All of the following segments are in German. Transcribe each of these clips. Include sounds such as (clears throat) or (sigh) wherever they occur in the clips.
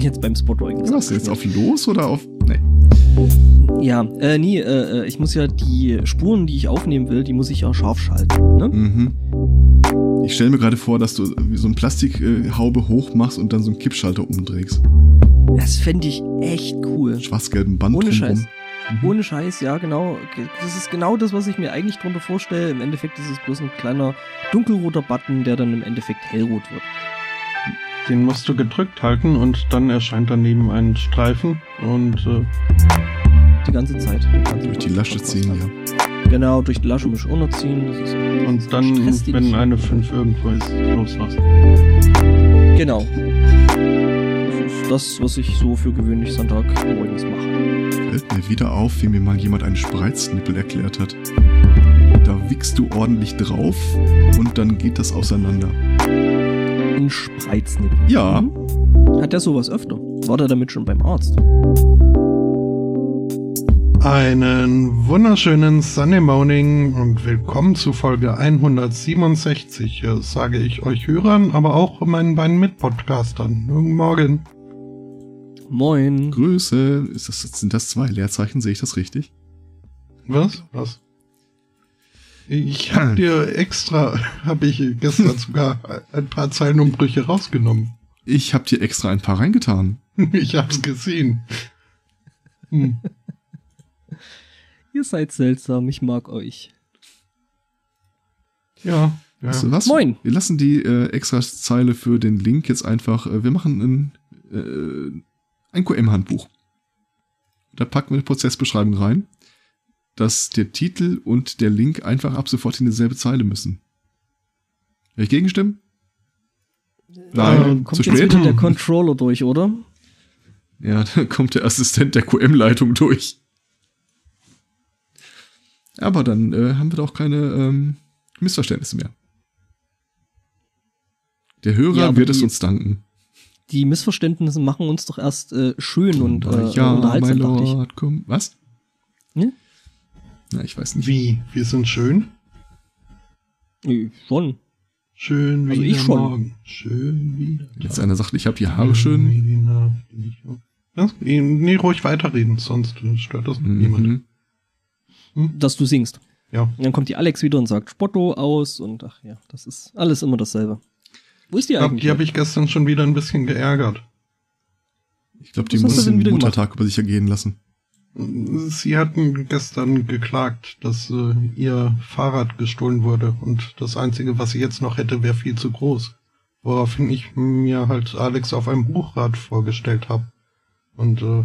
Jetzt beim Spot irgendwas. Was, jetzt auf los oder auf. Nee. Ja, äh, nee, äh, ich muss ja die Spuren, die ich aufnehmen will, die muss ich ja scharf schalten. Ne? Mhm. Ich stelle mir gerade vor, dass du so eine Plastikhaube hoch machst und dann so einen Kippschalter umdrehst. Das fände ich echt cool. Schwarz-gelben Band Ohne. Scheiß. Mhm. Ohne Scheiß, ja, genau. Das ist genau das, was ich mir eigentlich drunter vorstelle. Im Endeffekt ist es bloß ein kleiner dunkelroter Button, der dann im Endeffekt hellrot wird. Den musst du gedrückt halten und dann erscheint daneben ein Streifen und äh, Die ganze Zeit. Die ganze Durch die. Lasche ziehen, ja. Genau, durch die Lasche mich unterziehen. Das ist, und dann, Stress wenn eine 5 irgendwo ist, loslassen. Genau. Das ist das, was ich so für gewöhnlich Sonntagmorgens mache. Fällt mir wieder auf, wie mir mal jemand einen Spreizdnippel erklärt hat. Da wickst du ordentlich drauf und dann geht das auseinander. Ein Spreiznipper. Ja. Hat der sowas öfter? War der damit schon beim Arzt? Einen wunderschönen Sunday Morning und willkommen zu Folge 167, äh, sage ich euch Hörern, aber auch meinen beiden Mitpodcastern. Guten Morgen. Moin. Größe. Ist das, sind das zwei Leerzeichen? Sehe ich das richtig? Was? Was? Ich hab dir extra, habe ich gestern (laughs) sogar ein paar Zeilenumbrüche rausgenommen. Ich habe dir extra ein paar reingetan. (laughs) Ich hab's gesehen. Hm. Ihr seid seltsam, ich mag euch. Ja, ja. Weißt du was? Moin. Wir lassen die äh, extra Zeile für den Link jetzt einfach. Äh, wir machen ein, äh, ein QM-Handbuch. Da packen wir eine Prozessbeschreibung rein, dass der Titel und der Link einfach ab sofort in dieselbe Zeile müssen. Soll ich gegenstimmen? Nein, Ähm, Kommt zu jetzt spät. wieder der Controller durch, oder? Ja, (laughs) da kommt der Assistent der QM-Leitung durch. Aber dann äh, haben wir doch keine ähm, Missverständnisse mehr. Der Hörer Ja, wird es die- uns danken. Die Missverständnisse machen uns doch erst äh, schön und äh, ja, mein unterhaltsam, ich. Lord, komm. Was? Ne? Na, ich weiß nicht. Wie? Wir sind schön? Äh, Schon. Schön wie Also ich schon. Morgen. Schön wie der Jetzt einer sagt, ich habe die Haare schön. Was? Nee, ruhig weiterreden, sonst stört das niemand. Mhm. Dass du singst. Ja. Und dann kommt die Alex wieder und sagt Spotto aus und ach ja, das ist alles immer dasselbe. Wo ist die Hab, eigentlich? die habe ich gestern schon wieder ein bisschen geärgert. Ich glaube, die muss den wieder Muttertag über sich ergehen lassen. Sie hatten gestern geklagt, dass äh, ihr Fahrrad gestohlen wurde und das Einzige, was sie jetzt noch hätte, wäre viel zu groß. Woraufhin ich mir halt Alex auf einem Buchrad vorgestellt habe. Und äh,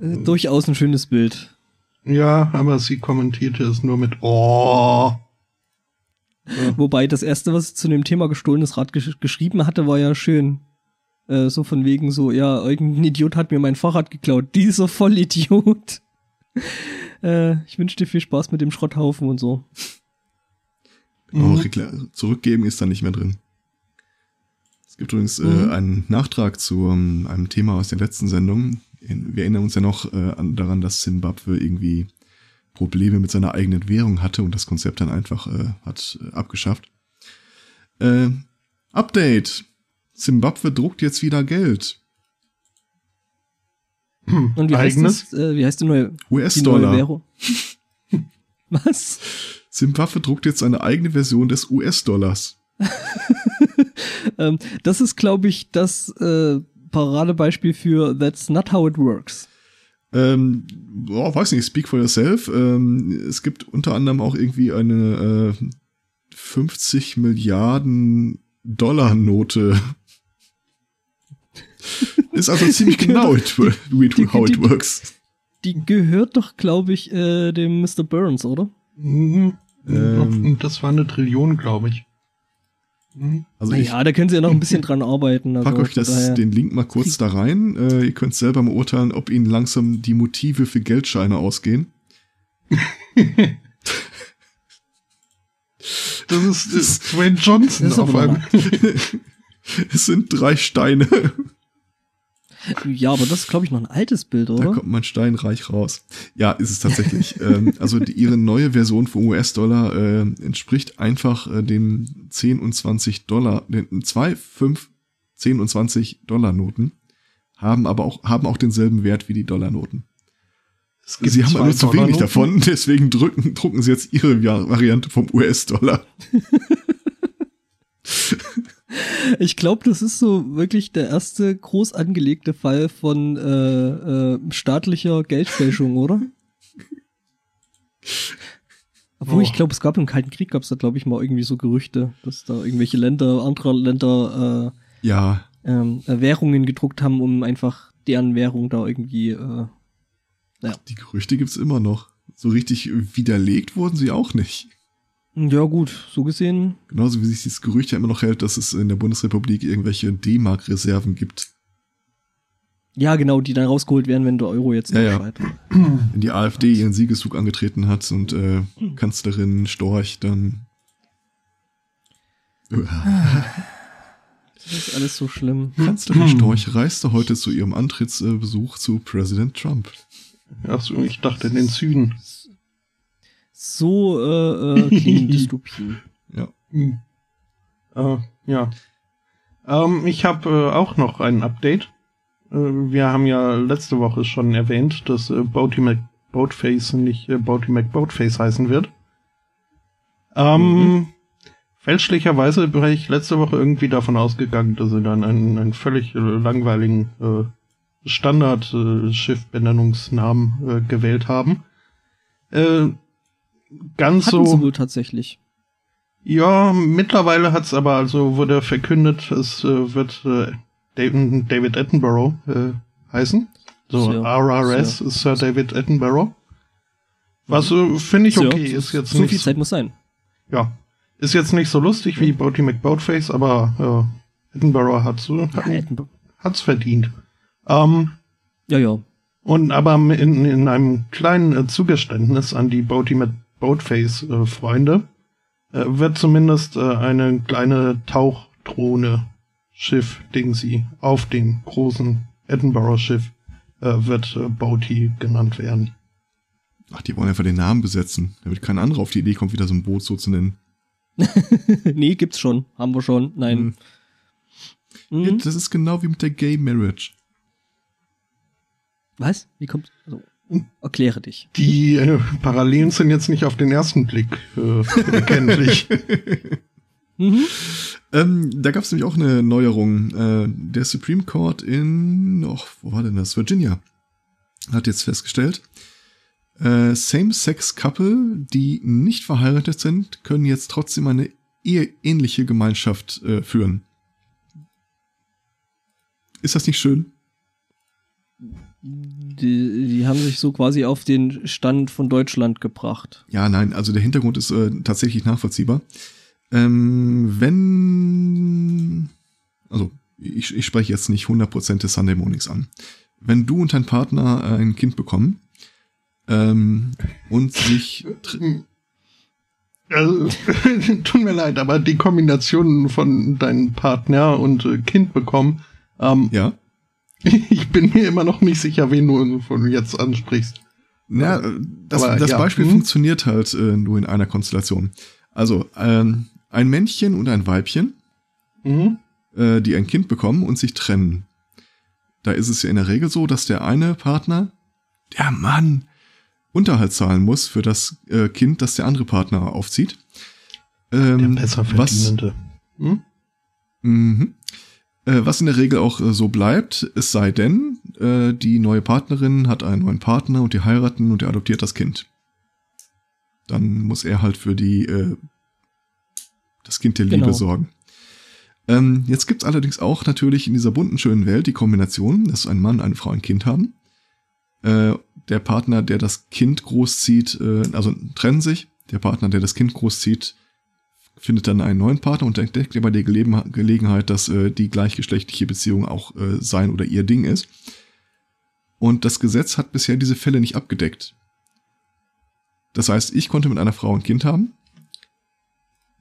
äh, durchaus ein schönes Bild. ja, aber sie kommentierte es nur mit Oh. Wobei das erste, was sie zu dem Thema gestohlenes Rad gesch geschrieben hatte, war ja schön. Äh, so von wegen so, ja, irgendein Idiot hat mir mein Fahrrad geklaut. Dieser Vollidiot. (laughs) äh, ich wünsche dir viel Spaß mit dem Schrotthaufen und so. Oh, Mhm. rekla- zurückgeben ist da nicht mehr drin. Es gibt übrigens Mhm. äh, einen Nachtrag zu ähm, einem Thema aus der letzten Sendung. Wir erinnern uns ja noch äh, an, daran, dass Zimbabwe irgendwie Probleme mit seiner eigenen Währung hatte und das Konzept dann einfach äh, hat äh, abgeschafft. Äh, Update. Zimbabwe druckt jetzt wieder Geld. Und wie Eigenes? heißt das? Äh, wie heißt die neue, US-Dollar. Währung? (laughs) Was? Zimbabwe druckt jetzt eine eigene Version des US-Dollars. (laughs) Ähm, das ist, glaube ich, das äh, Paradebeispiel für That's not how it works. Ähm, boah, weiß nicht, speak for yourself. Ähm, es gibt unter anderem auch irgendwie eine äh, 50 Milliarden Dollar Note. Ist also ziemlich (laughs) genau, it, wie- Die- how it die- works. Die gehört doch, glaube ich, äh, dem Mr. Burns, oder? Mhm. Ähm. das war eine Trillion, glaube ich. Mhm. Also ich Naja, da können sie ja noch ein bisschen dran arbeiten. Also pack euch das, daher- den Link mal kurz da rein. Äh, ihr könnt selber mal urteilen, ob ihnen langsam die Motive für Geldscheine ausgehen. (laughs) Das ist, ist Dwayne Johnson Das ist auf einem. (laughs) Es sind drei Steine. Ja, aber das ist, glaube ich, noch ein altes Bild, Da oder? kommt mein Stein reich raus. Ja, ist es tatsächlich. (laughs) ähm, also die, ihre neue Version vom US-Dollar äh, entspricht einfach äh, den 10 und 20 Dollar, den 2, 5, 10 und 20 Dollar Noten, haben aber auch, haben auch denselben Wert wie die Dollarnoten. Sie haben aber nur zu wenig davon, (laughs) deswegen drücken, drucken sie jetzt ihre Variante vom US-Dollar. (laughs) Ich glaube, das ist so wirklich der erste groß angelegte Fall von äh, äh, staatlicher Geldfälschung, oder? Obwohl, oh. ich glaube, es gab im Kalten Krieg, gab es da, glaube ich, mal irgendwie so Gerüchte, dass da irgendwelche Länder, andere Länder äh, ja. ähm, äh, Währungen gedruckt haben, um einfach deren Währung da irgendwie. Äh, naja. Die Gerüchte gibt's immer noch. So richtig widerlegt wurden sie auch nicht. Ja, gut, so gesehen. Genauso wie sich dieses Gerücht ja immer noch hält, dass es in der Bundesrepublik irgendwelche D-Mark-Reserven gibt. Ja, genau, die dann rausgeholt werden, wenn der Euro jetzt ja, ja. Wenn die AfD ihren Siegeszug angetreten hat und äh, Kanzlerin Storch dann. (laughs) Das ist alles so schlimm. Kanzlerin (clears throat) Storch reiste heute zu ihrem Antrittsbesuch zu Präsident Trump. Achso, ich dachte in den Süden so äh, äh, klingen (laughs) Dystopien. Ja. Hm. Äh, ja. Ähm, ich habe äh, auch noch ein Update. Äh, wir haben ja letzte Woche schon erwähnt, dass äh, Boaty McBoatface nicht äh, Boaty McBoatface heißen wird. Ähm, mhm. Fälschlicherweise bin ich letzte Woche irgendwie davon ausgegangen, dass sie dann einen, einen völlig äh, langweiligen äh, Standard-Schiffbenennungsnamen äh, äh, gewählt haben. Äh, ganz Hatten so. Sie wohl tatsächlich. Ja, mittlerweile hat's aber also wurde verkündet, es äh, wird äh, David, Attenborough äh, heißen. So Sir, RRS Sir. ist Sir David Attenborough. Was äh, finde ich okay, ist jetzt so nicht. viel Zeit muss sein. Ja, ist jetzt nicht so lustig wie Boaty McBoatface, aber äh, Attenborough hat's, äh, hat, ja, hat's verdient. Ähm, ja, ja. Und aber in, in einem kleinen äh, Zugeständnis an die Boaty Boatface-Freunde, äh, äh, wird zumindest äh, eine kleine Tauchdrohne Schiff Dingsy auf dem großen Edinburgh-Schiff äh, wird äh, Boaty genannt werden. Ach, die wollen einfach den Namen besetzen, damit kein anderer auf die Idee kommt, wieder so ein Boot so zu nennen. (laughs) nee, gibt's schon. Haben wir schon. Nein. Mhm. Ja, das ist genau wie mit der Gay Marriage. Was? Wie kommt. Also, Erkläre dich. Die äh, Parallelen sind jetzt nicht auf den ersten Blick äh, erkenntlich. (laughs) mhm. (laughs) ähm, da gab es nämlich auch eine Neuerung. Äh, der Supreme Court in, och, wo war denn das? Virginia hat jetzt festgestellt, äh, Same-Sex-Couple, die nicht verheiratet sind, können jetzt trotzdem eine eheähnliche Gemeinschaft äh, führen. Ist das nicht schön? Die, die haben sich so quasi auf den Stand von Deutschland gebracht. Ja, nein, also der Hintergrund ist äh, tatsächlich nachvollziehbar. Ähm, wenn, also ich, ich spreche jetzt nicht 100% des Sunday Mornings an. Wenn du und dein Partner äh, ein Kind bekommen ähm, und sich... Also, (laughs) tut mir leid, aber die Kombination von deinem Partner und äh, Kind bekommen, ähm, ja (laughs) Ich bin mir immer noch nicht sicher, wen du von jetzt ansprichst. Ja, das, Aber, das ja. Beispiel hm? funktioniert halt äh, nur in einer Konstellation. Also ähm, ein Männchen und ein Weibchen, mhm. äh, die ein Kind bekommen und sich trennen. Da ist es ja in der Regel so, dass der eine Partner, der Mann, Unterhalt zahlen muss für das äh, Kind, das der andere Partner aufzieht. Ähm, der besser verdienende. Was, hm? Mhm. Äh, was in der Regel auch äh, so bleibt, es sei denn, äh, die neue Partnerin hat einen neuen Partner und die heiraten und er adoptiert das Kind. Dann muss er halt für die das Kind der Liebe genau. sorgen. Ähm, jetzt gibt's allerdings auch natürlich in dieser bunten, schönen Welt die Kombination, dass ein Mann, eine Frau ein Kind haben. Äh, der Partner, der das Kind großzieht, äh, also trennen sich. Der Partner, der das Kind großzieht, findet dann einen neuen Partner und entdeckt bei der Gelegenheit, dass äh, die gleichgeschlechtliche Beziehung auch äh, sein oder ihr Ding ist. Und das Gesetz hat bisher diese Fälle nicht abgedeckt. Das heißt, ich konnte mit einer Frau ein Kind haben.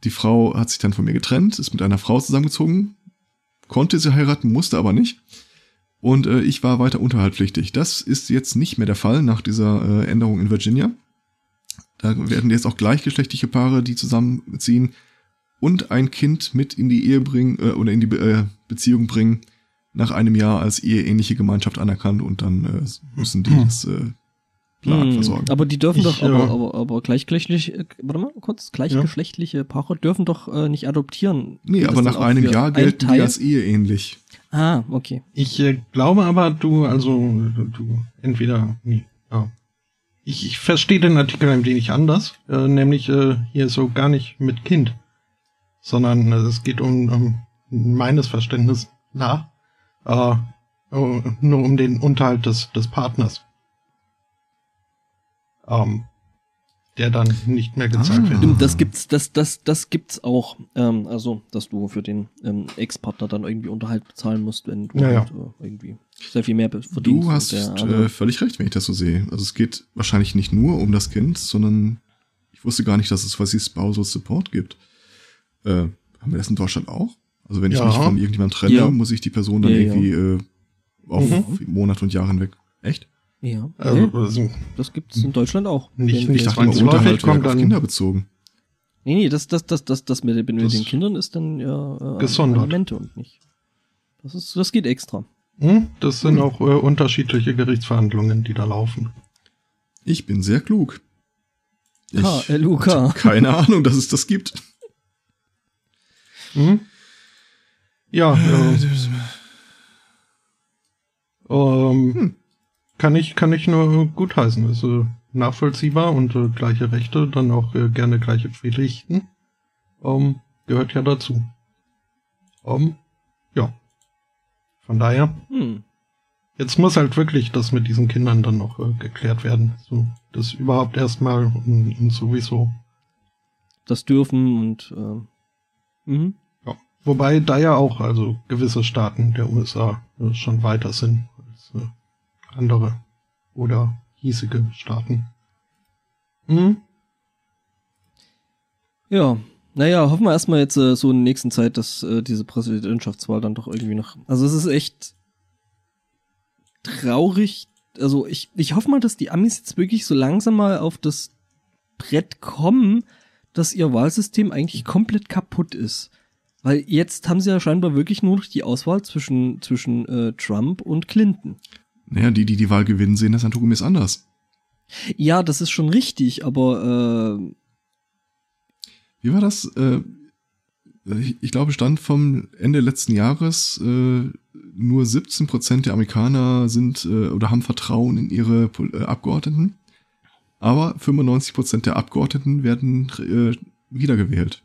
Die Frau hat sich dann von mir getrennt, ist mit einer Frau zusammengezogen, konnte sie heiraten, musste aber nicht. Und äh, ich war weiter unterhaltpflichtig. Das ist jetzt nicht mehr der Fall nach dieser äh, Änderung in Virginia. Da werden jetzt auch gleichgeschlechtliche Paare, die zusammenziehen, und ein Kind mit in die Ehe bringen äh, oder in die Be äh, Beziehung bringen, nach einem Jahr als eheähnliche Gemeinschaft anerkannt und dann äh, müssen die das äh, Plan Hm, versorgen. aber die dürfen Ich, doch, äh, aber, aber, aber gleichgeschlechtliche, äh, warte mal kurz, gleichgeschlechtliche Paare dürfen doch äh, nicht adoptieren. nee, aber nach einem Jahr gelten die Teil? als eheähnlich. Ah, okay. Ich äh, glaube aber, du, also, du, entweder, nee, ja. Ich, ich verstehe den Artikel ein wenig anders, äh, nämlich äh, hier so gar nicht mit Kind, sondern äh, es geht um, um meines Verständnisses nach, äh, oh, nur um den Unterhalt des, des Partners. Ähm, der dann nicht mehr gezahlt Ah. wird. Das gibt's, das, das, das gibt's auch. Ähm, also, dass du für den ähm, Ex-Partner dann irgendwie Unterhalt bezahlen musst, wenn du Ja, ja. halt, äh, irgendwie sehr viel mehr verdienst. Du hast äh, völlig recht, wenn ich das so sehe. Also es geht wahrscheinlich nicht nur um das Kind, sondern ich wusste gar nicht, dass es was wie Spousal Support gibt. Äh, haben wir das in Deutschland auch? Also wenn ich Ja. mich von irgendjemandem trenne, Ja. muss ich die Person dann Ja, ja. irgendwie äh, auf Mhm. Monate und Jahre hinweg. Echt? Ja, Also, nee, also das gibt's in Deutschland auch. Nicht- nicht immer, zwangsläufig Unterhalt kommt auf dann- Kinder bezogen. Nee, nee, das, das, das, das, das mit, mit Das- den Kindern ist dann ja äh, Gesondert. Alimente und nicht. Das ist, das geht extra. hm, das sind auch äh, unterschiedliche Gerichtsverhandlungen, die da laufen. Ich bin sehr klug. Ich Ha, äh, keine Ahnung, dass es das gibt. Hm? Ja, äh, (sighs) ähm, Hm. Kann ich kann ich nur gutheißen. Ist äh, nachvollziehbar und äh, gleiche Rechte, dann auch äh, gerne gleiche Pflichten. Ähm, gehört ja dazu. Ähm, ja. Von daher, Hm. jetzt muss halt wirklich das mit diesen Kindern dann noch äh, geklärt werden. So, das überhaupt erstmal und, und sowieso. Das dürfen und äh, mhm. Ja. Wobei da ja auch also gewisse Staaten der USA äh, schon weiter sind als äh, andere oder hiesige Staaten. Hm? Ja, naja, hoffen wir erstmal jetzt äh, so in der nächsten Zeit, dass äh, diese Präsidentschaftswahl dann doch irgendwie noch. Also es ist echt traurig. Also ich, ich hoffe mal, dass die Amis jetzt wirklich so langsam mal auf das Brett kommen, dass ihr Wahlsystem eigentlich komplett kaputt ist. Weil jetzt haben sie ja scheinbar wirklich nur noch die Auswahl zwischen, zwischen äh, Trump und Clinton. Naja, die, die die Wahl gewinnen, sehen das naturgemäß anders. Ja, das ist schon richtig, aber äh, Wie war das? Äh, ich, ich glaube, stand vom Ende letzten Jahres, äh, nur 17% der Amerikaner sind äh, oder haben Vertrauen in ihre äh, Abgeordneten. Aber 95% der Abgeordneten werden äh, wiedergewählt.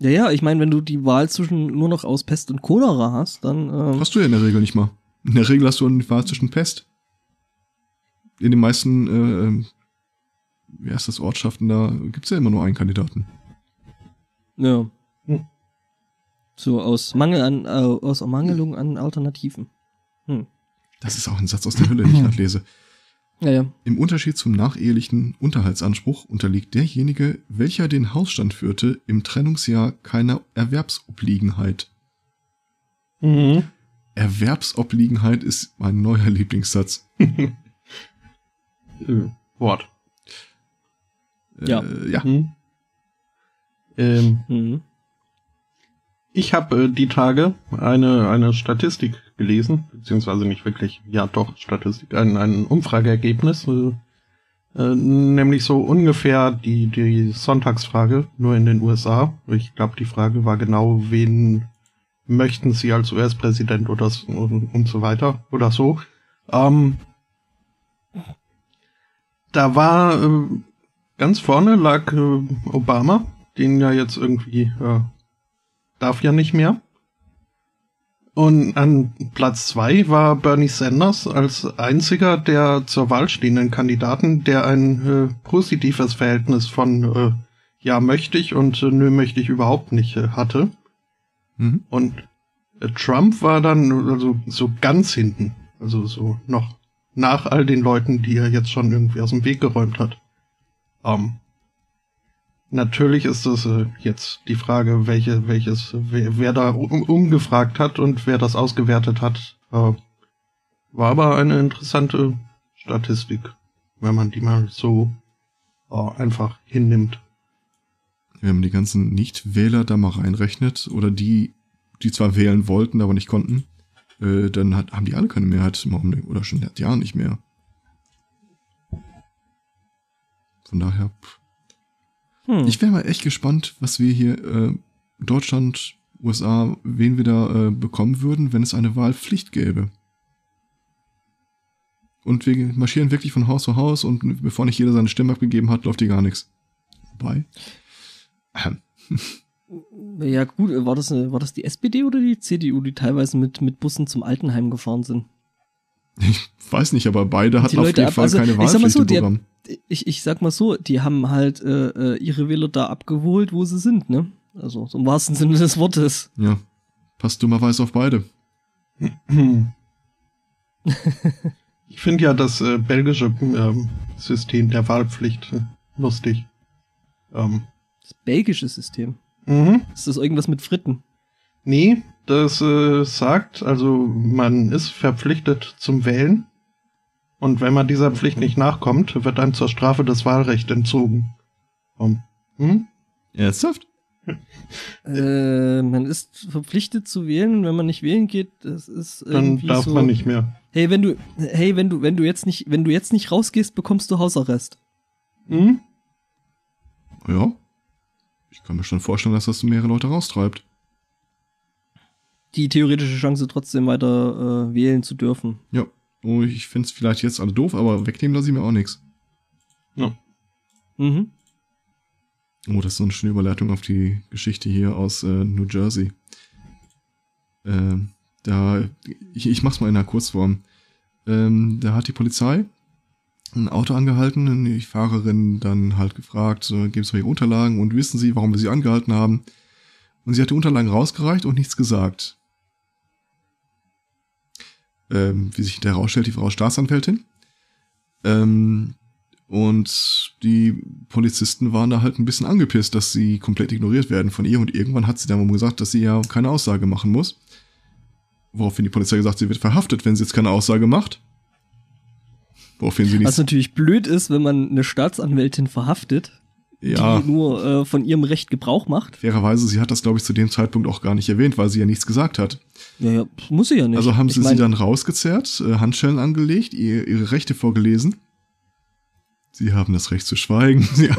ja, ja, ich meine, wenn du die Wahl zwischen nur noch aus Pest und Cholera hast, dann äh, Hast du ja in der Regel nicht mal. In der Regel hast du eine Wahl zwischen Pest. In den meisten, äh, ähm, wie heißt das, Ortschaften, da gibt's ja immer nur einen Kandidaten. Ja. Hm. So aus Mangel an, äh, aus Ermangelung an Alternativen. Hm. Das ist auch ein Satz aus der Hölle, den ich gerade lese. Ja, ja. Im Unterschied zum nachehelichen Unterhaltsanspruch unterliegt derjenige, welcher den Hausstand führte, im Trennungsjahr keiner Erwerbsobliegenheit. Mhm. Erwerbsobliegenheit ist mein neuer Lieblingssatz. (laughs) Äh, Wort. Ja. Äh, ja. Hm? Ähm, Mhm. ich habe äh, die Tage eine, eine Statistik gelesen, beziehungsweise nicht wirklich, ja doch, Statistik, ein, ein Umfrageergebnis, äh, äh, nämlich so ungefähr die, die Sonntagsfrage, nur in den USA. Ich glaube, die Frage war genau, wen möchten Sie als US-Präsident oder so, und, und so weiter oder so. Ähm, da war äh, ganz vorne lag äh, Obama, den ja jetzt irgendwie äh, darf ja nicht mehr. Und an Platz zwei war Bernie Sanders als einziger der zur Wahl stehenden Kandidaten, der ein äh, positives Verhältnis von äh, ja möchte ich und äh, nö möchte ich überhaupt nicht äh, hatte. Mhm. Und äh, Trump war dann also so ganz hinten, also so noch nach all den Leuten, die er jetzt schon irgendwie aus dem Weg geräumt hat. Ähm, natürlich ist es äh, jetzt die Frage, welche, welches, wer, wer da um, umgefragt hat und wer das ausgewertet hat. Äh, war aber eine interessante Statistik, wenn man die mal so äh, einfach hinnimmt. Wenn man die ganzen Nichtwähler da mal reinrechnet oder die, die zwar wählen wollten, aber nicht konnten, äh, dann hat, haben die alle keine Mehrheit oder schon seit Jahren nicht mehr. Von daher, pff. Hm. ich wäre mal echt gespannt, was wir hier äh, Deutschland, USA, wen wir da äh, bekommen würden, wenn es eine Wahlpflicht gäbe. Und wir marschieren wirklich von Haus zu Haus und bevor nicht jeder seine Stimme abgegeben hat, läuft hier gar nichts. Wobei. Ähm, (laughs) Ja, gut, äh, war das, eine, war das die SPD oder die CDU, die teilweise mit, mit Bussen zum Altenheim gefahren sind? ich weiß nicht, aber beide hatten auf jeden ab- Fall also, keine ich sag mal Wahlpflicht so, im die- Programm. Ich, ich sag mal so, die haben halt äh, äh, ihre Wähler da abgeholt, wo sie sind, ne? Also, so im wahrsten Sinne des Wortes. Ja. Passt dummerweise auf beide. (laughs) Ich finde ja das äh, belgische ähm, System der Wahlpflicht äh, lustig. Ähm, Das belgische System. mhm. Ist das irgendwas mit Fritten? Nee, das äh, sagt, also man ist verpflichtet zum Wählen. Und wenn man dieser Pflicht nicht nachkommt, wird einem zur Strafe das Wahlrecht entzogen. Um, hm? Ernsthaft? (laughs) Äh, man ist verpflichtet zu wählen und wenn man nicht wählen geht, das ist Dann irgendwie darf so. man nicht mehr. Hey, wenn du, hey, wenn du, wenn du jetzt nicht, wenn du jetzt nicht rausgehst, bekommst du Hausarrest. Hm? Ja. Ich kann mir schon vorstellen, dass das mehrere Leute raustreibt. Die theoretische Chance trotzdem weiter äh, wählen zu dürfen. Ja. Oh, ich find's vielleicht jetzt alle doof, aber wegnehmen lasse ich mir auch nichts. Ja. Mhm. Oh, das ist so eine schöne Überleitung auf die Geschichte hier aus äh, New Jersey. Ähm, da, ich, ich mach's mal in einer Kurzform. Ähm, da hat die Polizei ein Auto angehalten die Fahrerin dann halt gefragt, äh, geben Sie mir Ihre Unterlagen und wissen Sie, warum wir Sie angehalten haben? Und sie hat die Unterlagen rausgereicht und nichts gesagt. Ähm, wie sich hinterher herausstellt, die Frau Staatsanwältin. Ähm, und die Polizisten waren da halt ein bisschen angepisst, dass sie komplett ignoriert werden von ihr. Und irgendwann hat sie dann gesagt, dass sie ja keine Aussage machen muss. Woraufhin die Polizei gesagt, sie wird verhaftet, wenn sie jetzt keine Aussage macht. Woraufhin sie Was nicht. natürlich blöd ist, wenn man eine Staatsanwältin verhaftet, Ja, die nur äh, von ihrem Recht Gebrauch macht. fairerweise, sie hat das, glaube ich, zu dem Zeitpunkt auch gar nicht erwähnt, weil sie ja nichts gesagt hat. Ja, ja, muss sie ja nicht. Also haben sie ich sie dann rausgezerrt, äh, Handschellen angelegt, ihr, ihre Rechte vorgelesen. Sie haben das Recht zu schweigen. (laughs) Ja,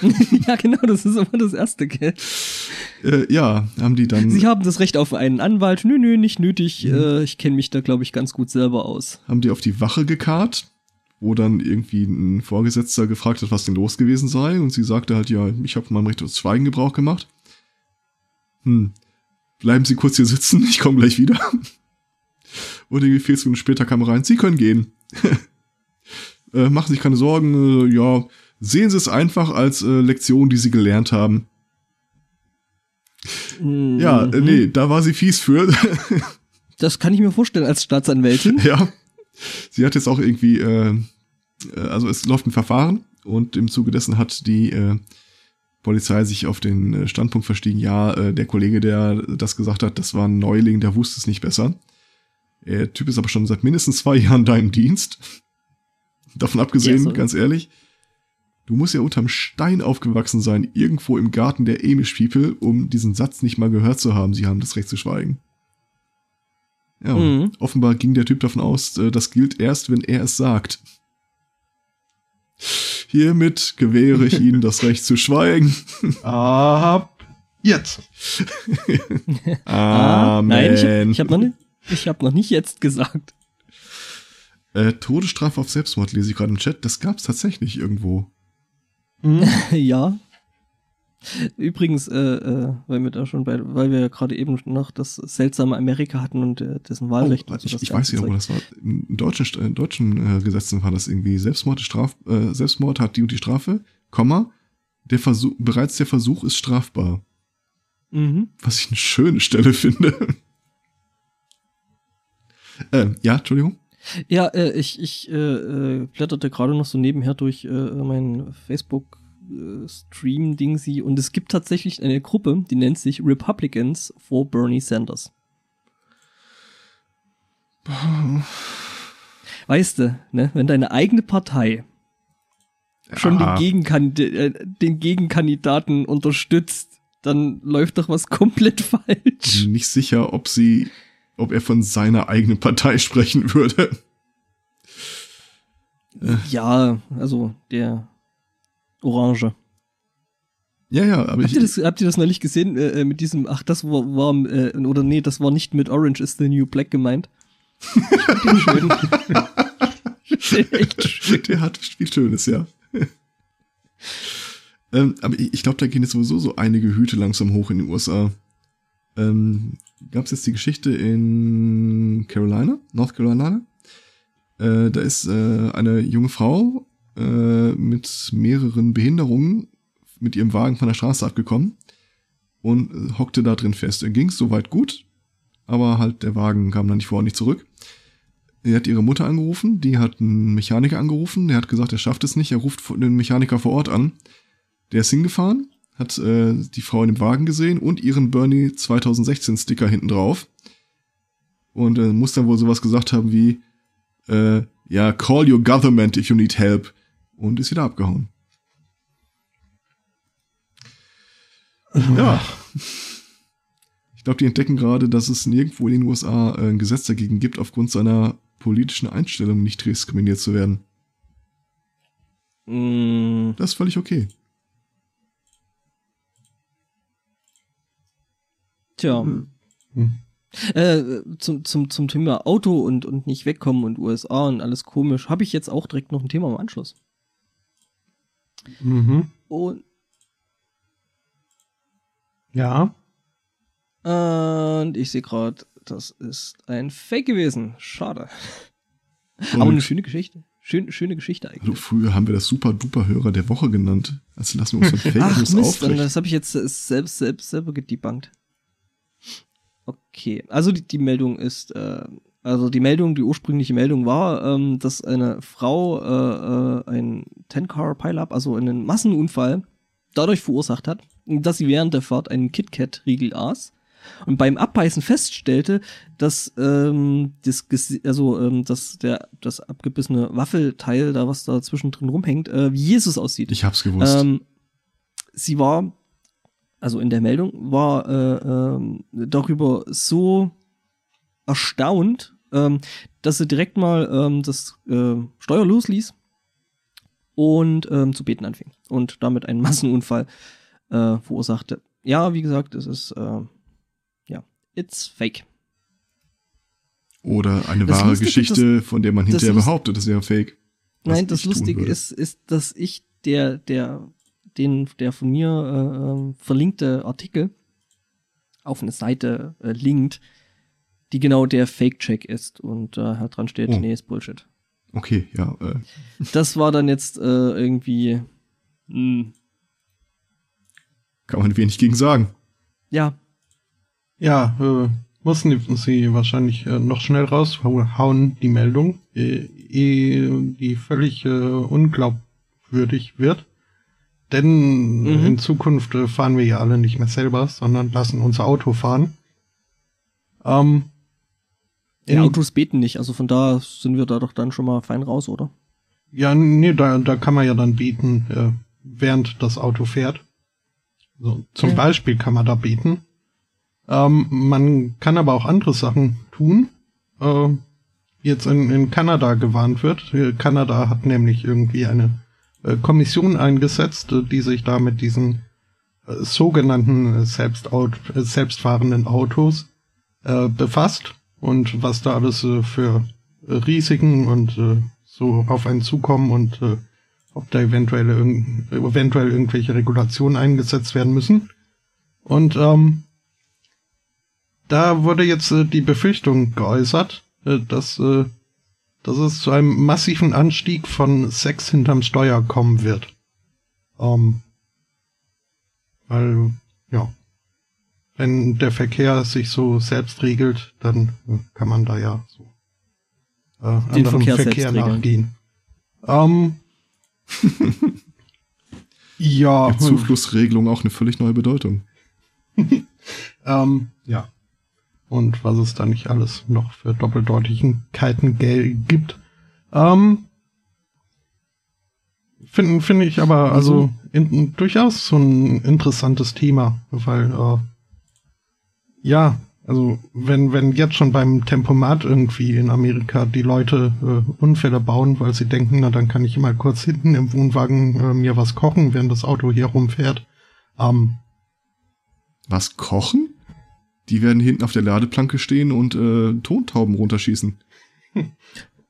(laughs) ja, genau, das ist immer das Erste, gell? äh, ja haben die dann. Sie haben das Recht auf einen Anwalt. Nö, nö, nicht nötig. Mhm. Äh, ich kenne mich da, glaube ich, ganz gut selber aus. haben die auf die Wache gekarrt, wo dann irgendwie ein Vorgesetzter gefragt hat, was denn los gewesen sei. Und sie sagte halt, ja, ich habe von meinem Recht auf Schweigen Gebrauch gemacht. Hm, bleiben Sie kurz hier sitzen, (laughs) ich komme gleich wieder. Und irgendwie 40 Minuten später kam er rein, Sie können gehen. (laughs) äh, machen Sie sich keine Sorgen, äh, ja, sehen Sie es einfach als äh, Lektion, die Sie gelernt haben. Ja, äh, Mhm. nee, da war sie fies für. (laughs) Das kann ich mir vorstellen als Staatsanwältin. Ja. Sie hat jetzt auch irgendwie, äh, äh, also es läuft ein Verfahren und im Zuge dessen hat die äh, Polizei sich auf den äh, Standpunkt verstiegen, ja, äh, der Kollege, der das gesagt hat, das war ein Neuling, der wusste es nicht besser. Der Typ ist aber schon seit mindestens zwei (laughs) Jahren da im Dienst. Davon abgesehen, so. ganz ehrlich, du musst ja unterm Stein aufgewachsen sein, irgendwo im Garten der Amish People, um diesen Satz nicht mal gehört zu haben, sie haben das Recht zu schweigen. Ja, und Mhm. offenbar ging der Typ davon aus, äh, das gilt erst, wenn er es sagt. Hiermit gewähre ich Ihnen das Recht zu schweigen. (laughs) Ab jetzt. (laughs) Ah, Amen. nein, ich habe ich hab noch, nicht- ich hab noch nicht jetzt gesagt. äh, Todesstrafe auf Selbstmord lese ich gerade im Chat. Das gab's tatsächlich irgendwo. (laughs) Ja. (laughs) Übrigens, äh, äh, weil wir da schon bei, weil wir ja gerade eben noch das seltsame Amerika hatten und äh, dessen Wahlrecht. Oh, und so ich ich weiß nicht, Zeug. das war. In deutschen, in deutschen äh, Gesetzen war das irgendwie Selbstmord, Straf, äh, Selbstmord hat die und die Strafe, Komma, der Versuch, bereits der Versuch ist strafbar. Mhm. Was ich eine schöne Stelle finde. (laughs) äh, ja, Entschuldigung. Ja, äh, ich, ich äh, äh, blätterte gerade noch so nebenher durch äh, mein Facebook äh, Stream Dingsy und es gibt tatsächlich eine Gruppe, die nennt sich Republicans for Bernie Sanders. Weißt du, ne, wenn deine eigene Partei schon den, Gegenkan äh, den Gegenkandidaten unterstützt, dann läuft doch was komplett falsch. bin nicht sicher, ob sie, ob er von seiner eigenen Partei sprechen würde. Ja, also der Orange. Ja, ja, aber Habt ich, ihr das, habt ihr das neulich gesehen äh, äh, mit diesem, ach, das war, war äh, oder nee, das war nicht mit Orange is the New Black gemeint. Den schön. Echt schön. der hat viel Schönes, ja. (laughs) ähm, aber ich, ich glaube, da gehen jetzt sowieso so einige Hüte langsam hoch in den USA. Ähm, Gab es jetzt die Geschichte in Carolina, North Carolina? Äh, da ist äh, eine junge Frau äh, mit mehreren Behinderungen mit ihrem Wagen von der Straße abgekommen und äh, hockte da drin fest. Er ging soweit gut, aber halt der Wagen kam dann nicht vor und nicht zurück. Er hat ihre Mutter angerufen, die hat einen Mechaniker angerufen, der hat gesagt, er schafft es nicht, er ruft den Mechaniker vor Ort an. Der ist hingefahren, hat äh, die Frau in dem Wagen gesehen und ihren Bernie 2016 Sticker hinten drauf. Und äh, muss dann wohl sowas gesagt haben wie, äh, ja, call your government if you need help. Und ist wieder abgehauen. Ja. Ich glaube, die entdecken gerade, dass es nirgendwo in den USA äh, ein Gesetz dagegen gibt, aufgrund seiner politischen Einstellung nicht diskriminiert zu werden. Mm, Das ist völlig okay. tja. Hm. Äh, zum, zum, zum Thema Auto und, und nicht wegkommen und USA und alles komisch, habe ich jetzt auch direkt noch ein Thema im Anschluss. Mhm. Und, Ja. und ich sehe gerade, das ist ein Fake gewesen. Schade. Und Aber eine schöne Geschichte. Schön, schöne Geschichte also eigentlich. früher haben wir das super duper Hörer der Woche genannt. Also lassen wir uns von (laughs) Fake Ach News Mist, das habe ich jetzt äh, selbst, selbst selber gedebunked. Okay, also die, die Meldung ist, äh, also die Meldung, die ursprüngliche Meldung war, ähm, dass eine Frau äh, äh, ein 10-Car-Pile-Up, also einen Massenunfall, dadurch verursacht hat, dass sie während der Fahrt einen KitKat-Riegel aß und beim Abbeißen feststellte, dass ähm, das also ähm, dass der das abgebissene Waffelteil da was da zwischendrin rumhängt, äh, wie Jesus aussieht. Ich hab's gewusst. Ähm, sie war, also in der Meldung, war äh, ähm, darüber so erstaunt, ähm, dass sie direkt mal ähm, das äh, Steuer losließ und ähm, zu beten anfing und damit einen (laughs) Massenunfall äh, verursachte. Ja, wie gesagt, es ist äh, ja, it's fake. Oder eine das wahre Lustige, Geschichte, von der man das hinterher Lust- behauptet, das wäre fake. Nein, das Lustige ist, ist, dass ich der, der, den, der von mir äh, ähm, verlinkte Artikel auf eine Seite äh, linkt, die genau der Fake-Check ist und äh, halt dran steht, Oh. nee, ist Bullshit. Okay, ja. Äh, Das war dann jetzt äh, irgendwie, mh, kann man wenig gegen sagen. ja, Ja, äh, mussten sie wahrscheinlich äh, noch schnell raushauen, die Meldung, äh, ehe die völlig äh, unglaubwürdig wird. Denn Mhm. in Zukunft äh, fahren wir ja alle nicht mehr selber, sondern lassen unser Auto fahren. Ähm, in- Autos beten nicht, also von da sind wir da doch dann schon mal fein raus, oder? Ja, nee, da, da kann man ja dann beten, äh, während das Auto fährt. So, zum Ja. Beispiel kann man da beten. Ähm, man kann aber auch andere Sachen tun. Äh, jetzt in, in Kanada gewarnt wird. Äh, Kanada hat nämlich irgendwie eine äh, Kommission eingesetzt, äh, die sich da mit diesen äh, sogenannten Selbstaut selbstfahrenden Autos befasst und was da alles äh, für Risiken und äh, so auf einen zukommen und äh, ob da eventuell, irgend- eventuell irgendwelche Regulationen eingesetzt werden müssen. Und ähm, da wurde jetzt äh, die Befürchtung geäußert, äh, dass, äh, dass es zu einem massiven Anstieg von Sex hinterm Steuer kommen wird. Ähm, weil, ja, wenn der Verkehr sich so selbst regelt, dann kann man da ja so äh, Den anderen Verkehr Verkehr, nachgehen. Ähm, (laughs) ja, Die Zuflussregelung auch eine völlig neue Bedeutung. (laughs) Ähm, ja. Und was es da nicht alles noch für Doppeldeutigkeiten gibt. Ähm, Finde find ich aber also in, durchaus so ein interessantes Thema, weil äh, ja, also wenn wenn jetzt schon beim Tempomat irgendwie in Amerika die Leute äh, Unfälle bauen, weil sie denken, na dann kann ich mal kurz hinten im Wohnwagen äh, mir was kochen, während das Auto hier rumfährt. Ähm, Was kochen? Die werden hinten auf der Ladeplanke stehen und äh, Tontauben runterschießen. (laughs)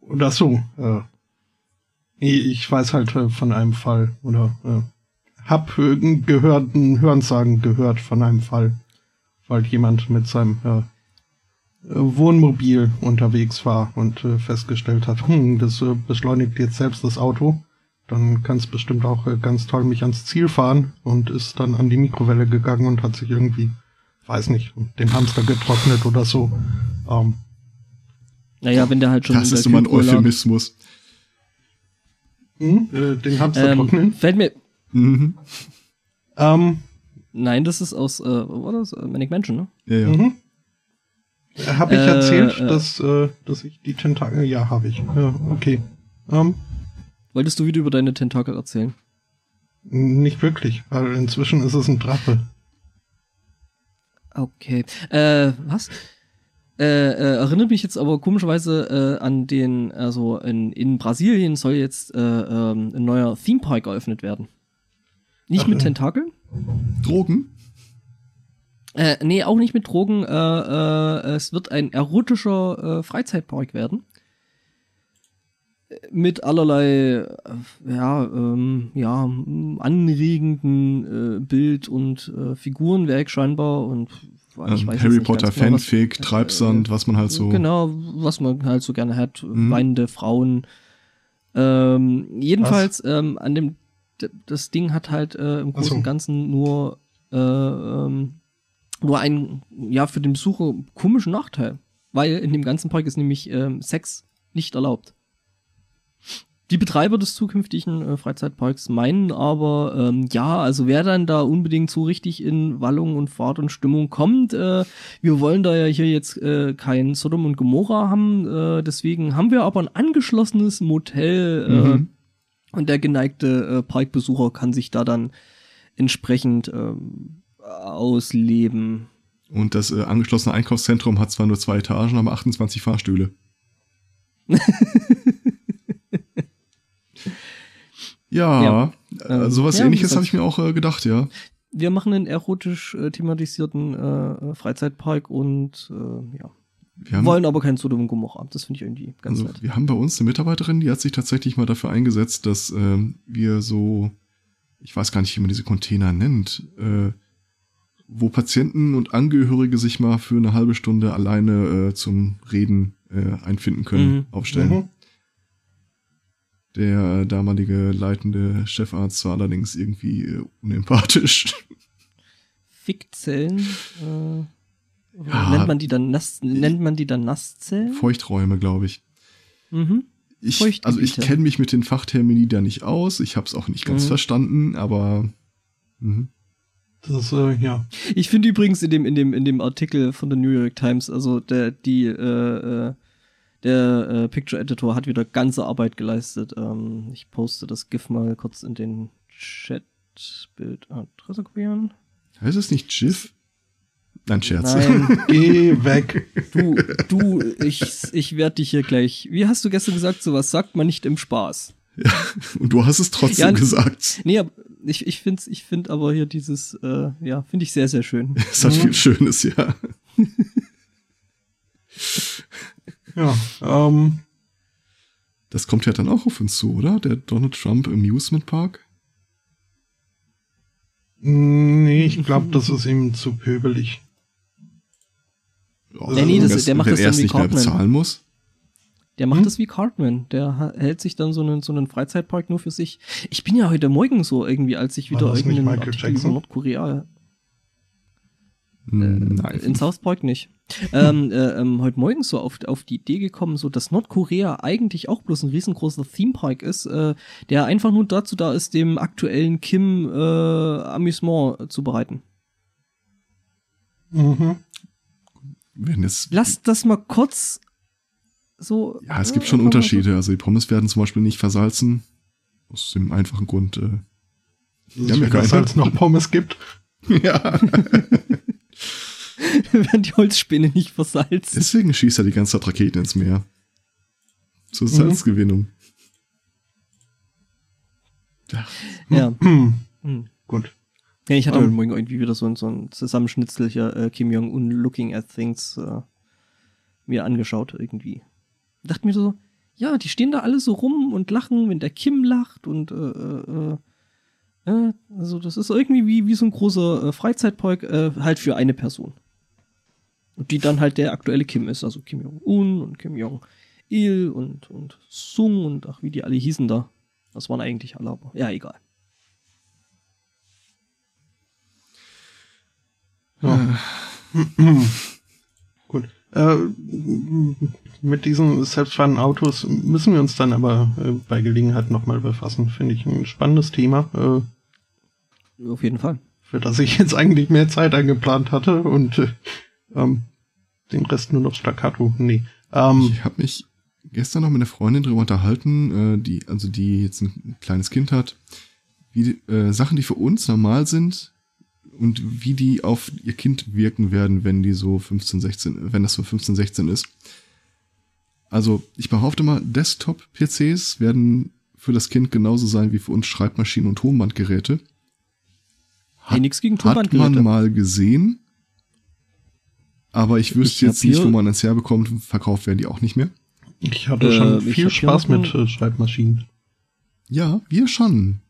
Oder so. Äh, ich weiß halt äh, von einem Fall oder äh, hab gehört, Hörensagen gehört von einem Fall, weil jemand mit seinem äh, Wohnmobil unterwegs war und äh, festgestellt hat, hm, das äh, beschleunigt jetzt selbst das Auto. Dann kann es bestimmt auch äh, ganz toll mich ans Ziel fahren und ist dann an die Mikrowelle gegangen und hat sich irgendwie, weiß nicht, den Hamster getrocknet oder so. Ähm, Naja, wenn der halt schon Das ist immer ein. Euphemismus. hm, äh, den Hamster Ähm, trocknen. fällt mir, Mhm. Ähm, nein, das ist aus, äh, was war das? Äh, Manic Mansion, ne? Ja, ja. Mhm. Habe ich Äh, erzählt, äh. dass, äh, dass ich die Tentakel. Ja, habe ich. Ja, okay. Ähm, Wolltest du wieder über deine Tentakel erzählen? nicht wirklich, weil inzwischen ist es ein Drache. Okay. Äh, was? Äh, äh, erinnert mich jetzt aber komischerweise äh, an den, also in, in Brasilien soll jetzt äh, ähm, ein neuer Theme Park eröffnet werden. Nicht Ach, mit äh. Tentakeln? Drogen? Äh, nee, auch nicht mit Drogen. Äh, äh, es wird ein erotischer äh, Freizeitpark werden. Mit allerlei, äh, ja, ähm, ja, anregenden äh, Bild- und äh, Figurenwerk scheinbar und ich Ähm, Harry nicht Potter genau, was- Fanfic, Treibsand, was man halt so. Genau, was man halt so gerne hat, Mhm. weinende Frauen. Ähm, jedenfalls, ähm, an dem, das Ding hat halt äh, im Großen so. und Ganzen nur, äh, ähm, nur einen, ja, für den Besucher komischen Nachteil. Weil in dem ganzen Park ist nämlich ähm, Sex nicht erlaubt. Die Betreiber des zukünftigen äh, Freizeitparks meinen aber, ähm, ja, also wer dann da unbedingt so richtig in Wallung und Fahrt und Stimmung kommt, äh, wir wollen da ja hier jetzt äh, kein Sodom und Gomorra haben, äh, deswegen haben wir aber ein angeschlossenes Motel äh, Mhm. Und der geneigte äh, Parkbesucher kann sich da dann entsprechend ähm, ausleben. Und das äh, angeschlossene Einkaufszentrum hat zwar nur zwei Etagen, aber 28 Fahrstühle. (laughs) ja, Ja. äh, sowas Ja, ähnliches habe ich mir auch äh, gedacht, ja. Wir machen einen erotisch äh, thematisierten äh, Freizeitpark und äh, ja, haben, wollen aber kein Sodom und Gomorra. Das finde ich irgendwie ganz also, nett. wir haben bei uns eine Mitarbeiterin, die hat sich tatsächlich mal dafür eingesetzt, dass ähm, wir so, ich weiß gar nicht, wie man diese Container nennt, äh, wo Patienten und Angehörige sich mal für eine halbe Stunde alleine äh, zum Reden äh, einfinden können, Mhm. aufstellen. Mhm. Der äh, damalige leitende Chefarzt war allerdings irgendwie äh, unempathisch. Fickzellen. Ja. Nennt man die dann Nass, nennt man die dann Nasszellen? Feuchträume, glaube ich. Mhm. Ich, also ich kenne mich mit den Fachtermini da nicht aus. Ich habe es auch nicht ganz Mhm. verstanden, aber mhm. Das, äh, ja. Ich finde übrigens in dem, in dem, in dem Artikel von der New York Times, also der, die, äh, äh, der äh, Picture Editor hat wieder ganze Arbeit geleistet. Ähm, ich poste das GIF mal kurz in den Chat. Bild Adresse kopieren. heißt es nicht GIF? Nein, Scherz. Nein, (laughs) Geh weg. du, du, ich, ich werde dich hier gleich. Wie hast du gestern gesagt, sowas sagt man nicht im Spaß. Und du hast es trotzdem Ja, gesagt. Nee, aber ich, ich finde ich find aber hier dieses, äh, ja, finde ich sehr, sehr schön. (laughs) Es hat Mhm. viel Schönes, ja. (laughs) Ja, ähm, Das kommt ja dann auch auf uns zu, oder? Der Donald Trump Amusement Park. nee, ich glaube, das ist ihm zu pöbelig. Ja, Nee, nee, wenn das- der macht das dann wie Cartman. bezahlen muss. Der macht Hm? das wie Cartman. Der hält sich dann so einen, so einen Freizeitpark nur für sich. Ich bin ja heute Morgen so irgendwie, als ich wieder irgendeinen Artikel Jackson? über Nordkorea Hm, Nein. In South Park nicht. ähm, äh, ähm, heute Morgen so auf, auf die Idee gekommen, so dass Nordkorea eigentlich auch bloß ein riesengroßer Themepark ist, äh, der einfach nur dazu da ist, dem aktuellen Kim äh, Amüsement zu bereiten. Mhm. Wenn es, Lasst das mal kurz so. ja, es gibt schon Unterschiede. Also die Pommes werden zum Beispiel nicht versalzen. Aus dem einfachen Grund, äh, dass ja, es als noch Pommes gibt. (laughs) ja. (laughs) Werden die Holzspäne nicht versalzen. Deswegen schießt er die ganze Zeit Raketen ins Meer. Zur mhm. Salzgewinnung. Ja. ja. (clears throat) mhm. Gut. Ja, ich hatte heute Morgen irgendwie wieder so, so ein Zusammenschnitzel hier, äh, Kim Jong-un looking at things, äh, mir angeschaut irgendwie. Dachte mir so, ja, die stehen da alle so rum und lachen, wenn der Kim lacht und äh, äh, äh, also das ist irgendwie wie, wie so ein großer äh, Freizeitpark, äh, halt für eine Person. Und die dann halt der aktuelle Kim ist, also Kim Jong-un und Kim Jong-il und, und Sung und ach, wie die alle hießen da. Das waren eigentlich alle, aber ja, egal. Ja. (clears throat) Gut. Äh, mit diesen selbstfahrenden Autos müssen wir uns dann aber äh, bei Gelegenheit nochmal befassen. Finde ich ein spannendes Thema. Äh, Auf jeden Fall. Für das ich jetzt eigentlich mehr Zeit eingeplant hatte und äh, ähm, den Rest nur noch staccato. Nee. Ähm, ich habe mich gestern noch mit einer Freundin darüber unterhalten, äh, die, also die jetzt ein kleines Kind hat, wie äh, Sachen, die für uns normal sind, und wie die auf ihr Kind wirken werden, wenn die so 15, 16, wenn das so 15, 16 ist. Also ich behaupte mal, Desktop-PCs werden für das Kind genauso sein wie für uns Schreibmaschinen und Tonbandgeräte. Hat, hey, nichts gegen Tonbandgeräte. Hat man mal gesehen, aber ich wüsste ich jetzt nicht, wo man eins herbekommt. Verkauft werden die auch nicht mehr. Ich hatte äh, schon viel Spaß mit äh, Schreibmaschinen. Ja, wir schon.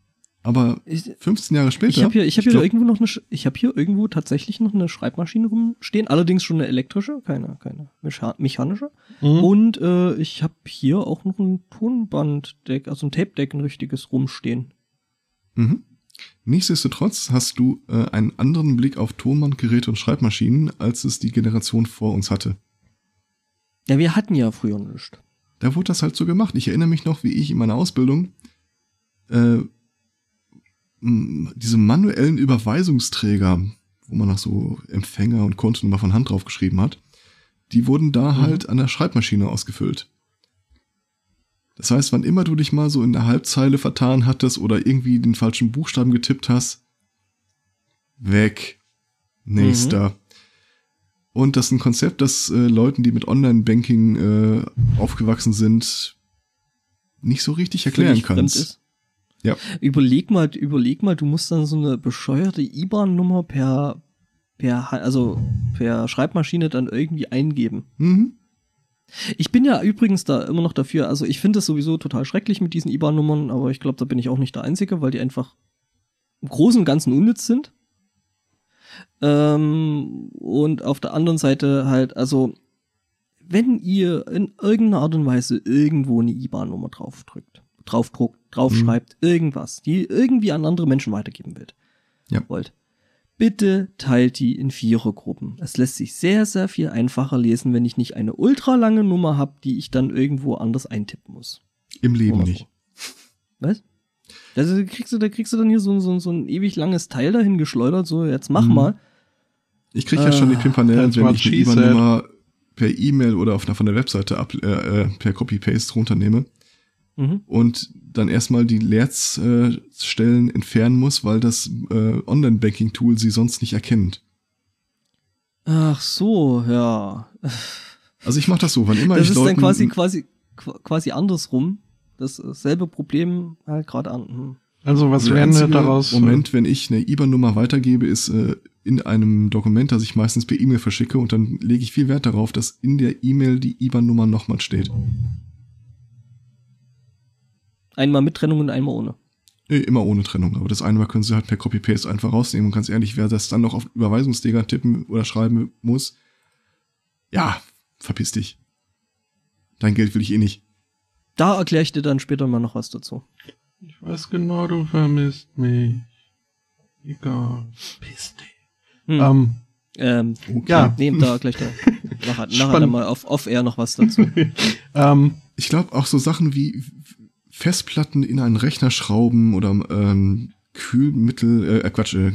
Aber 15 Jahre später. Ich habe hier, ich hab hier glaub, irgendwo noch eine, ich habe hier irgendwo tatsächlich noch eine Schreibmaschine rumstehen, allerdings schon eine elektrische, keine, keine mechanische. Mhm. Und äh, ich habe hier auch noch ein Tonbanddeck, also ein Tape-Deck, ein richtiges rumstehen. Mhm. Nichtsdestotrotz hast du äh, einen anderen Blick auf Tonbandgeräte und Schreibmaschinen, als es die Generation vor uns hatte. Ja, wir hatten ja früher nichts. Da wurde das halt so gemacht. Ich erinnere mich noch, wie ich in meiner Ausbildung äh, diese manuellen Überweisungsträger, wo man noch so Empfänger und Kontonummer von Hand drauf geschrieben hat, die wurden da mhm. halt an der Schreibmaschine ausgefüllt. Das heißt, wann immer du dich mal so in der Halbzeile vertan hattest oder irgendwie den falschen Buchstaben getippt hast, weg. Nächster. Mhm. Und das ist ein Konzept, das äh, Leuten, die mit Online-Banking äh, aufgewachsen sind, nicht so richtig erklären kannst. Ja. Überleg mal, überleg mal, du musst dann so eine bescheuerte IBAN-Nummer per, per, also per Schreibmaschine dann irgendwie eingeben. Mhm. Ich bin ja übrigens da immer noch dafür, also ich finde es sowieso total schrecklich mit diesen IBAN-Nummern, aber ich glaube, da bin ich auch nicht der Einzige, weil die einfach im Großen und Ganzen unnütz sind. Ähm, und auf der anderen Seite halt, also, wenn ihr in irgendeiner Art und Weise irgendwo eine IBAN-Nummer draufdrückt, draufdruckt, draufschreibt, mhm. irgendwas, die irgendwie an andere Menschen weitergeben will, ja. wollt, bitte teilt die in Vierergruppen. Es lässt sich sehr, sehr viel einfacher lesen, wenn ich nicht eine ultralange Nummer habe, die ich dann irgendwo anders eintippen muss. Im Leben so. nicht. Was? Also da kriegst du, da kriegst du dann hier so, so, so ein ewig langes Teil dahin geschleudert, so jetzt mach mhm. mal. Ich krieg ja schon die Pimpernellen, wenn ich eine IBAN-Nummer per E-Mail oder auf einer, von der Webseite ab, äh, äh per Copy-Paste runternehme mhm. und dann erstmal die Leerstellen entfernen muss, weil das äh, Online-Banking-Tool sie sonst nicht erkennt. Ach so, ja. Also ich mache das so, wann immer das ich Das ist dann quasi, quasi, quasi andersrum. Dasselbe Problem halt gerade an. Hm. Also was also lernen wir daraus? Moment, wenn ich eine IBAN-Nummer weitergebe, ist äh, in einem Dokument, das ich meistens per E-Mail verschicke und dann lege ich viel Wert darauf, dass in der E-Mail die IBAN-Nummer nochmal steht. Einmal mit Trennung und einmal ohne. Nee, immer ohne Trennung. Aber das eine Mal können sie halt per Copy-Paste einfach rausnehmen. Und ganz ehrlich, wer das dann noch auf Überweisungsleger tippen oder schreiben muss, ja, verpiss dich. Dein Geld will ich eh nicht. Da erkläre ich dir dann später mal noch was dazu. Ich weiß genau, du vermisst mich. Egal. Piss dich. Hm. Ähm, ähm, okay. Ja, nehmt da gleich da. nachher, nachher dann mal auf Off-Air noch was dazu. (laughs) ähm, ich glaube auch so Sachen wie Festplatten in einen Rechner schrauben oder ähm, Kühlmittel, äh, Quatsch, äh.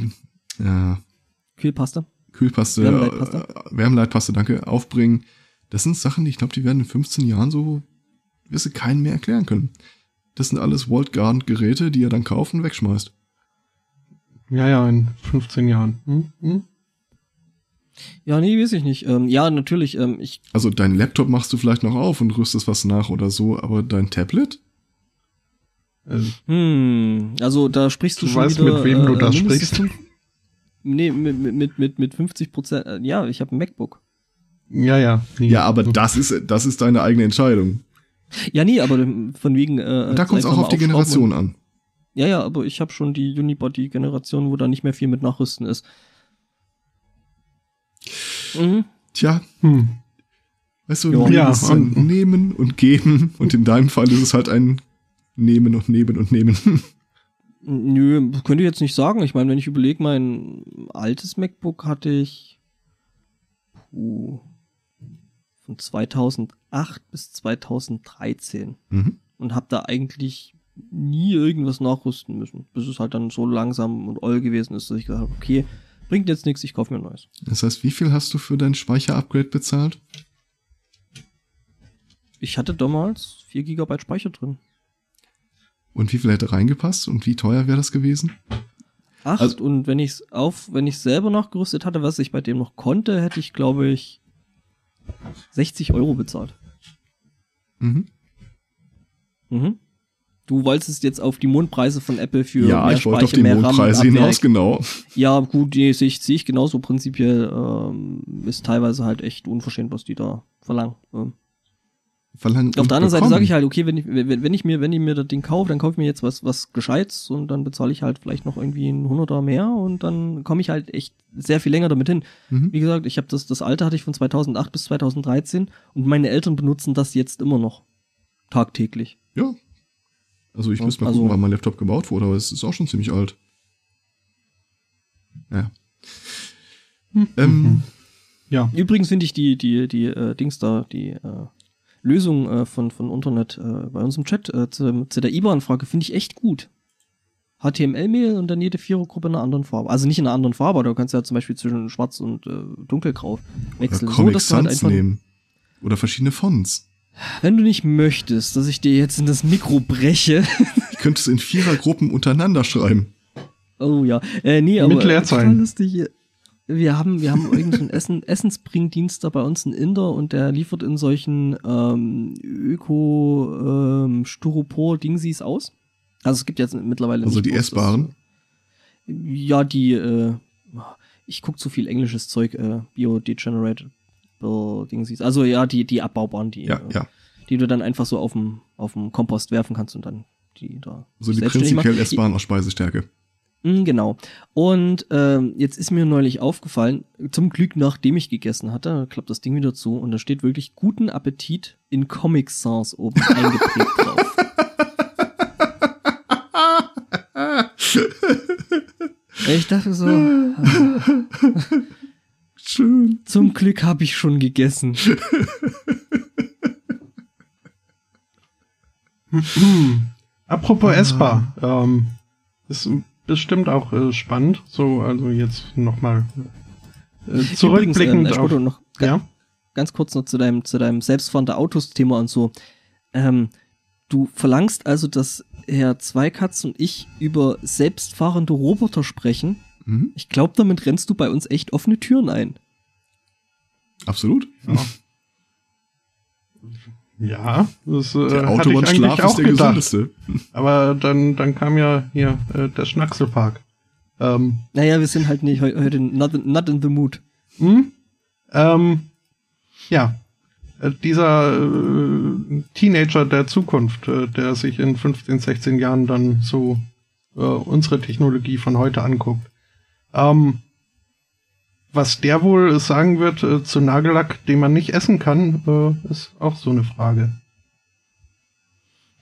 Kühlpaste. Kühlpaste, Wärmeleitpaste. Äh, Wärmeleitpaste, danke, aufbringen. Das sind Sachen, die ich glaube, die werden in 15 Jahren so, wirst du keinen mehr erklären können. Das sind alles Walled Garden Geräte, die er dann kauft und wegschmeißt. Ja, ja, in 15 Jahren. Hm? Hm? Ja, nee, weiß ich nicht. Ähm, ja, natürlich. Ähm, ich, Also dein Laptop machst du vielleicht noch auf und rüstest was nach oder so, aber dein Tablet? Äh, hm, also da sprichst du, Du schon weißt, wieder, mit wem du das mindestens sprichst. fünf- Nee, mit, mit, mit, mit, mit 50 Prozent. Äh, ja, ich habe ein MacBook. ja, ja. nee. Ja, aber das ist, das ist deine eigene Entscheidung. Ja, nee, aber von wegen. Äh, Und da kommt es auch auf die Generation an. Ja, ja, aber ich habe schon die Unibody-Generation, wo da nicht mehr viel mit Nachrüsten ist. Mhm. Tja, Hm. weißt du, Ja. Ja, Nehmen und Geben und in deinem Fall ist es halt ein Nehmen und Nehmen und Nehmen. Nö, könnte ich jetzt nicht sagen. Ich meine, wenn ich überlege, mein altes MacBook hatte ich puh, von 2008 bis 2013 Mhm. und habe da eigentlich nie irgendwas nachrüsten müssen, bis es halt dann so langsam und oll gewesen ist, dass ich gesagt habe, okay, bringt jetzt nichts, ich kaufe mir ein neues. Das heißt, wie viel hast du für dein Speicher-Upgrade bezahlt? Ich hatte damals 4 GB Speicher drin. Und wie viel hätte reingepasst und wie teuer wäre das gewesen? Acht Also- und wenn ich es auf, wenn ich selber nachgerüstet hatte, was ich bei dem noch konnte, hätte ich, glaube ich, 60 Euro bezahlt. Mhm. Mhm. Du wolltest jetzt auf die Mondpreise von Apple für Ja, mehr ich wollte auf Speicher, die Mondpreise hinaus, genau. Ja, gut, die sehe ich, sehe ich genauso prinzipiell. Ähm, ist teilweise halt echt unverschämt, was die da verlangen. Ähm. Verlangen Auf der anderen Seite sage ich halt, okay, wenn ich, wenn, wenn ich mir, wenn ich mir das Ding kaufe, dann kaufe ich mir jetzt was, was Gescheites und dann bezahle ich halt vielleicht noch irgendwie ein Hunderter mehr und dann komme ich halt echt sehr viel länger damit hin. Mhm. Wie gesagt, ich habe das, das alte hatte ich von 2008 bis 2013 und meine Eltern benutzen das jetzt immer noch. Tagtäglich. Ja. Also ich Ja, müsste mal also- gucken, wann mein Laptop gebaut wurde, aber es ist auch schon ziemlich alt. Ja. Ähm, Ja. Übrigens finde ich die, die, die äh, Dings da, die äh, Lösung äh, von, von Internet äh, bei uns im Chat äh, zu, zu der IBAN-Frage finde ich echt gut. HTML-Mail und dann jede Vierergruppe in einer anderen Farbe. Also nicht in einer anderen Farbe, aber du kannst ja zum Beispiel zwischen schwarz und äh, dunkelgrau oder wechseln. Comic dass du halt Sans nehmen. Oder verschiedene Fonts. Wenn du nicht möchtest, dass ich dir jetzt in das Mikro breche. Ich könnte es in Vierergruppen untereinander schreiben. oh ja. Äh, nee, aber Mit Leerzeichen. total lustig. Wir haben, wir haben irgendeinen Essen, (laughs) Essensbringdienst da bei uns in Inder und der liefert in solchen ähm, Öko ähm, aus. Also es gibt jetzt mittlerweile Also die essbaren? Das, ja, die äh, ich guck zu viel englisches Zeug, äh, Bio-Degenerate Dingsies. Also ja, die, die abbaubaren, die, Ja, äh, ja. die du dann einfach so auf dem, Kompost werfen kannst und dann die da. So die selbstständig prinzipiell essbaren aus Speisestärke. Mm, Genau. Und ähm, jetzt ist mir neulich aufgefallen, zum Glück nachdem ich gegessen hatte, klappt das Ding wieder zu und da steht wirklich guten Appetit in Comic Sans oben eingeprägt drauf. (laughs) Ich dachte so, Schön. zum Glück habe ich schon gegessen. (laughs) Apropos essbar, ähm, ist bestimmt auch äh, spannend. So, also jetzt nochmal äh, Übrigens, zurückblickend ähm, auf. Noch ga- Ja, ganz kurz noch zu deinem, zu deinem selbstfahrende Autos-Thema und so. Ähm, du verlangst also, dass Herr Zweikatz und ich über selbstfahrende Roboter sprechen. Mhm. Ich glaube, damit rennst du bei uns echt offene Türen ein. Absolut. ja, (laughs) das äh, Der hatte ich Autobahnschlaf eigentlich ist auch der gedacht. gesündeste. Aber dann, dann kam ja hier äh, der Schnackselpark. Ähm, Naja, wir sind halt nicht heu- heute not, in- not in the mood. hm? ähm, ja, äh, dieser äh, Teenager der Zukunft, äh, der sich in 15, 16 Jahren dann so äh, unsere Technologie von heute anguckt. Ähm, was der wohl sagen wird äh, zu Nagellack, den man nicht essen kann, äh, ist auch so eine Frage.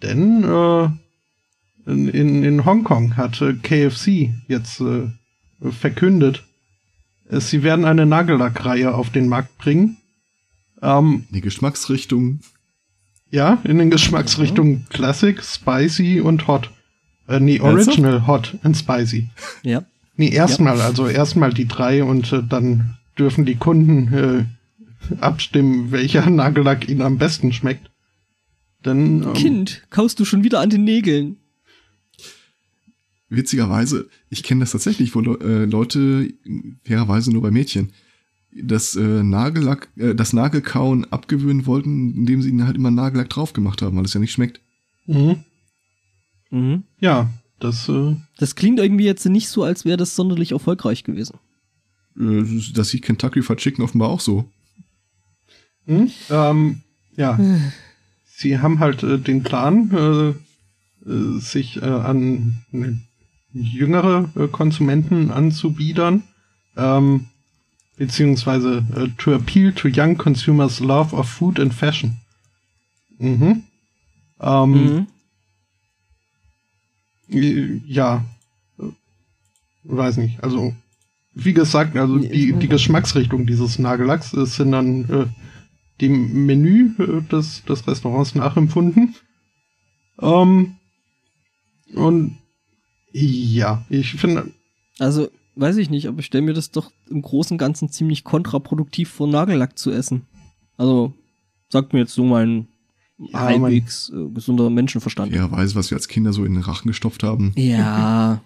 Denn äh, in, in, in Hongkong hat äh, KFC jetzt äh, verkündet, äh, sie werden eine Nagellackreihe auf den Markt bringen. Ähm, Die Geschmacksrichtung. ja, in den Geschmacksrichtungen Classic, Spicy und Hot. Äh, nee? Original, Hot und Spicy. Ja. Nee, erstmal, also erstmal die drei und äh, dann dürfen die Kunden äh, abstimmen, welcher (laughs) Nagellack ihnen am besten schmeckt. Denn, ähm, Kind, kaust du schon wieder an den Nägeln? Witzigerweise, ich kenne das tatsächlich, wo äh, Leute, fairerweise nur bei Mädchen, das äh, Nagellack, äh, das Nagelkauen abgewöhnen wollten, indem sie ihnen halt immer Nagellack drauf gemacht haben, weil es ja nicht schmeckt. mhm. Mhm. Ja, das, äh, Das klingt irgendwie jetzt nicht so, als wäre das sonderlich erfolgreich gewesen. Äh, das sieht Kentucky Fried Chicken offenbar auch so. hm? ähm, ja. (sighs) Sie haben halt äh, den Plan, äh, äh, sich äh, an äh, jüngere äh, Konsumenten anzubiedern, ähm, beziehungsweise äh, to appeal to young consumers love of food and fashion. Mhm. Ähm, Mhm. Äh, Ja. Weiß nicht. Also, wie gesagt, also die, die Geschmacksrichtung dieses Nagellacks äh, sind dann äh, dem Menü äh, des, des Restaurants nachempfunden. Ähm, und ja, ich finde, Also, weiß ich nicht, aber ich stelle mir das doch im Großen und Ganzen ziemlich kontraproduktiv vor, Nagellack zu essen. Also, sagt mir jetzt so mein Ja, halbwegs äh, gesunder Menschenverstand. Fairerweise, was wir als Kinder so in den Rachen gestopft haben. Ja,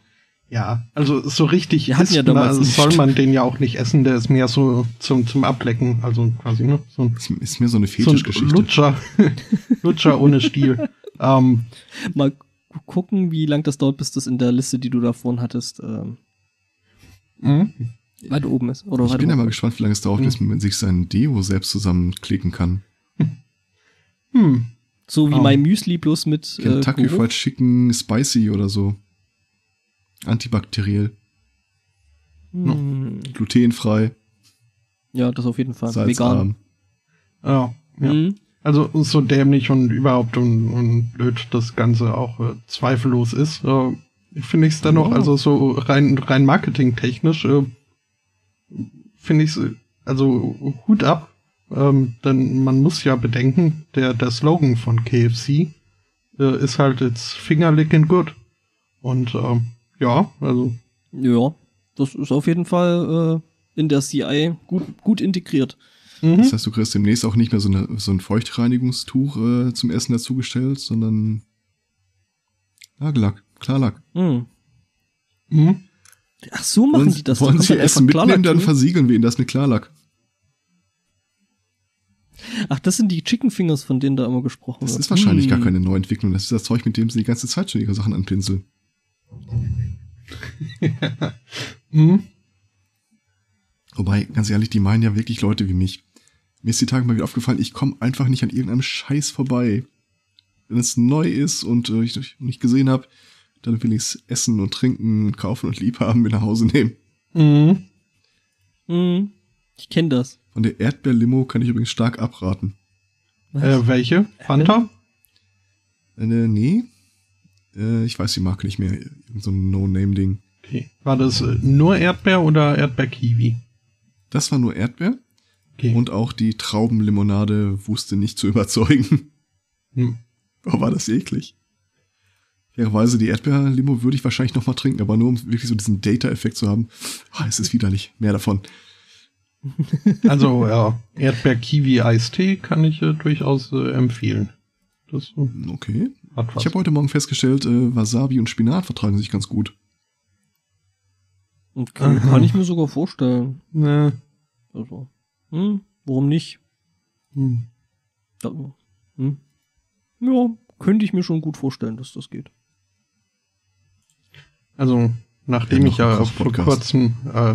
ja, also so richtig Wir isst ja damals man, nicht. soll man den ja auch nicht essen, der ist mehr so zum, zum Ablecken, also quasi, ne? So ein, Ist, ist mir so eine so ein Fetischgeschichte. Lutscher, (laughs) Lutscher ohne Stiel. ähm, mal gu- gucken, wie lang das dauert, bis das in der Liste, die du da vorhin hattest, ähm, mhm. weit oben ist. Oder Ich bin ja mal gespannt, wie lange es dauert, bis man sich sein Deo selbst zusammenklicken kann. Hm. So wie Oh. mein Müsli bloß mit äh, Kentucky Geruch. Fried Chicken Spicy oder so. Antibakteriell, Hm. glutenfrei, Ja, das auf jeden Fall. Vegan. salzarm. Ja, ja. Mhm. Also so dämlich und überhaupt und, und blöd das Ganze auch äh, zweifellos ist, äh, finde ich es dennoch, Ja. also so rein, rein marketingtechnisch, äh, finde ich es, also Hut ab, ähm, denn man muss ja bedenken, der, der Slogan von KFC äh, ist halt jetzt Fingerlicking good. Und ähm, ja, also Ja, das ist auf jeden Fall äh, in der CI gut, gut integriert. mhm. Das heißt, du kriegst demnächst auch nicht mehr so, eine, so ein Feuchtreinigungstuch äh, zum Essen dazugestellt, sondern Nagellack, Klarlack. Hm. Mhm. Ach, so machen wollen die das. wollen sie Essen mitnehmen, dann drüber. versiegeln wir ihnen das mit Klarlack. Ach, das sind die Chicken Fingers, von denen da immer gesprochen Das wird. ist wahrscheinlich Hm. gar keine Neuentwicklung. Das ist das Zeug, mit dem sie die ganze Zeit schon ihre Sachen anpinseln. Mhm. (laughs) Wobei, ganz ehrlich, die meinen ja wirklich Leute wie mich. Mir ist die Tage mal wieder aufgefallen, ich komme einfach nicht an irgendeinem Scheiß vorbei. Wenn es neu ist und äh, ich noch nicht gesehen habe, dann will ich es essen und trinken, kaufen und lieb haben, mit nach Hause nehmen. Mhm. Hm. Ich kenne das. Von der Erdbeerlimo kann ich übrigens stark abraten. Äh, welche? Fanta? Äh, nee, äh, ich weiß die Marke nicht mehr. Irgend so ein No-Name-Ding. Okay. War das äh, nur Erdbeer oder Erdbeer-Kiwi? Das war nur Erdbeer Okay. und auch die Traubenlimonade wusste nicht zu (laughs) überzeugen. Hm. Oh, war das eklig. Fairerweise, die Erdbeerlimo würde ich wahrscheinlich noch mal trinken, aber nur um wirklich so diesen Data-Effekt zu haben. Ah, es ist widerlich. Mehr davon. (laughs) Also ja, Erdbeer-Kiwi-Eistee kann ich äh, durchaus äh, empfehlen. Das äh, Okay. hat was. Ich habe heute Morgen festgestellt, äh, Wasabi und Spinat vertragen sich ganz gut. Okay, kann ich mir sogar vorstellen. Ne, Also, hm, warum nicht? hm. Da, hm. Ja, könnte ich mir schon gut vorstellen, dass das geht. Also, nachdem Ja, ich ja vor kurzem äh,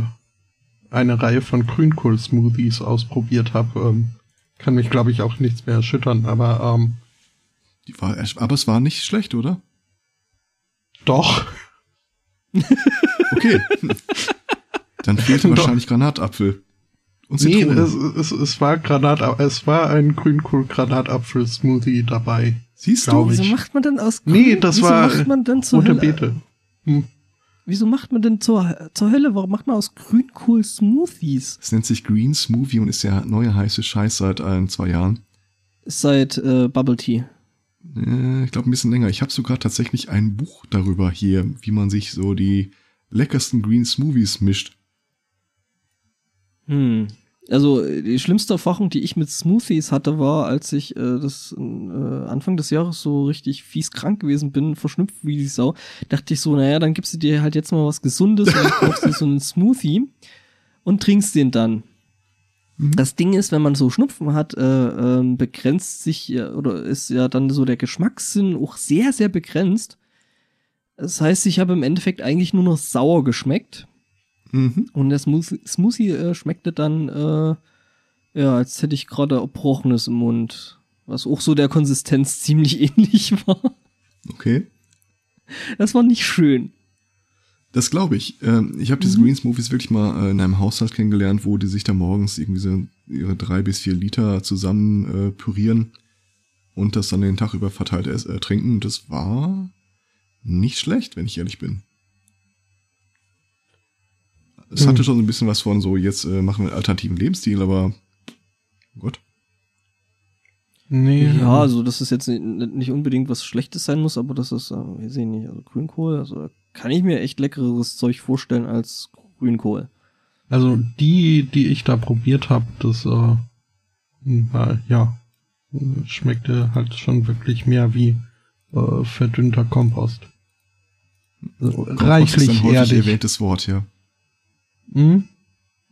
eine Reihe von Grünkohl-Smoothies ausprobiert habe, ähm, kann mich, glaube ich, auch nichts mehr erschüttern. Aber ähm, Die war, aber es war nicht schlecht, oder? doch, Okay. Dann fehlte Doch. wahrscheinlich Granatapfel. Und nee, Zitrone. es, es, es war Granat, es war ein Grünkohl-Granatapfel-Smoothie dabei. Siehst du? Wieso macht man denn aus Nee, Grün- das wieso war, macht man denn zur Rote Hölle, Beete. Hm. Wieso macht man denn zur, zur Hölle? Warum macht man aus Grünkohl Smoothies? Es nennt sich Green Smoothie und ist der neue heiße Scheiß seit ein, zwei Jahren. Seit äh, Bubble Tea. Äh, ich glaube ein bisschen länger. Ich habe sogar tatsächlich ein Buch darüber hier, wie man sich so die leckersten Green Smoothies mischt. Hm. Also die schlimmste Erfahrung, die ich mit Smoothies hatte, war, als ich äh, das äh, Anfang des Jahres so richtig fies krank gewesen bin, verschnupft wie die Sau, dachte ich so, naja, dann gibst du dir halt jetzt mal was Gesundes und dann (laughs) kaufst du so einen Smoothie und trinkst den dann. Das Ding ist, wenn man so Schnupfen hat, äh, ähm, begrenzt sich ja, oder ist ja dann so der Geschmackssinn auch sehr, sehr begrenzt. Das heißt, ich habe im Endeffekt eigentlich nur noch sauer geschmeckt. Mhm. Und der Smoothie, Smoothie äh, schmeckte dann, äh, ja, als hätte ich gerade Erbrochenes im Mund. Was auch so der Konsistenz (laughs) ziemlich ähnlich war. Okay. Das war nicht schön. Das glaube ich. Ähm, ich habe diese Mhm. Green Smoothies wirklich mal äh, in einem Haushalt kennengelernt, wo die sich da morgens irgendwie so ihre drei bis vier Liter zusammen äh, pürieren und das dann den Tag über verteilt äh, trinken. Und Das war nicht schlecht, wenn ich ehrlich bin. Es hatte schon so ein bisschen was von so, jetzt äh, machen wir einen alternativen Lebensstil, aber Gott. Nee. Ja, also dass es jetzt nicht, nicht unbedingt was Schlechtes sein muss, aber das ist, äh, weiß ich nicht, also Grünkohl, also da kann ich mir echt leckeres Zeug vorstellen als Grünkohl. Also die, die ich da probiert habe, das äh, war, ja, schmeckte halt schon wirklich mehr wie äh, verdünnter Kompost. Also Kompost ist ein reichlich häufig erdig. erwähntes Wort, ja. Hm?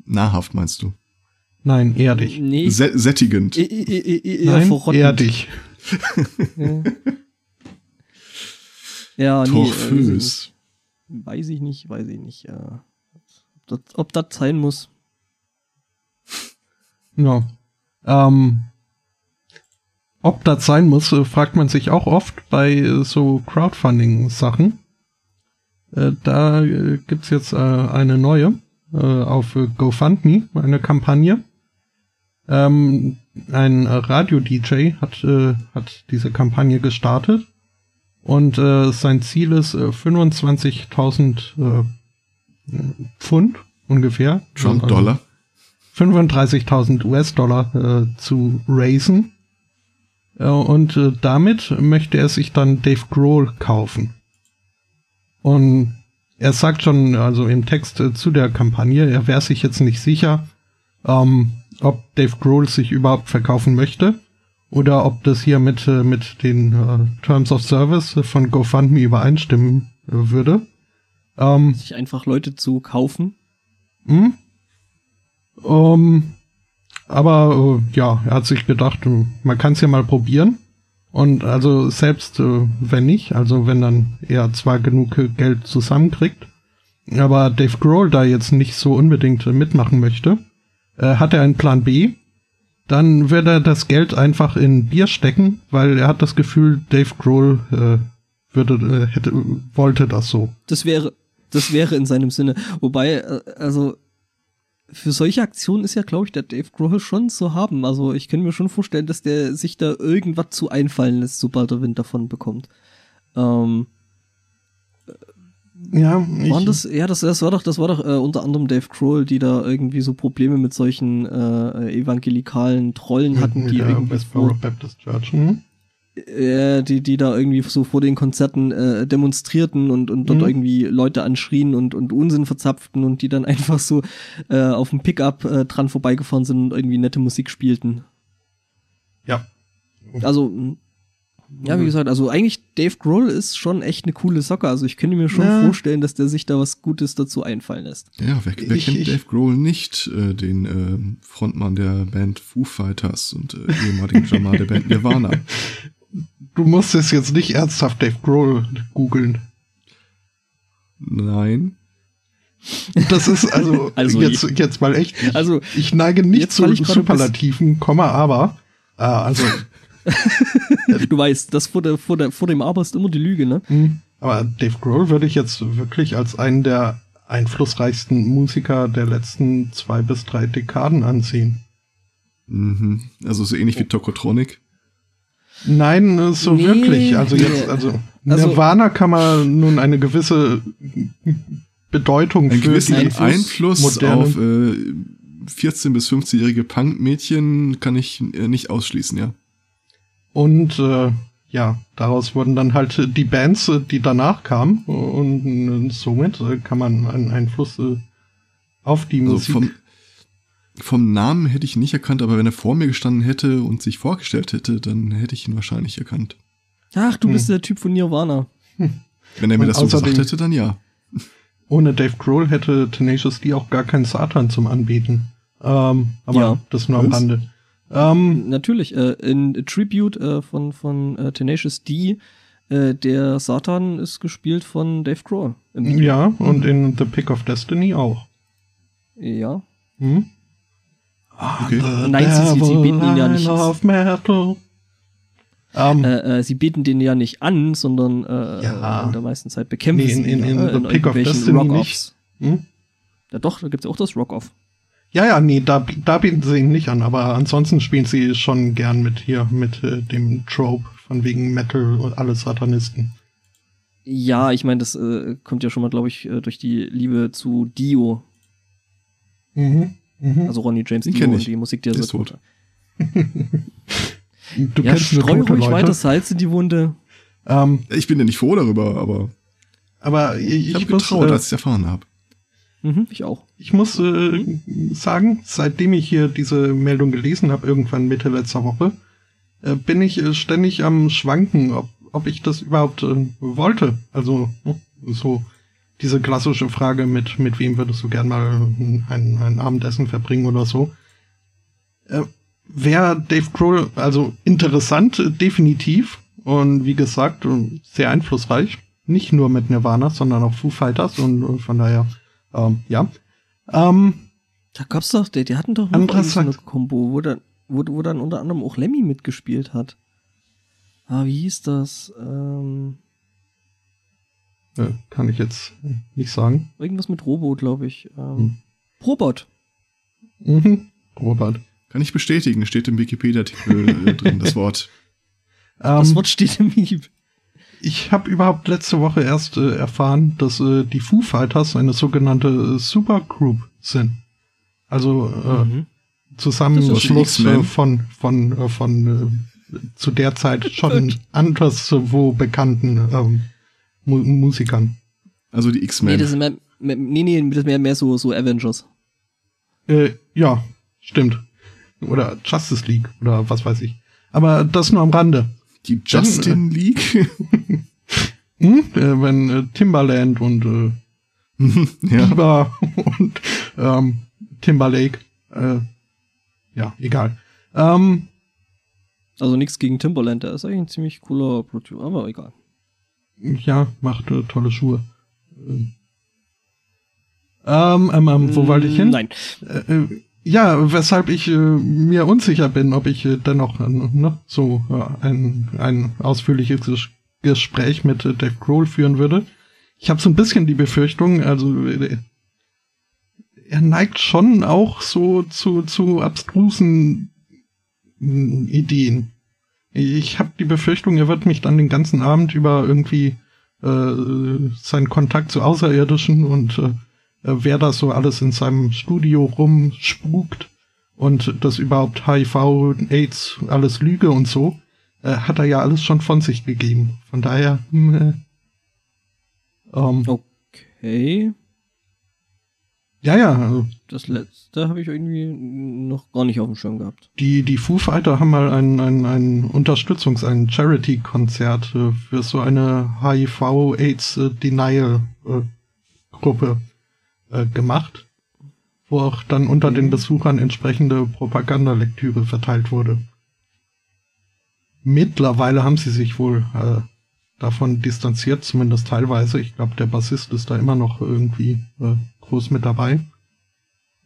Nahrhaft meinst du? Nein, erdig. Nee, Sä sättigend. e- e- e- e- eher Nein, verrottend. erdig. Ja, (laughs) ja nee, äh, Torfös. weiß ich nicht, weiß ich nicht. Äh, ob, das, ob das sein muss. Ja. Ähm, ob das sein muss, äh, fragt man sich auch oft bei äh, so Crowdfunding-Sachen. Äh, da äh, gibt's jetzt äh, eine neue äh, auf GoFundMe, eine Kampagne. Ähm, ein Radio-DJ hat, äh, hat diese Kampagne gestartet und äh, sein Ziel ist äh, 25.000 äh, Pfund ungefähr. Trump Also- Dollar. 35.000 US-Dollar äh, zu raisen. Äh, und äh, damit möchte er sich dann Dave Grohl kaufen. Und er sagt schon, also im Text äh, zu der Kampagne, er wäre sich jetzt nicht sicher, ähm, ob Dave Grohl sich überhaupt verkaufen möchte oder ob das hier mit, äh, mit den äh, Terms of Service von GoFundMe übereinstimmen äh, würde. Ähm, Sich einfach Leute zu kaufen. hm? Ähm, aber äh, ja, er hat sich gedacht, man kann es ja mal probieren. Und also selbst äh, wenn nicht, also wenn dann er zwar genug Geld zusammenkriegt, aber Dave Grohl da jetzt nicht so unbedingt mitmachen möchte, äh, hat er einen Plan B. Dann wird er das Geld einfach in Bier stecken, weil er hat das Gefühl, Dave Grohl äh, würde, äh, hätte, wollte das so. Das wäre, das wäre in seinem Sinne. Wobei, äh, also für solche Aktionen ist ja, glaube ich, der Dave Grohl schon zu haben. Also ich könnte mir schon vorstellen, dass der sich da irgendwas zu einfallen lässt, sobald er Wind davon bekommt. Ähm, Ja, waren das, ja, das, das war doch, das war doch äh, unter anderem Dave Grohl, die da irgendwie so Probleme mit solchen äh, evangelikalen Trollen hatten, die der irgendwie Westboro Baptist Church. Hm? Äh, die, die da irgendwie so vor den Konzerten äh, demonstrierten und, und dort Mhm. irgendwie Leute anschrien und, und Unsinn verzapften und die dann (laughs) einfach so äh, auf dem Pickup äh, dran vorbeigefahren sind und irgendwie nette Musik spielten. Ja. Also, ja, wie Mhm. gesagt, also eigentlich Dave Grohl ist schon echt eine coole Socke. Also ich könnte mir schon Ja. vorstellen, dass der sich da was Gutes dazu einfallen lässt. Ja, wer, wer Ich- kennt ich- Dave Grohl nicht, äh, den äh, Frontmann der Band Foo Fighters und äh, ehemaligen Drummer der Band Nirvana? (laughs) Du musst es jetzt nicht ernsthaft Dave Grohl googeln. Nein. Das ist also, (laughs) Also jetzt, jetzt mal echt. Ich, Also, ich neige nicht zu ich Superlativen, Komma, aber. Äh, also, (laughs) Du weißt, das vor, der, vor, der, vor dem Aber ist immer die Lüge, ne? mh, aber Dave Grohl würde ich jetzt wirklich als einen der einflussreichsten Musiker der letzten zwei bis drei Dekaden ansehen. Mhm. Also so ähnlich wie Tokotronic. Nein, äh, so Nee, wirklich. Also jetzt, also, Also- Nirvana kann man nun eine gewisse Bedeutung Einen für gewissen die Einfluss, moderne- auf äh, 14- bis 15-jährige Punkmädchen kann ich äh, nicht ausschließen, ja. Und äh, ja, daraus wurden dann halt die Bands, äh, die danach kamen. Und äh, somit äh, kann man einen Einfluss äh, auf die Also Musik. vom, Vom Namen hätte ich ihn nicht erkannt, aber wenn er vor mir gestanden hätte und sich vorgestellt hätte, dann hätte ich ihn wahrscheinlich erkannt. Ach, du bist der Typ von Nirvana. (laughs) Wenn er mir Und das so gesagt hätte, dann ja. Ohne Dave Grohl hätte Tenacious D auch gar keinen Satan zum Anbieten. Ähm, aber Ja. das nur am? Rande. Ähm, Natürlich, äh, in Tribute äh, von, von äh, Tenacious D, äh, der Satan ist gespielt von Dave Grohl. Ja, und in The Pick of Destiny auch. Ja. Hm? Okay. The Nein, sie- sie- sie bieten ihn ja nicht. metal. Ähm, Äh, äh, sie bieten den ja nicht an, sondern äh, Ja. in der meisten Zeit bekämpfen Nee, in- sie in- ihn, in äh, Pick of irgendwelchen Rock-Offs. hm? Ja doch, da gibt's ja auch das Rock-Off. Ja, ja, nee, da, da bieten sie ihn nicht an, aber ansonsten spielen sie schon gern mit hier, mit äh, dem Trope von wegen Metal und alle Satanisten. Ja, ich meine, das äh, kommt ja schon mal, glaube ich, äh, durch die Liebe zu Dio, Mhm. Mhm. also Ronnie James Dio ich. die Musik, die er Der so ist tot. (laughs) du Ja, kennst streu ruhig Leute. weiter Salz in die Wunde. Ähm, Ich bin ja nicht froh darüber, aber aber ich, ich, habe getraut, äh, als ich erfahren habe. Mhm, ich auch. ich muss äh, sagen, seitdem ich hier diese Meldung gelesen habe, irgendwann Mitte letzter Woche, äh, bin ich äh, ständig am Schwanken, ob, ob ich das überhaupt äh, wollte. Also hm, so diese klassische Frage mit, mit wem würdest du gern mal ein, ein Abendessen verbringen oder so. Äh, Wäre Dave Grohl also interessant, äh, definitiv. Und wie gesagt, äh, sehr einflussreich. Nicht nur mit Nirvana, sondern auch Foo Fighters und äh, von daher, ähm, ja. Ähm, Da gab's doch, die, die hatten doch so eine Kombo, wo dann, wo, wo dann unter anderem auch Lemmy mitgespielt hat. Ah, wie hieß das? Ähm, äh, kann ich jetzt nicht sagen. irgendwas mit Robo, glaube ich. Ähm, Hm. Robot. Mhm. Robert. Kann ich bestätigen, steht im Wikipedia-Artikel äh, (laughs) drin, das Wort. Das Ähm, Wort steht im Hieb. ich habe überhaupt letzte Woche erst äh, erfahren, dass äh, die Foo Fighters eine sogenannte äh, Supergroup sind. Also äh, Mhm. Zusammenschluss Das von von von äh, zu der Zeit (laughs) schon anderswo bekannten ähm, Mu Musikern. Also die Nee, X-Men. das ist mehr, mehr, nee, nee, das ist mehr, mehr so, so Avengers. Äh, ja, stimmt. Oder Justice League oder was weiß ich. Aber das nur am Rande. die Justin League. (laughs) Hm? Äh, wenn äh, Timbaland und äh, (laughs) ja. Bieber (laughs) und ähm, Timberlake, äh, ja, egal. Ähm, Also nichts gegen Timberland, der ist eigentlich ein ziemlich cooler Producer, aber egal. Ja, macht äh, tolle Schuhe. Ähm, ähm, ähm, wo wollte ich hin? Nein. Äh, äh, ja, weshalb ich äh, mir unsicher bin, ob ich äh, dennoch äh, ne, so äh, ein, ein ausführliches Ges Gespräch mit äh, Dave Grohl führen würde. Ich habe so ein bisschen die Befürchtung, also äh, er neigt schon auch so zu, zu abstrusen mh, Ideen. Ich habe die Befürchtung, er wird mich dann den ganzen Abend über irgendwie äh, seinen Kontakt zu Außerirdischen und äh, wer da so alles in seinem Studio rumspukt und das überhaupt HIV, AIDS, alles Lüge und so, äh, hat er ja alles schon von sich gegeben. Von daher, äh, ähm, Okay. Ja, ja, also Das letzte habe ich irgendwie noch gar nicht auf dem Schirm gehabt. die, die Foo Fighter haben mal ein, ein, ein Unterstützungs-, ein Charity-Konzert äh, für so eine HIV-AIDS-Denial-Gruppe äh, gemacht, wo auch dann unter den Besuchern entsprechende Propagandalektüre verteilt wurde. Mittlerweile haben sie sich wohl äh, davon distanziert, zumindest teilweise. Ich glaube, der Bassist ist da immer noch irgendwie äh, groß mit dabei.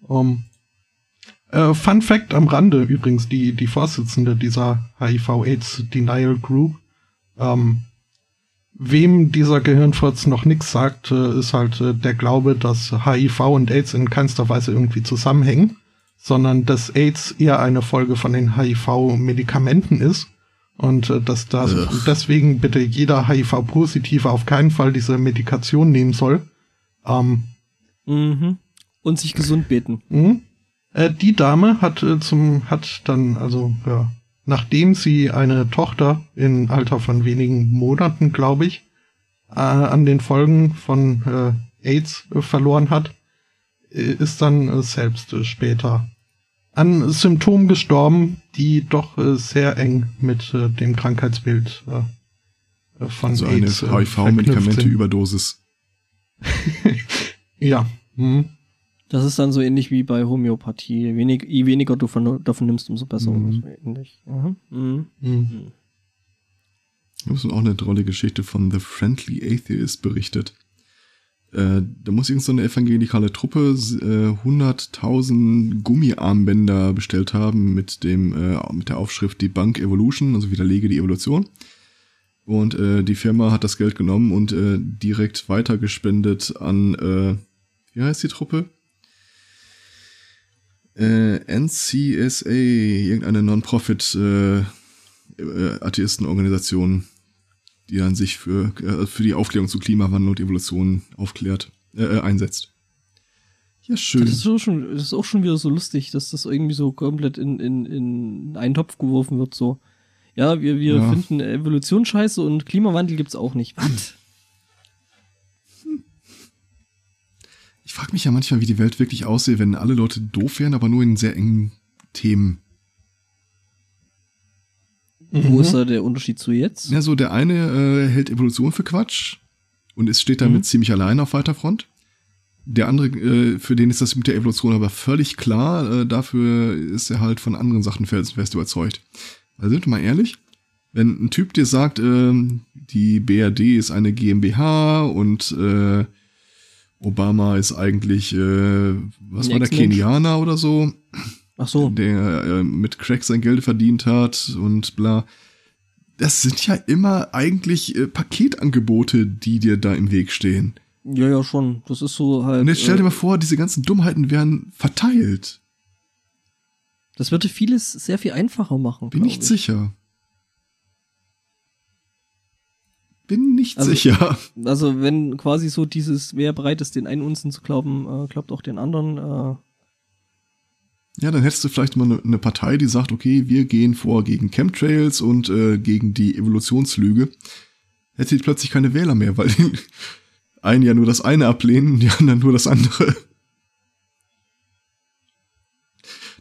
Um, äh, Fun Fact am Rande übrigens, die, die Vorsitzende dieser HIV-AIDS Denial Group, ähm, wem dieser Gehirnfurz noch nichts sagt, äh, ist halt äh, der Glaube, dass HIV und AIDS in keinster Weise irgendwie zusammenhängen, sondern dass AIDS eher eine Folge von den HIV-Medikamenten ist und äh, dass das Ugh. deswegen bitte jeder HIV-Positive auf keinen Fall diese Medikation nehmen soll. Ähm, Mhm. Und sich gesund beten. Mhm. Äh, die Dame hat äh, zum hat dann also ja, nachdem sie eine Tochter im Alter von wenigen Monaten, glaube ich, äh, an den Folgen von äh, AIDS äh, verloren hat, äh, ist dann äh, selbst äh, später an Symptomen gestorben, die doch äh, sehr eng mit äh, dem Krankheitsbild von also AIDS, eine HIV-Medikamente-Überdosis. (laughs) ja. Hm. Das ist dann so ähnlich wie bei Homöopathie. Je, wenig, weniger du von, davon nimmst, umso besser. Mhm. So ähnlich. Mhm. Mhm. Hm. Das ist auch eine tolle Geschichte von The Friendly Atheist berichtet. Äh, da muss irgend so eine evangelikale Truppe äh, 100.000 Gummiarmbänder bestellt haben mit dem äh, mit der Aufschrift Debunk Evolution, also widerlege die Evolution. Und äh, die Firma hat das Geld genommen und äh, direkt weitergespendet an, äh, wie heißt die Truppe? Äh, NCSA, irgendeine Non-Profit äh, äh, Atheistenorganisation, die dann sich für, äh, für die Aufklärung zu Klimawandel und Evolution aufklärt, äh, äh, einsetzt. Ja, schön. Das ist, auch schon, das ist auch schon wieder so lustig, dass das irgendwie so komplett in, in, in einen Topf geworfen wird, so. Ja, wir, wir Ja. finden Evolution scheiße und Klimawandel gibt's auch nicht. Was? Frage mich ja manchmal, wie die Welt wirklich aussehe, wenn alle Leute doof wären, aber nur in sehr engen Themen. Wo ist da der Unterschied zu jetzt? Ja, so der eine äh, hält Evolution für Quatsch und es steht damit Mhm. ziemlich allein auf weiter Front. Der andere, äh, für den ist das mit der Evolution aber völlig klar. Äh, dafür ist er halt von anderen Sachen felsenfest überzeugt. Also sind wir mal ehrlich, wenn ein Typ dir sagt, ähm, die BRD ist eine GmbH und äh, Obama ist eigentlich, äh, was Ein war der. Kenianer oder so, Ach so. der äh, mit Crack sein Geld verdient hat und bla. Das sind ja immer eigentlich äh, Paketangebote, die dir da im Weg stehen. Ja, ja, schon. Das ist so halt. Und jetzt stell dir äh, mal vor, diese ganzen Dummheiten werden verteilt. das würde vieles sehr viel einfacher machen. Bin nicht sicher. Bin nicht Also- sicher. Also wenn quasi so dieses, wer bereit ist, den einen Unsen zu glauben, äh, glaubt auch den anderen. Äh, Ja, dann hättest du vielleicht mal eine, eine Partei, die sagt, okay, wir gehen vor gegen Chemtrails und äh, gegen die Evolutionslüge. Hätte die plötzlich keine Wähler mehr, weil die einen ja nur das eine ablehnen, die anderen nur das andere.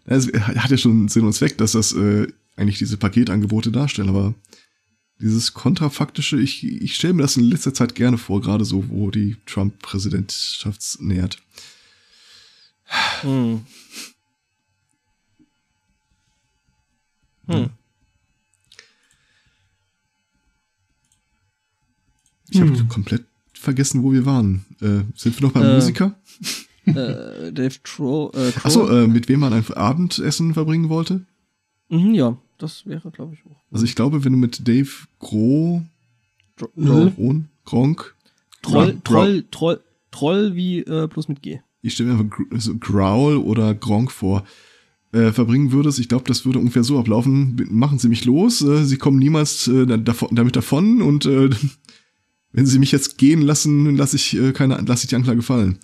Es hat ja schon Sinn und Zweck, dass das äh, eigentlich diese Paketangebote darstellen, aber dieses kontrafaktische, ich, ich stelle mir das in letzter Zeit gerne vor, gerade so, wo die Trump-Präsidentschaft nähert. hm. Hm. Ich habe Hm. komplett vergessen, wo wir waren. Äh, sind wir noch beim Äh, Musiker? äh, Dave Tro äh. Achso, äh, mit wem man ein Abendessen verbringen wollte? Mhm, ja, das wäre, glaube ich, auch. Also ich glaube, wenn du mit Dave Gro, Tro Mhm. Gron, Gronk, Troll, Troll, Troll, Troll wie äh, bloß mit G. ich stelle mir einfach so Growl oder Gronk vor, äh, verbringen würdest, ich glaube, das würde ungefähr so ablaufen. Machen Sie mich los, äh, Sie kommen niemals äh, da- davon, damit davon und äh, (laughs) wenn Sie mich jetzt gehen lassen, lasse ich äh, keine, lasse ich die Anklage fallen.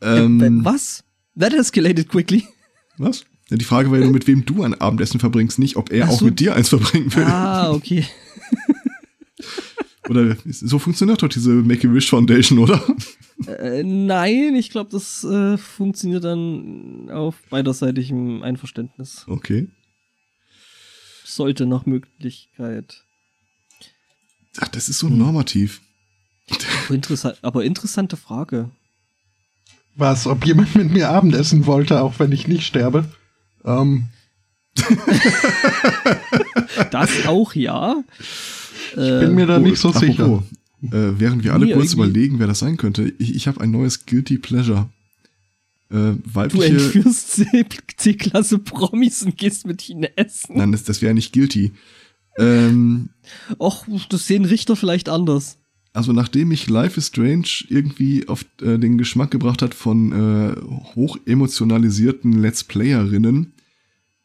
Ähm, äh, was? That escalated quickly. Was? Ja, die Frage war ja nur, mit wem du ein Abendessen verbringst, nicht ob er Ach auch so. mit dir eins verbringen will. Ah, okay. (laughs) Oder so funktioniert doch diese Make-A-Wish Foundation, oder? Äh, nein, ich glaube, das äh, funktioniert dann auf beiderseitigem Einverständnis. Okay. Sollte nach Möglichkeit. Ach, das ist so Hm. normativ. Aber, interessant, aber interessante Frage. Was, ob jemand mit mir Abendessen wollte, auch wenn ich nicht sterbe? Ähm, (laughs) Das auch ja. Äh, bin mir da nicht so sicher. apropos, Äh, während wir alle Nee, kurz irgendwie- überlegen, wer das sein könnte, ich, ich habe ein neues Guilty Pleasure. Äh, du weibliche. entführst C- (laughs) C-Klasse Promis und gehst mit ihnen essen. Nein, das, das wäre nicht guilty. Ähm, Och, das sehen Richter vielleicht anders. also nachdem mich Life is Strange irgendwie auf äh, den Geschmack gebracht hat von äh, hochemotionalisierten Let's Playerinnen,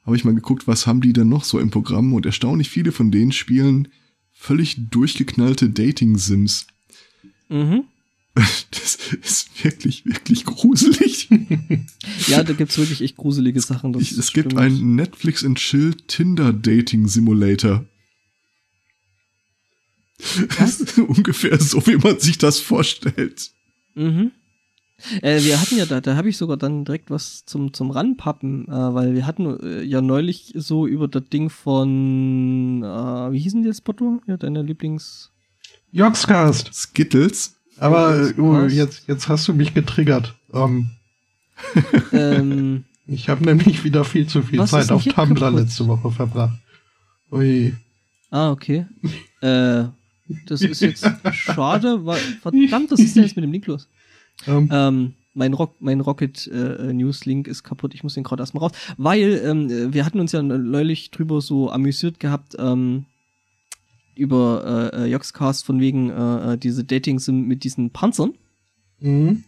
habe ich mal geguckt, was haben die denn noch so im Programm und erstaunlich viele von denen spielen völlig durchgeknallte Dating-Sims. Mhm. (laughs) Das ist wirklich, wirklich gruselig. (laughs) Ja, da gibt's wirklich echt gruselige Sachen. Das Ich, es stimmt. gibt einen Netflix and Chill Tinder Dating Simulator. Was? (laughs) Ungefähr so, wie man sich das vorstellt. Mhm. Äh, wir hatten ja da, da habe ich sogar dann direkt was zum zum Ranpappen, äh, weil wir hatten äh, ja neulich so über das Ding von, äh, wie hießen die jetzt, Potto? Ja, deine Lieblings. Joxcast. Skittles. Aber oh, jetzt, jetzt hast du mich getriggert. Ähm, ähm, (laughs) ich habe nämlich wieder viel zu viel Zeit auf Tumblr kaputt? letzte Woche verbracht. Ui. ah, okay. (laughs) äh, das ist jetzt (laughs) schade, weil, verdammt, was ist denn jetzt mit dem Link los? Ähm, Ähm, mein, Rock, mein Rocket äh, News Link ist kaputt. Ich muss den gerade erstmal raus. Weil ähm, äh, wir hatten uns ja neulich drüber so amüsiert gehabt ähm, über äh, äh, Joxcast von wegen äh, äh, diese Dating-Sim mit diesen Panzern. mhm.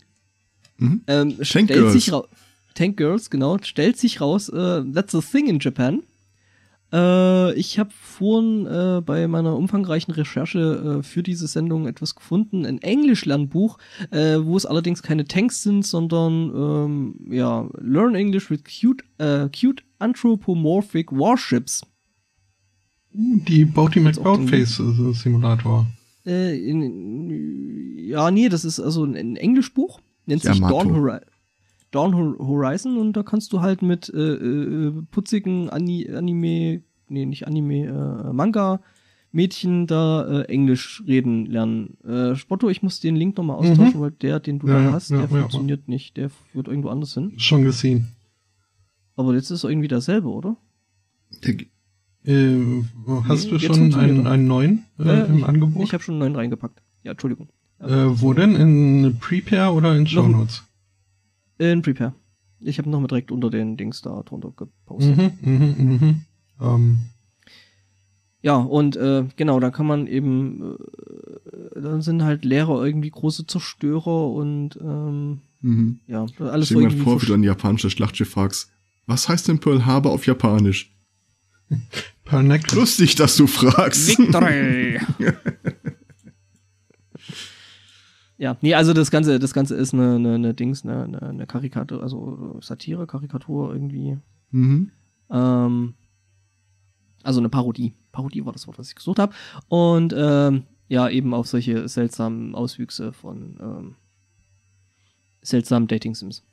Mhm. Ähm, Tank stellt Girls. sich raus. Tank Girls, genau. Stellt sich raus, äh, that's a thing in Japan. Äh, ich habe vorhin äh, bei meiner umfangreichen Recherche äh, für diese Sendung etwas gefunden, ein Englisch-Lernbuch, äh, wo es allerdings keine Tanks sind, sondern ähm, ja, Learn English with cute, äh, cute anthropomorphic warships. Die Jetzt auch den- McBoatface äh, Simulator. Äh, in, ja, nee, das ist also ein, ein Englischbuch, nennt sich Yamato. Dawn, Hori Dawn Hor- Horizon und da kannst du halt mit äh, äh, putzigen Ani Anime, nee, nicht Anime, äh, Manga Mädchen da äh, Englisch reden lernen. Äh, Spotto, ich muss den Link nochmal austauschen, weil der, den du Ja, da hast, ja, der ja, funktioniert nicht. Der führt irgendwo anders hin. Schon gesehen. Aber jetzt ist irgendwie dasselbe, oder? Der, Äh, hast Nee, du schon einen, einen neuen äh, Äh, im ich, Angebot? Ich habe schon einen neuen reingepackt. Ja, Entschuldigung. äh, wo denn? In Prepare oder in Show Notes? In Prepare. Ich habe nochmal direkt unter den Dings da drunter gepostet. Mhm, mhm, mhm. Ähm, Ja, und äh, genau, da kann man eben, äh, dann sind halt Lehrer irgendwie große Zerstörer und ähm, mhm. ja, alles Stell dir mal irgendwie vor, wie du ein japanisches Schlachtschiff fragst. Was heißt denn Pearl Harbor auf Japanisch? Necklace. Lustig, dass du fragst. Victory! (laughs) ja, nee, also das Ganze, das Ganze ist eine, eine, eine Dings, eine, eine, eine Karikatur, also Satire, Karikatur irgendwie. mhm. Ähm, also eine Parodie. Parodie war das Wort, was ich gesucht habe. Und ähm, ja, eben auf solche seltsamen Auswüchse von ähm, seltsamen Dating-Sims.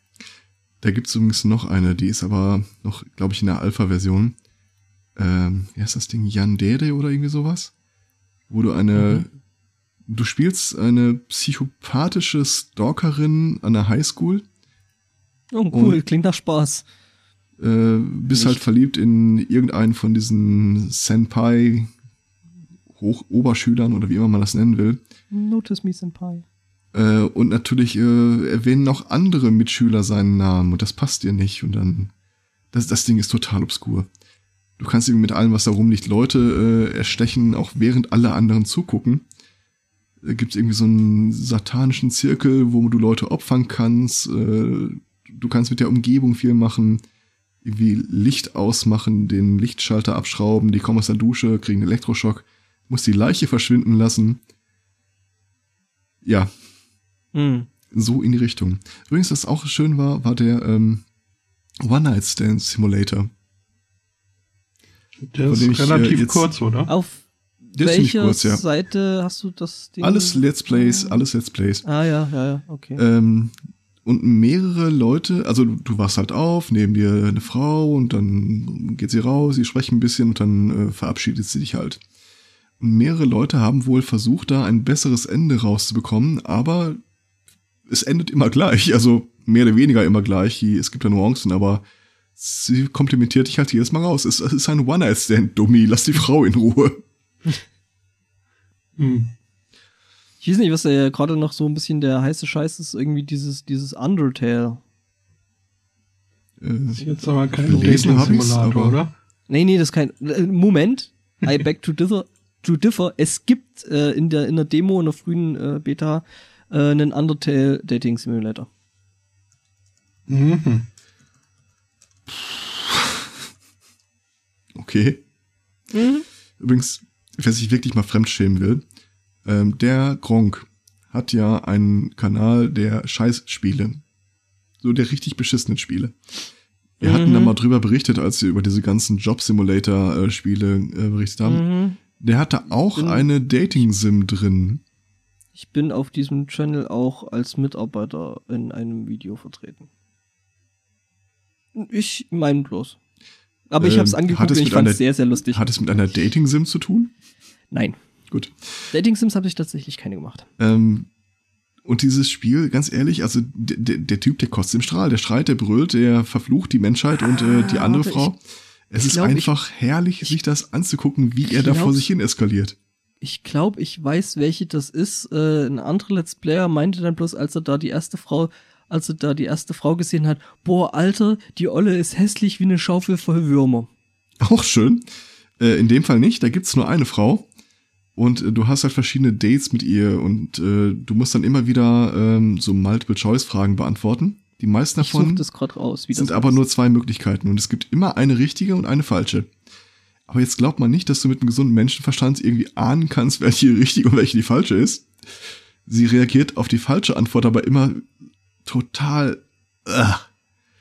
Da gibt's übrigens noch eine, die ist aber noch, glaube ich, in der Alpha-Version. Ähm, wie heißt das Ding? Yandere oder irgendwie sowas? Wo du eine, du spielst eine psychopathische Stalkerin an der Highschool, Oh, cool, Und- klingt nach Spaß. äh, bist Nicht. halt verliebt in irgendeinen von diesen Senpai Hoch-Oberschülern oder wie immer man das nennen will. Notice me, Senpai. Äh, und natürlich äh, erwähnen auch andere Mitschüler seinen Namen und das passt dir nicht. Und dann, das, das Ding ist total obskur. Du kannst irgendwie mit allem, was da rumliegt, Leute äh, erstechen, auch während alle anderen zugucken. Gibt es irgendwie so einen satanischen Zirkel, wo du Leute opfern kannst. Äh, du kannst mit der Umgebung viel machen. Irgendwie Licht ausmachen, den Lichtschalter abschrauben, die kommen aus der Dusche, kriegen einen Elektroschock, musst die Leiche verschwinden lassen. Ja, Hm. so in die Richtung. Übrigens, was auch schön war, war der ähm, One-Night-Stand Simulator. Der ist ich, äh, relativ kurz, oder? Auf Der welcher kurz, ja. Seite hast du das Ding? Alles Let's Plays, alles Let's Plays. Ah, ja, ja, ja, okay. Ähm, und mehrere Leute, also du, wachst halt auf, neben dir eine Frau und dann geht sie raus, sie sprechen ein bisschen und dann äh, verabschiedet sie dich halt. Und mehrere Leute haben wohl versucht, da ein besseres Ende rauszubekommen, aber es endet immer gleich, also mehr oder weniger immer gleich. Es gibt ja Nuancen, aber sie komplimentiert dich halt jedes Mal raus. Es, es ist ein One-Night-Stand, Dummi, lass die Frau in Ruhe. (laughs) Hm. Ich weiß nicht, was da gerade noch so ein bisschen der heiße Scheiß ist, irgendwie dieses, dieses Undertale. Äh, Ist jetzt aber kein Dating-Simulator, oder? Nee, nee, das ist kein. äh, Moment. (laughs) I beg to differ. To differ. Es gibt äh, in, der, in der Demo, in der frühen äh, Beta, äh, einen Undertale Dating Simulator. Mhm. Okay. Übrigens, wer sich wirklich mal fremdschämen will, ähm, der Gronk hat ja einen Kanal der Scheißspiele. So der richtig beschissenen Spiele. Wir hatten Mhm. da mal drüber berichtet, als wir über diese ganzen Job-Simulator-Spiele äh, berichtet haben. Mhm. Der hatte auch Bin- eine Dating-Sim drin. Ich bin auf diesem Channel auch als Mitarbeiter in einem Video vertreten. Ich meine bloß. Aber ich Ähm, habe es angeguckt und ich fand es sehr, sehr lustig. Hat es mit einer Dating-Sim zu tun? Nein. Gut. Dating-Sims habe ich tatsächlich keine gemacht. Ähm, und dieses Spiel, ganz ehrlich, also der, Typ, der kotzt im Strahl, der schreit, der brüllt, der verflucht die Menschheit und äh, die Ah, andere warte, Frau. es ich ist glaub, ich- einfach herrlich, sich das anzugucken, wie er da vor sich hin eskaliert. Ich glaube, ich weiß, welche das ist. Äh, ein anderer Let's Player meinte dann bloß, als er da die erste Frau, als er da die erste Frau gesehen hat, boah, Alter, die Olle ist hässlich wie eine Schaufel voll Würmer. Auch schön. Äh, in dem Fall nicht, da gibt's nur eine Frau. Und äh, du hast halt verschiedene Dates mit ihr und äh, du musst dann immer wieder ähm, so Multiple-Choice-Fragen beantworten. Die meisten davon raus. Sind aber nur zwei Möglichkeiten und es gibt immer eine richtige und eine falsche. Aber jetzt glaubt man nicht, dass du mit einem gesunden Menschenverstand irgendwie ahnen kannst, (laughs) welche die richtige und welche die falsche ist. Sie reagiert auf die falsche Antwort aber immer total. Äh,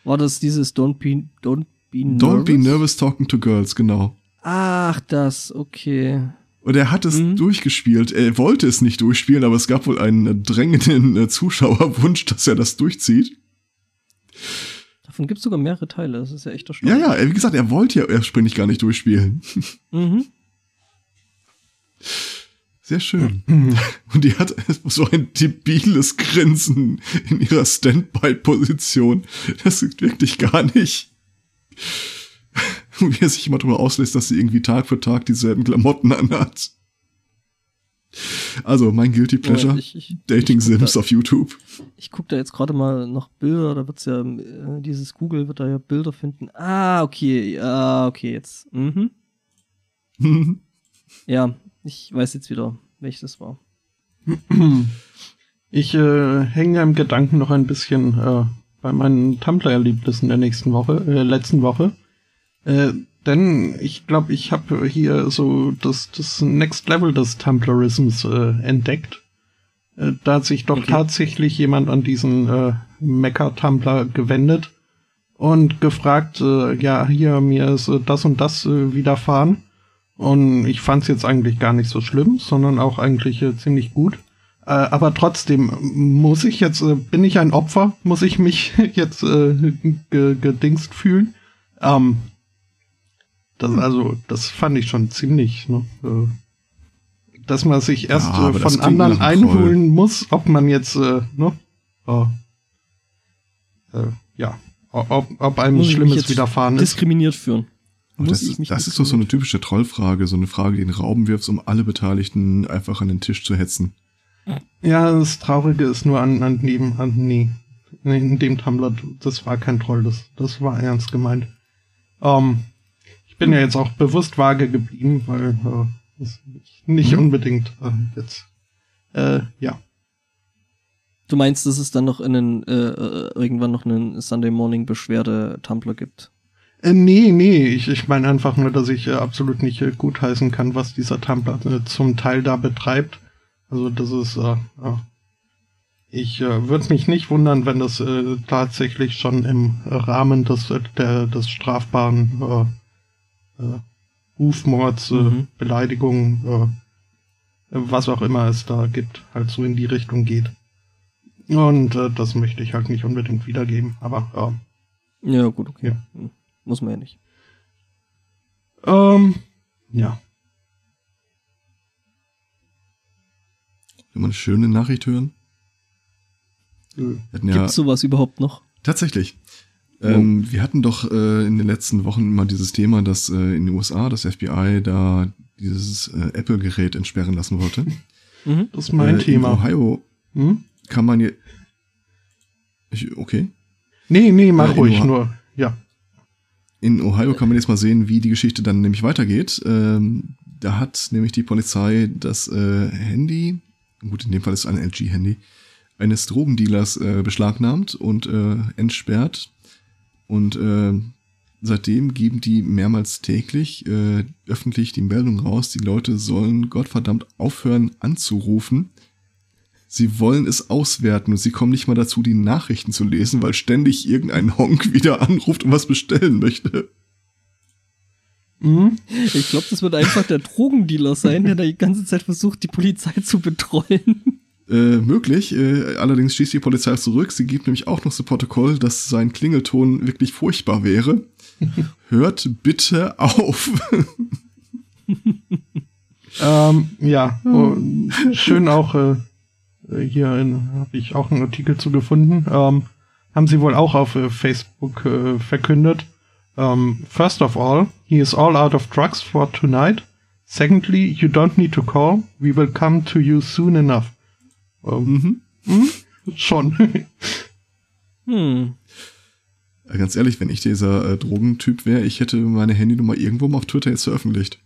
War das dieses Don't be, don't be nervous? don't be nervous talking to girls, genau. Ach, das, okay. Und er hat es Mhm. durchgespielt. Er wollte es nicht durchspielen, aber es gab wohl einen drängenden äh, Zuschauerwunsch, dass er das durchzieht. Davon gibt es sogar mehrere Teile. Das ist ja echt Ja, erstaunlich. ja, äh, wie gesagt, er wollte ja ursprünglich gar nicht durchspielen. Mhm. (laughs) Sehr schön. (laughs) Und die hat so ein debiles Grinsen in ihrer Standby-Position. Das sieht wirklich gar nicht. Wie er sich immer darüber auslässt, dass sie irgendwie Tag für Tag dieselben Klamotten anhat. Also, mein Guilty Pleasure. Ja, ich, ich, Dating ich Sims da, auf YouTube. Ich gucke da jetzt gerade mal nach Bilder, da wird's ja, äh, dieses Google wird da ja Bilder finden. Ah, okay, ja, okay, jetzt. Mhm. (laughs) Ja, ich weiß jetzt wieder, welches das war. (clears throat) Ich äh, hänge im Gedanken noch ein bisschen äh, bei meinen Tumblr-Erlebnissen der nächsten Woche, äh, letzten Woche. Äh, denn ich glaube, ich habe hier so das, das Next Level des Tumblrisms äh, entdeckt. Äh, da hat sich doch Okay. tatsächlich jemand an diesen äh, Mecha-Tumblr gewendet und gefragt, äh, ja, hier, mir ist äh, das und das äh, widerfahren. Und ich fand es jetzt eigentlich gar nicht so schlimm, sondern auch eigentlich äh, ziemlich gut. Äh, aber trotzdem muss ich jetzt, äh, bin ich ein Opfer? Muss ich mich (laughs) jetzt äh, ge gedingst fühlen? Ähm, das, also, das fand ich schon ziemlich, ne? Äh, dass man sich erst Ja, äh, von anderen einholen muss, ob man jetzt, ne? Äh, ja, ob, ob einem Muss Schlimmes widerfahren ist. Diskriminiert führen. Muss das, ich mich das ist doch so eine typische Trollfrage, so eine Frage, die in den Raum wirfst, um alle Beteiligten einfach an den Tisch zu hetzen. Ja, das Traurige ist nur an, an dem, an, nee, in dem Tumblr, das war kein Troll, das, das war ernst gemeint. Ähm, ich bin ja jetzt auch bewusst vage geblieben, weil äh, das nicht Mhm. unbedingt äh, jetzt, äh, ja. Du meinst, dass es dann noch einen, äh, äh, irgendwann noch einen Sunday Morning Beschwerde Tumblr gibt? Äh, nee, nee, ich, ich meine einfach nur, dass ich äh, absolut nicht äh, gutheißen kann, was dieser Tumblr äh, zum Teil da betreibt. Also das ist, äh, ich äh, würde mich nicht wundern, wenn das äh, tatsächlich schon im Rahmen des, äh, der, des strafbaren Rufmords, Mhm. Beleidigung, äh, was auch immer es da gibt, halt so in die Richtung geht. Und das möchte ich halt nicht unbedingt wiedergeben, aber äh, Ja, gut, okay. Ja. Muss man ja nicht. ähm, ja. Wenn wir eine schöne Nachricht hören. Hatten ja Gibt's sowas überhaupt noch? tatsächlich. Ähm, wir hatten doch äh, in den letzten Wochen immer dieses Thema, dass äh, in den USA das FBI da dieses äh, Apple-Gerät entsperren lassen wollte. Mhm. Das ist mein äh, Thema. In Ohio Hm? kann man je ich, okay. Nee, nee, mach Äh, ruhig nur. In Ohio kann man jetzt mal sehen, wie die Geschichte dann nämlich weitergeht. Ähm, da hat nämlich die Polizei das äh, Handy, gut, in dem Fall ist es ein LG-Handy, eines Drogendealers äh, beschlagnahmt und äh, entsperrt. Und äh, seitdem geben die mehrmals täglich äh, öffentlich die Meldung raus, die Leute sollen Gottverdammt aufhören anzurufen. Sie wollen es auswerten und sie kommen nicht mal dazu, die Nachrichten zu lesen, weil ständig irgendein Honk wieder anruft und was bestellen möchte. Mhm. Ich glaube, das wird einfach der Drogendealer sein, der da die ganze Zeit versucht, die Polizei zu betreuen. Äh, möglich, äh, allerdings schießt die Polizei zurück. Sie gibt nämlich auch noch zu Protokoll, dass sein Klingelton wirklich furchtbar wäre. (laughs) Hört bitte auf. ähm, ja, oh, schön auch äh, hier habe ich auch einen Artikel zu gefunden. Ähm, haben sie wohl auch auf äh, Facebook äh, verkündet. Um, first of all, he is all out of drugs for tonight. Secondly, you don't need to call. We will come to you soon enough. Um, mhm. Mh, schon. (laughs) hm. Ganz ehrlich, wenn ich dieser äh, Drogentyp wäre, ich hätte meine Handynummer irgendwo mal auf Twitter jetzt veröffentlicht.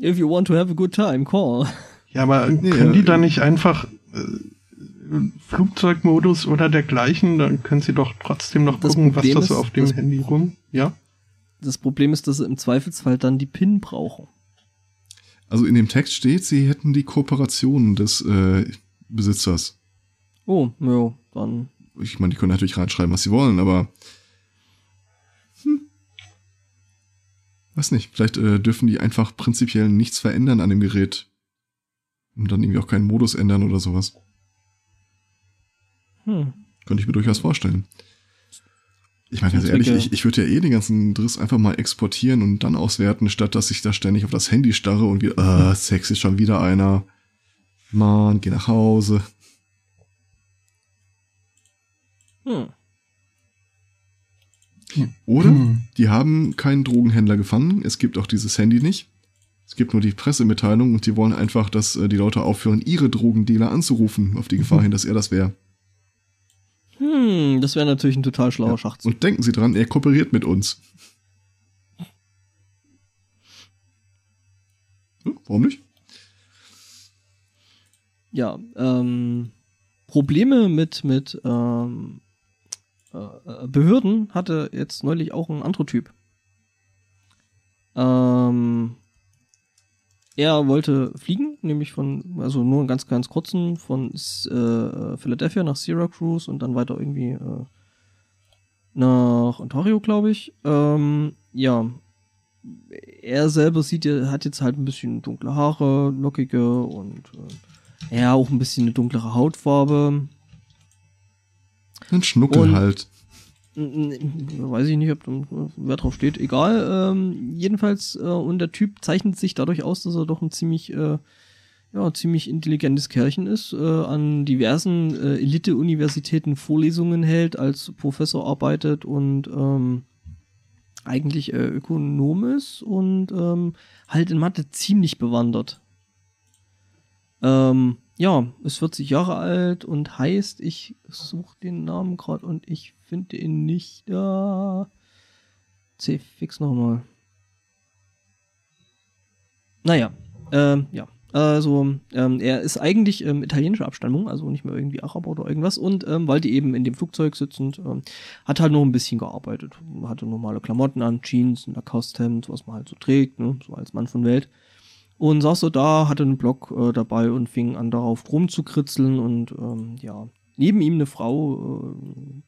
If you want to have a good time, call. Ja, aber nee, können die da nicht einfach äh, Flugzeugmodus oder dergleichen, dann können sie doch trotzdem noch gucken, Problem was da so auf dem Handy rum, ja? Das Problem ist, dass sie im Zweifelsfall dann die PIN brauchen. Also in dem Text steht, sie hätten die Kooperation des äh, Besitzers. Oh, ja, dann. Ich meine, die können natürlich reinschreiben, was sie wollen, aber. Hm. Weiß nicht, vielleicht äh, dürfen die einfach prinzipiell nichts verändern an dem Gerät. Und dann irgendwie auch keinen Modus ändern oder sowas. Hm. Könnte ich mir durchaus vorstellen. Ich meine, ganz ehrlich, ich, ich würde ja eh den ganzen Driss einfach mal exportieren und dann auswerten, statt dass ich da ständig auf das Handy starre und wie, äh, Sex ist schon wieder einer. Mann, geh nach Hause. Hm. Oder hm. die haben keinen Drogenhändler gefangen, es gibt auch dieses Handy nicht. Es gibt nur die Pressemitteilung und die wollen einfach, dass äh, die Leute aufhören, ihre Drogendealer anzurufen, auf die Gefahr hin, dass er das wäre. Hm, das wäre natürlich ein total schlauer ja. Schachzug. Und denken Sie dran, er kooperiert mit uns. Hm, warum nicht? Ja, ähm, Probleme mit, mit ähm, äh, Behörden hatte jetzt neulich auch ein anderer Typ. Ähm, er wollte fliegen, nämlich von, also nur einen ganz, ganz kurzen, von äh, Philadelphia nach Syracuse und dann weiter irgendwie äh, nach Ontario, glaube ich. Ähm, ja, er selber sieht, er hat jetzt halt ein bisschen dunkle Haare, lockige und äh, ja, auch ein bisschen eine dunklere Hautfarbe. Ein Schnuckel und, halt. Weiß ich nicht, ob wer drauf steht. Egal. Ähm, jedenfalls, äh, und der Typ zeichnet sich dadurch aus, dass er doch ein ziemlich, äh, ja, ziemlich intelligentes Kerlchen ist, äh, an diversen äh, Elite-Universitäten Vorlesungen hält, als Professor arbeitet und ähm, eigentlich äh, Ökonom ist und ähm, halt in Mathe ziemlich bewandert. Ähm, ja, ist 40 Jahre alt und heißt, ich suche den Namen gerade und ich finde ihn nicht da. C, fix nochmal. Naja, ähm, ja. Also, ähm, er ist eigentlich ähm, italienischer Abstammung, also nicht mehr irgendwie Araber oder irgendwas. Und ähm, weil die eben in dem Flugzeug sitzend, ähm, hat halt noch ein bisschen gearbeitet. Hatte normale Klamotten an, Jeans, ein Lacoste-Hemd, was man halt so trägt, ne? so als Mann von Welt. Und saß so da, hatte einen Block äh, dabei und fing an darauf rumzukritzeln und ähm, ja, neben ihm eine Frau, äh,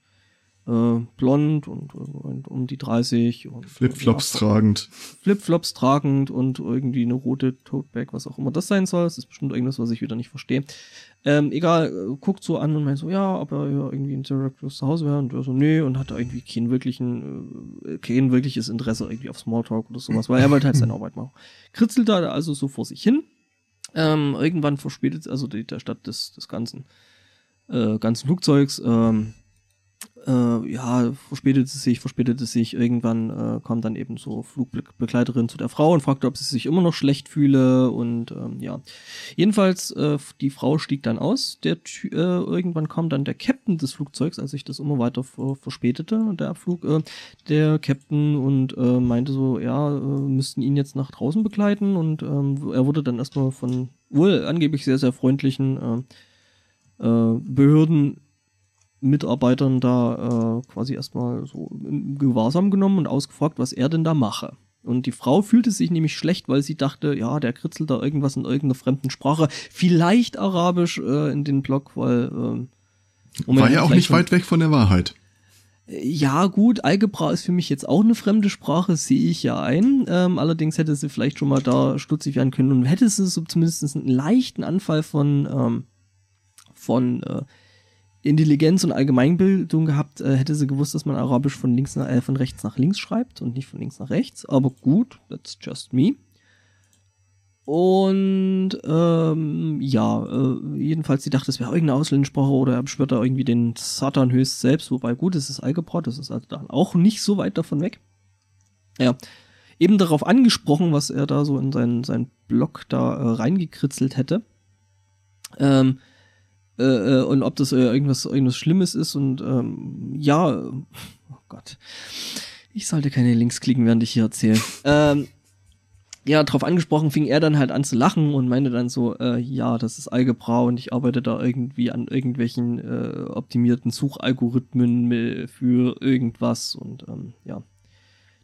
äh, blond und, und, um die 30 und Flipflops ja, tragend. Flipflops tragend und irgendwie eine rote Toteback, was auch immer das sein soll. Das ist bestimmt irgendwas, was ich wieder nicht verstehe. Ähm, egal, äh, guckt so an und meint so, ja, ob er ja irgendwie in Syracuse zu Hause wäre und er so, nee, und hat irgendwie kein wirklichen, äh, kein wirkliches Interesse irgendwie auf Smalltalk oder sowas, weil er wollte halt seine Arbeit machen. Kritzelt da also so vor sich hin. Ähm, irgendwann verspätet, also die, der Stadt des, des ganzen, äh, ganzen Flugzeugs, ähm, äh, ja, verspätete sich, verspätete sich. Irgendwann äh, kam dann eben so Flugbegleiterin zu der Frau und fragte, ob sie sich immer noch schlecht fühle. Und ähm, ja, jedenfalls, äh, die Frau stieg dann aus. Der äh, irgendwann kam dann der Captain des Flugzeugs, als sich das immer weiter verspätete, der Abflug, äh, der Captain und äh, meinte so, ja, äh, müssten ihn jetzt nach draußen begleiten. Und ähm, er wurde dann erstmal von wohl angeblich sehr, sehr freundlichen äh, äh, Behörden Mitarbeitern da äh, quasi erstmal so im Gewahrsam genommen und ausgefragt, was er denn da mache. Und die Frau fühlte sich nämlich schlecht, weil sie dachte, ja, der kritzelt da irgendwas in irgendeiner fremden Sprache, vielleicht Arabisch äh, in den Blog, weil äh, Moment, War ja auch nicht weit weg von der Wahrheit. Ja, gut, Algebra ist für mich jetzt auch eine fremde Sprache, sehe ich ja ein. Ähm, allerdings hätte sie vielleicht schon mal da stutzig werden können und hätte sie so zumindest einen leichten Anfall von, ähm, von äh, Intelligenz und Allgemeinbildung gehabt, äh, hätte sie gewusst, dass man Arabisch von links nach, äh, von rechts nach links schreibt und nicht von links nach rechts. Aber gut, that's just me. Und ähm, ja, äh, jedenfalls, sie dachte, es wäre irgendeine Ausländeransprache oder er beschwört da irgendwie den Satan höchst selbst, wobei gut, es ist Algebra, das ist also dann auch nicht so weit davon weg. Ja, eben darauf angesprochen, was er da so in seinen, seinen Blog da äh, reingekritzelt hätte. Ähm, äh, äh, und ob das äh, irgendwas, irgendwas Schlimmes ist und ähm, ja, oh Gott. Ich sollte keine Links klicken, während ich hier erzähle. (laughs) ähm, ja, drauf angesprochen, fing er dann halt an zu lachen und meinte dann so, äh, ja, das ist Algebra und ich arbeite da irgendwie an irgendwelchen äh, optimierten Suchalgorithmen für irgendwas und ähm, ja.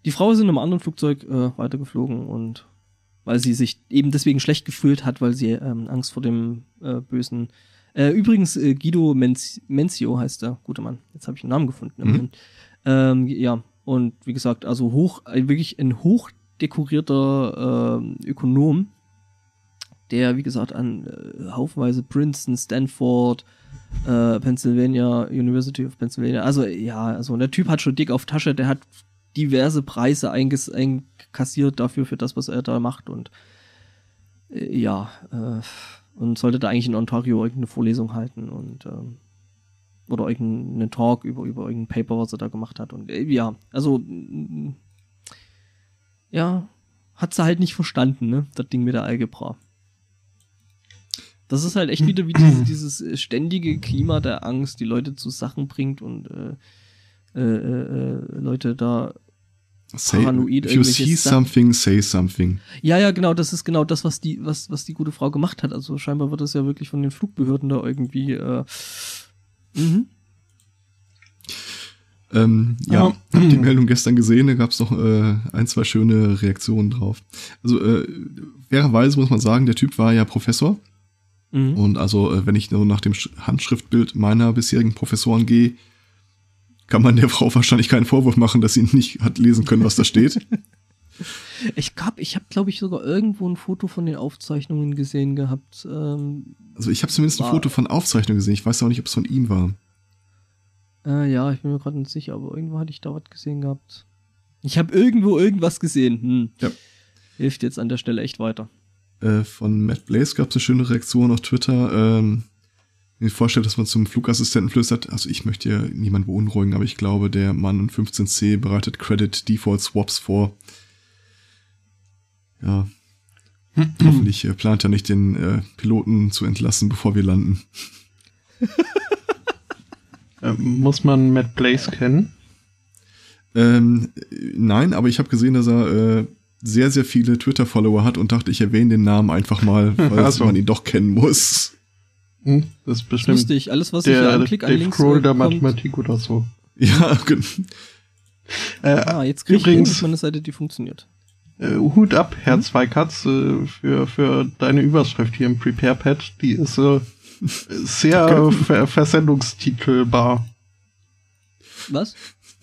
Die Frau ist in einem anderen Flugzeug äh, weitergeflogen und weil sie sich eben deswegen schlecht gefühlt hat, weil sie ähm, Angst vor dem äh, bösen äh, übrigens, äh, Guido Menz Menzio heißt der gute Mann. Jetzt habe ich einen Namen gefunden. Mhm. Ähm, ja, und wie gesagt, also hoch, äh, wirklich ein hochdekorierter äh, Ökonom, der, wie gesagt, an äh, haufenweise Princeton, Stanford, äh, Pennsylvania, University of Pennsylvania, also ja, also der Typ hat schon dick auf Tasche, der hat diverse Preise einkassiert dafür, für das, was er da macht und ja, äh, und sollte da eigentlich in Ontario irgendeine Vorlesung halten und ähm, oder irgendeinen Talk über, über irgendein Paper, was er da gemacht hat. Und äh, ja, also mm, ja, hat sie halt nicht verstanden, ne? Das Ding mit der Algebra. Das ist halt echt wieder wie dieses, dieses ständige Klima der Angst, die Leute zu Sachen bringt und äh, äh, äh, äh Leute da Say, paranoid. If you see something, say something. Ja, ja, genau, das ist genau das, was die, was, was die gute Frau gemacht hat. Also scheinbar wird das ja wirklich von den Flugbehörden da irgendwie. Äh, mhm. Ähm, ja, oh. hab die Meldung gestern gesehen, da gab es noch äh, ein, zwei schöne Reaktionen drauf. Also äh, fairerweise muss man sagen, der Typ war ja Professor. Mhm. Und also, äh, wenn ich nur nach dem Handschriftbild meiner bisherigen Professoren gehe, kann man der Frau wahrscheinlich keinen Vorwurf machen, dass sie nicht hat lesen können, was da steht. (laughs) Ich glaube, ich habe, glaube ich, sogar irgendwo ein Foto von den Aufzeichnungen gesehen gehabt. Ähm, also ich habe zumindest ein Foto von Aufzeichnungen gesehen. Ich weiß auch nicht, ob es von ihm war. Äh, ja, ich bin mir gerade nicht sicher, aber irgendwo hatte ich da was gesehen gehabt. Ich habe irgendwo irgendwas gesehen. Hm. Ja. Hilft jetzt an der Stelle echt weiter. Äh, von Matt Blaze gab es eine schöne Reaktion auf Twitter. Ähm, mir vorstelle, dass man zum Flugassistenten flüstert, also ich möchte ja niemanden beunruhigen, aber ich glaube, der Mann in 15c bereitet Credit Default Swaps vor. Ja. Hoffentlich äh, plant er nicht den äh, Piloten zu entlassen, bevor wir landen. (laughs) ähm, muss man Matt Blaze kennen? Ähm, nein, aber ich habe gesehen, dass er äh, sehr, sehr viele Twitter-Follower hat und dachte, ich erwähne den Namen einfach mal, (laughs) weil also. man ihn doch kennen muss. Hm, das ist bestimmt. Lustig, alles, was der, ich hier anklicke, an Links Scroll der Mathematik oder so. (laughs) Ja, genau. Äh, ah, jetzt kriege ich mal eine Seite, die funktioniert. Äh, Hut ab, Herr hm? Zweikatz, äh, für, für deine Überschrift hier im Prepare-Pad. Die ist äh, sehr (laughs) ver versendungstitelbar. Was?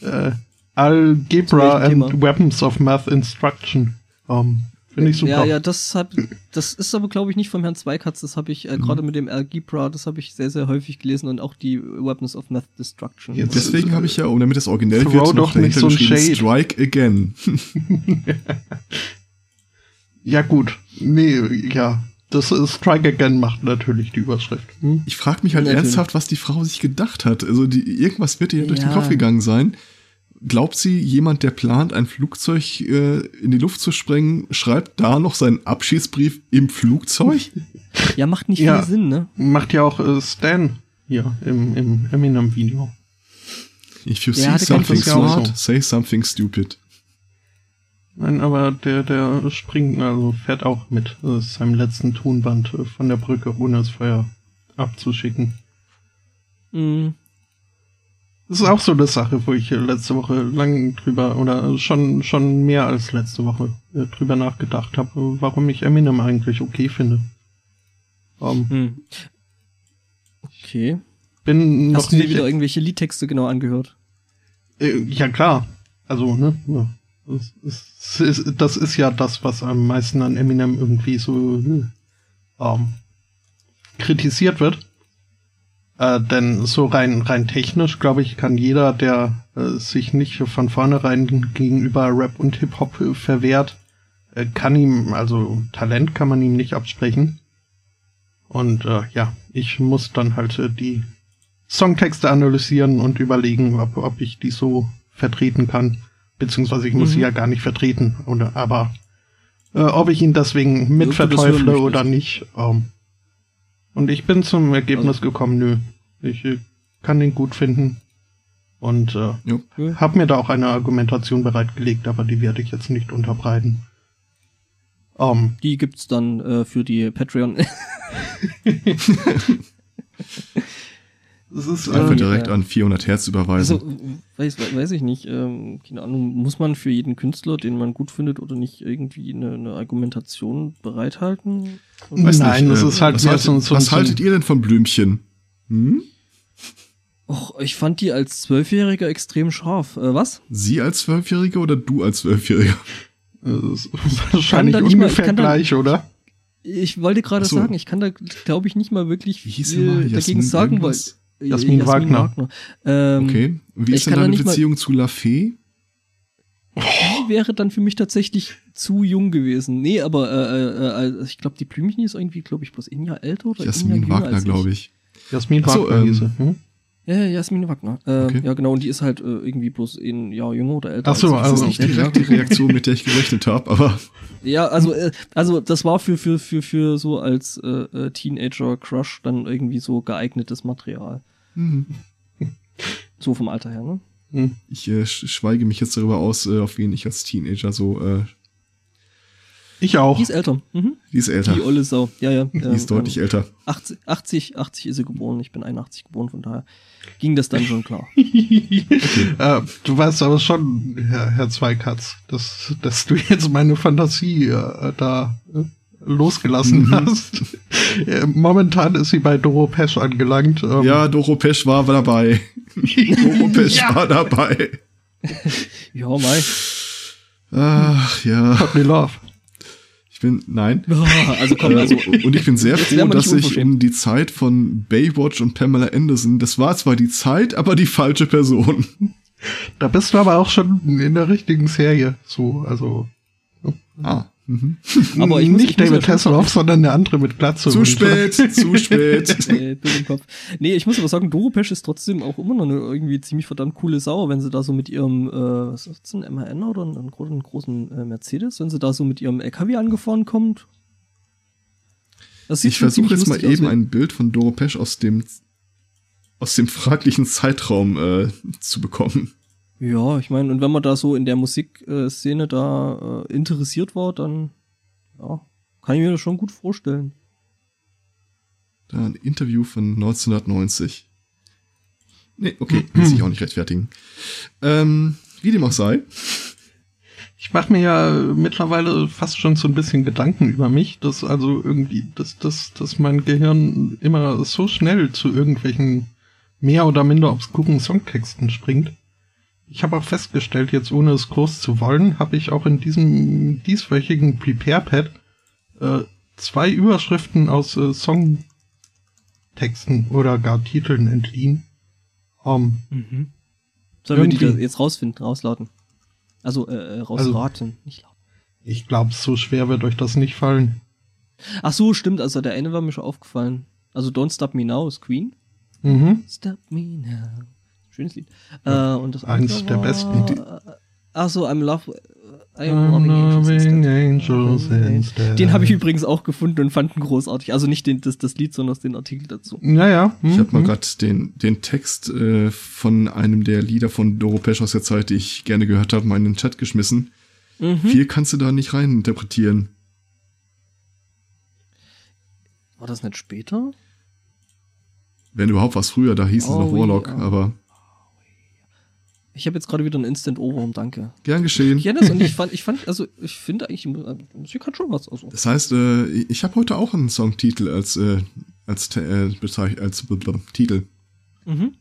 Äh, Algebra and Weapons of Math Instruction. Um, ähm, Finde ich super. Ja, ja, das hat, das ist aber, glaube ich, nicht vom Herrn Zweikatz. Das habe ich äh, mhm. gerade mit dem Algebra, das habe ich sehr, sehr häufig gelesen und auch die Weapons of Math Destruction. Ja, deswegen habe ich ja, um damit das originell Throw wird, noch nicht so ein Shade. Strike Again. (laughs) ja, gut. Nee, ja. Das ist Strike Again macht natürlich die Überschrift. Hm? Ich frage mich halt natürlich. ernsthaft, was die Frau sich gedacht hat. Also die, irgendwas wird ihr ja. durch den Kopf gegangen sein glaubt sie, jemand, der plant, ein Flugzeug äh, in die Luft zu sprengen, schreibt da noch seinen Abschiedsbrief im Flugzeug? (laughs) Ja, macht nicht ja, viel Sinn, ne? Macht ja auch äh, Stan hier im, im Eminem-Video. If you see something smart, so. say something stupid. Nein, aber der, der springt, also fährt auch mit äh, seinem letzten Tonband äh, von der Brücke, ohne das Feuer abzuschicken. Mhm. Das ist auch so eine Sache, wo ich letzte Woche lang drüber oder schon schon mehr als letzte Woche äh, drüber nachgedacht habe, warum ich Eminem eigentlich okay finde. Um, ähm, hm. Okay. Bin Hast noch du dir wieder irgendwelche Liedtexte genau angehört? Äh, ja, klar. Also, ne? Ja. Das, ist, das ist ja das, was am meisten an Eminem irgendwie so ähm, kritisiert wird. Äh, denn so rein, rein technisch, glaube ich, kann jeder, der äh, sich nicht von vornherein gegenüber Rap und Hip-Hop äh, verwehrt, äh, kann ihm, also Talent kann man ihm nicht absprechen. Und äh, ja, ich muss dann halt äh, die Songtexte analysieren und überlegen, ob, ob ich die so vertreten kann. Beziehungsweise ich muss mhm. sie ja gar nicht vertreten. Oder, aber ob ich ihn deswegen mitverteufle oder nicht. Ähm, und ich bin zum Ergebnis also. gekommen, nö. Ich äh, kann ihn gut finden. Und äh, habe mir da auch eine Argumentation bereitgelegt, aber die werde ich jetzt nicht unterbreiten. Um, ähm, die gibt's dann äh, für die Patreon. (laughs) (laughs) Das ist einfach ähm, direkt ja. an 400 Hertz überweisen. Also, weiß, weiß ich nicht. Ähm, keine Ahnung, muss man für jeden Künstler, den man gut findet oder nicht, irgendwie eine, eine Argumentation bereithalten? Weiß Nein, nicht, das äh, ist halt was, haltet, so, so, was haltet ihr denn von Blümchen? Hm? Och, ich fand die als Zwölfjähriger extrem scharf. Äh, was? Sie als Zwölfjähriger oder du als Zwölfjähriger? wahrscheinlich ungefähr mal, gleich, dann, oder? Ich wollte gerade so. sagen, ich kann da, glaube ich, nicht mal wirklich viel dagegen sagen, weil Jasmin, Jasmin Wagner. Wagner. Ähm, okay. Wie ist denn deine Beziehung zu La Fee? Die wäre dann für mich tatsächlich zu jung gewesen. Nee, aber äh, äh, äh ich glaube, die Blümchen ist irgendwie, glaube ich, bloß ein Jahr älter oder Jasmin Wagner, glaube ich. Jasmin Wagner so, ähm, hm? Ja, Jasmin Wagner. Äh, okay. Ja, genau, und die ist halt äh, irgendwie bloß ein Jahr jünger oder älter. Ach so, also, nicht direkt die Reaktion, mit der ich gerechnet habe, aber. (laughs) Ja, also, äh, also das war für, für, für, für so als Teenager-Crush dann irgendwie so geeignetes Material. Mhm. So vom Alter her, ne? Hm. Ich äh, schweige mich jetzt darüber aus, äh, auf wen ich als Teenager so. Äh, ich auch. Die ist älter. Mhm. Die ist älter. Die olle Sau. Ja, ja. Die ist deutlich ähm, älter. 80, 80, 80 ist sie geboren. Ich bin 81 geboren, von daher ging das dann schon klar. okay. (laughs) äh, du weißt aber schon, Herr, Herr Zweikatz, dass, dass du jetzt meine Fantasie äh, da äh, losgelassen mhm. hast. (laughs) Momentan ist sie bei Doro Pesch angelangt. Ähm. Ja, Doro Pesch war dabei. (laughs) Doro Pesch ja. war dabei. (laughs) ja, Mai. Ach, ja. Hot me love. Ich bin, nein. Oh, also komm, also. Und ich bin sehr froh, dass ich um die Zeit von Baywatch und Pamela Anderson, das war zwar die Zeit, aber die falsche Person. Da bist du aber auch schon in der richtigen Serie, so, also. Ah. Mhm. Aber ich muss, nicht ich David Hasselhoff, sondern der andere mit Glatze. Zu spät, zu (laughs) spät. (laughs) nee, im Kopf. nee, ich muss aber sagen, Doropesch ist trotzdem auch immer noch eine irgendwie ziemlich verdammt coole Sau, wenn sie da so mit ihrem, äh, was ist das, ein MAN oder einen, großen äh, Mercedes, wenn sie da so mit ihrem LKW angefahren kommt. ich versuche jetzt mal eben aus, ein Bild von Doropesch aus dem aus dem fraglichen Zeitraum äh, zu bekommen. Ja, ich meine, und wenn man da so in der Musikszene da äh, interessiert war, dann ja, kann ich mir das schon gut vorstellen. Da ein Interview von 1990. Nee, okay, muss ich (clears throat) auch nicht rechtfertigen. Ähm, wie dem auch sei. Ich mache mir ja mittlerweile fast schon so ein bisschen Gedanken über mich, dass also irgendwie, dass, dass, dass mein Gehirn immer so schnell zu irgendwelchen mehr oder minder obskuren Songtexten springt ich habe auch festgestellt, jetzt ohne es groß zu wollen, habe ich auch in diesem dieswöchigen Prepare-Pad äh, zwei Überschriften aus äh, Songtexten oder gar Titeln entliehen. Um, mhm. Sollen wir die jetzt rausfinden, rauslauten? Also äh, äh rausraten, also, nicht lauten. Ich glaube, so schwer wird euch das nicht fallen. Ach so, stimmt. Also der eine war mir schon aufgefallen. Also Don't Stop Me Now ist Queen. Mhm. Stop Me Now schönes Lied. Äh, und das Eins der war, besten. Achso, I'm Love. I'm loving, loving Angels, instead. Den habe ich übrigens auch gefunden und fanden großartig. Also nicht den, das, das Lied, sondern den Artikel dazu. Naja. Hm, ich habe mal gerade den, den Text äh, von einem der Lieder von Doro Pesch aus der Zeit, die ich gerne gehört habe, mal in den Chat geschmissen. Mhm. Viel kannst du da nicht rein interpretieren. War das nicht später? Wenn überhaupt was früher, da hieß oh, es noch Warlock, ja. aber. Ich habe jetzt gerade wieder ein Instant Ohrwurm, danke. Gern geschehen. Ich kenne das und ich fand, ich fand, also ich finde eigentlich, Musik hat schon was. Also. Das heißt, äh, ich habe heute auch einen Songtitel als, äh, als, äh, als, als Titel. Mhm.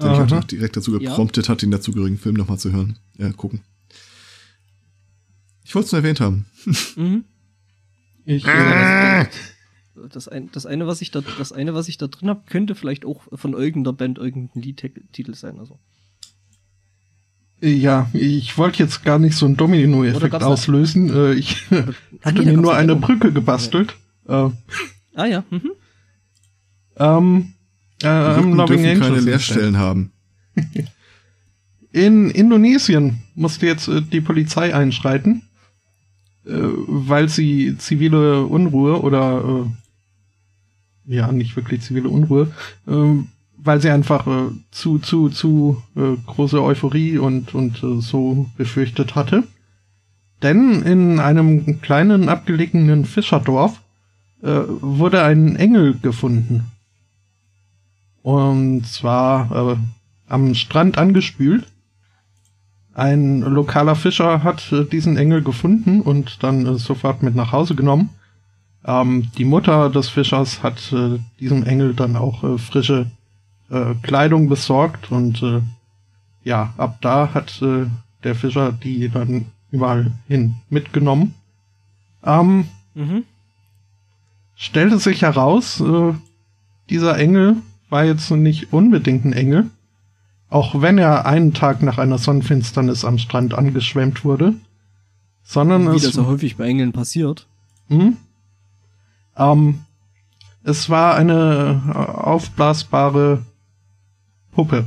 Der mich Aha. auch direkt dazu Ja. gepromptet hat, den dazugehörigen Film nochmal zu hören. Ja, gucken. Ich wollte es nur erwähnt haben. Mhm. Ich, Ah. äh, Das, ein, das eine, was ich da, das eine, was ich da drin habe, könnte vielleicht auch von irgendeiner Band irgendein Liedtitel sein. Also. ja, ich wollte jetzt gar nicht so einen Domino-Effekt auslösen. Äh, ich (laughs) hatte nee, mir nur ein eine. Brücke gebastelt. Äh, Ah ja, mhm. ähm, äh, Loving dürfen keine Leerstellen haben. (laughs) In Indonesien musste jetzt äh, die Polizei einschreiten, äh, weil sie zivile Unruhe oder äh, ja nicht wirklich zivile Unruhe, äh, weil sie einfach äh, zu zu zu äh, große Euphorie und und äh, so befürchtet hatte. Denn in einem kleinen abgelegenen Fischerdorf äh, wurde ein Engel gefunden. Und zwar äh, am Strand angespült. Ein lokaler Fischer hat äh, diesen Engel gefunden und dann sofort mit nach Hause genommen. Ähm, die Mutter des Fischers hat äh, diesem Engel dann auch äh, frische äh, Kleidung besorgt und äh, ja, ab da hat äh, der Fischer die dann überall hin mitgenommen. Ähm, Mhm. stellte sich heraus, äh, dieser Engel war jetzt nicht unbedingt ein Engel, auch wenn er einen Tag nach einer Sonnenfinsternis am Strand angeschwemmt wurde, sondern Wie es, das so häufig bei Engeln passiert. hm? Ähm, es war eine äh, aufblasbare Puppe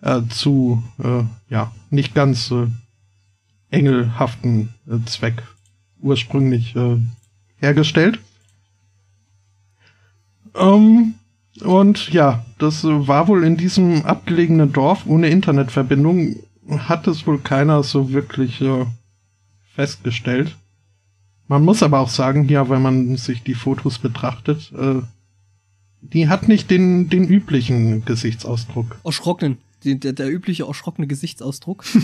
äh, zu äh, ja nicht ganz äh, engelhaften äh, Zweck ursprünglich äh, hergestellt. Ähm, und ja, das war wohl in diesem abgelegenen Dorf ohne Internetverbindung, hat es wohl keiner so wirklich festgestellt. Man muss aber auch sagen, ja, wenn man sich die Fotos betrachtet, äh, die hat nicht den, den üblichen Gesichtsausdruck. Erschrocken. Der, der übliche erschrockene Gesichtsausdruck. (laughs)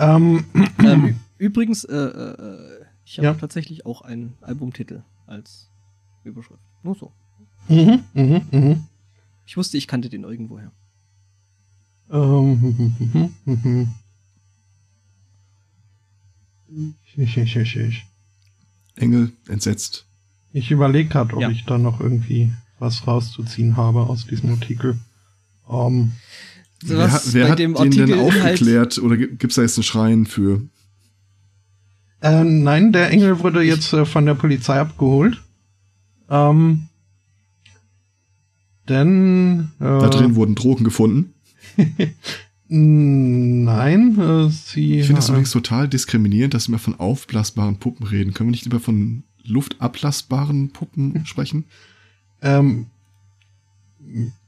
Ähm, ähm, übrigens, äh, äh, ich habe Ja. tatsächlich auch einen Albumtitel als Überschrift. Nur so. mhm, mhm, mhm. Ich wusste, ich kannte den irgendwoher. Ähm, Engel, entsetzt. Ich überlege gerade, ob Ja. ich da noch irgendwie was rauszuziehen habe aus diesem Artikel. Ähm, wer Was hat, wer bei hat dem den denn aufgeklärt? Oder gibt es da jetzt einen Schrein für? äh, nein, der Engel wurde jetzt äh, von der Polizei abgeholt. Ähm, denn äh, Da drin wurden Drogen gefunden. (laughs) nein, äh, sie Ich finde das äh, übrigens total diskriminierend, dass wir von aufblasbaren Puppen reden. Können wir nicht lieber von luftablassbaren Puppen (laughs) sprechen? Ähm,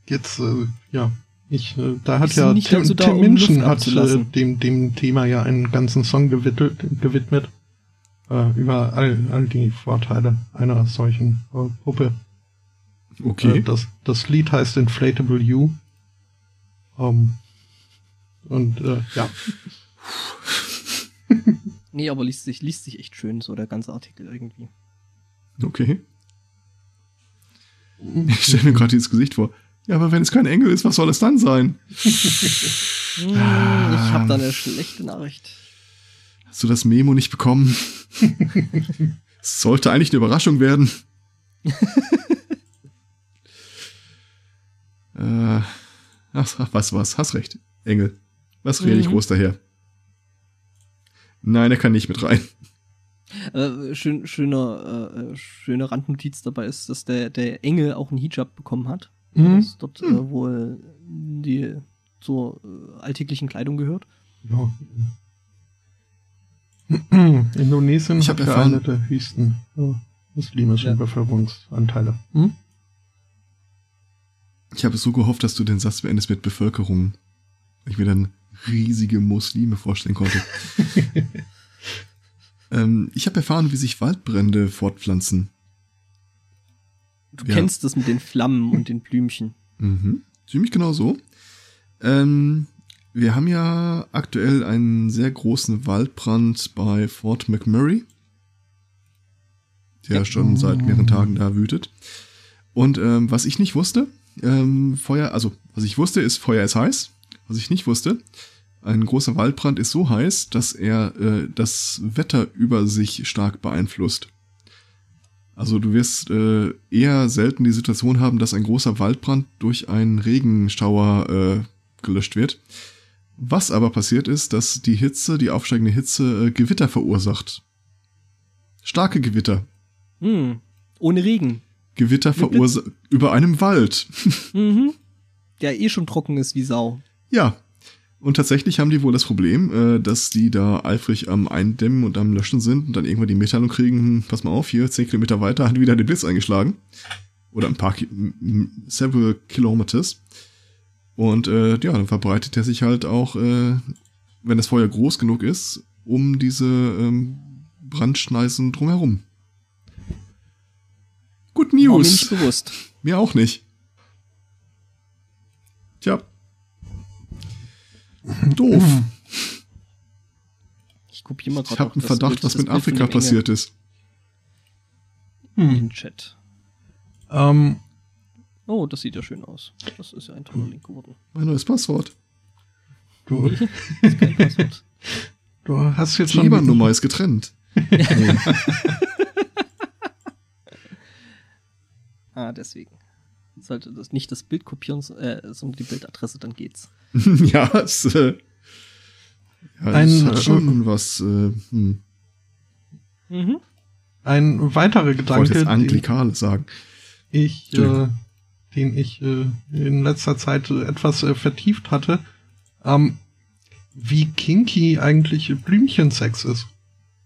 jetzt, äh, ja, ich, äh, da hat ja nicht Tim, dazu da, Tim um hat äh, dem, dem Thema ja einen ganzen Song gewidmet, gewidmet äh, über all, all die Vorteile einer solchen äh, Puppe. Okay. Äh, das, das Lied heißt Inflatable You. Ähm, und äh, ja, (laughs) Nee, aber liest sich, liest sich echt schön, so der ganze Artikel irgendwie. Okay. Ich stelle mir gerade dieses Gesicht vor. Ja, aber wenn es kein Engel ist, was soll es dann sein? Hm, ich habe da eine schlechte Nachricht. Hast du das Memo nicht bekommen? Es sollte eigentlich eine Überraschung werden. (laughs) äh, ach, ach, was, was, hast recht. Engel. Was rede ich Mhm. groß daher? Nein, er kann nicht mit rein. Äh, schön, schöner, äh, schöne Randnotiz dabei ist, dass der, der Engel auch einen Hijab bekommen hat. Mhm. Das dort äh, wohl die zur äh, alltäglichen Kleidung gehört. ja. (clears throat) Indonesien Ich hat ja eine der höchsten äh, muslimischen Ja. Bevölkerungsanteile. Hm? Ich habe so gehofft, dass du den Satz beendest mit Bevölkerung. Ich mir dann riesige Muslime vorstellen konnte. (laughs) ähm, ich habe erfahren, wie sich Waldbrände fortpflanzen. Du Ja. kennst das mit den Flammen und den Blümchen. Mhm. Ziemlich genau so. Ähm, wir haben ja aktuell einen sehr großen Waldbrand bei Fort McMurray, der Ja. schon seit mehreren Tagen da wütet. Und ähm, was ich nicht wusste, ähm, Feuer, also was ich wusste, ist Feuer ist heiß. Was ich nicht wusste, ein großer Waldbrand ist so heiß, dass er äh, das Wetter über sich stark beeinflusst. Also du wirst äh, eher selten die Situation haben, dass ein großer Waldbrand durch einen Regenschauer äh, gelöscht wird. Was aber passiert ist, dass die Hitze, die aufsteigende Hitze, äh, Gewitter verursacht. Starke Gewitter. Hm. Ohne Regen. Gewitter verursacht über einem Wald. (laughs) Mhm. Der eh schon trocken ist wie Sau. Ja. Und tatsächlich haben die wohl das Problem, äh, dass die da eifrig am Eindämmen und am Löschen sind und dann irgendwann die Mitteilung kriegen, hm, pass mal auf, hier zehn Kilometer weiter hat wieder der Blitz eingeschlagen. Oder ein paar, several kilometers. Und äh, ja, dann verbreitet er sich halt auch, äh, wenn das Feuer groß genug ist, um diese ähm, Brandschneisen drumherum. Good War mir News. nicht bewusst. Mir auch nicht. Tja. Doof. Ich kopiere mal gerade Ich habe einen Verdacht, was mit Afrika passiert ist. Hm. In Chat. Ähm, Oh, das sieht ja schön aus. Das ist ja ein toller Link geworden. Mein neues Passwort. du, Das ist kein Passwort. (laughs) du hast jetzt Die schon. IBAN-Nummer ist getrennt. (laughs) Nee. Ah, deswegen. Sollte das nicht das Bild kopieren, so- äh, sondern die Bildadresse, dann geht's. (laughs) ja, es, äh, ja, Ein- es hat schon was. Äh, hm. Mhm. Ein weiterer Ich wollte Gedanke, jetzt Anglikale sagen. ich, äh, den ich äh, in letzter Zeit äh, etwas äh, vertieft hatte, ähm, wie kinky eigentlich Blümchensex ist.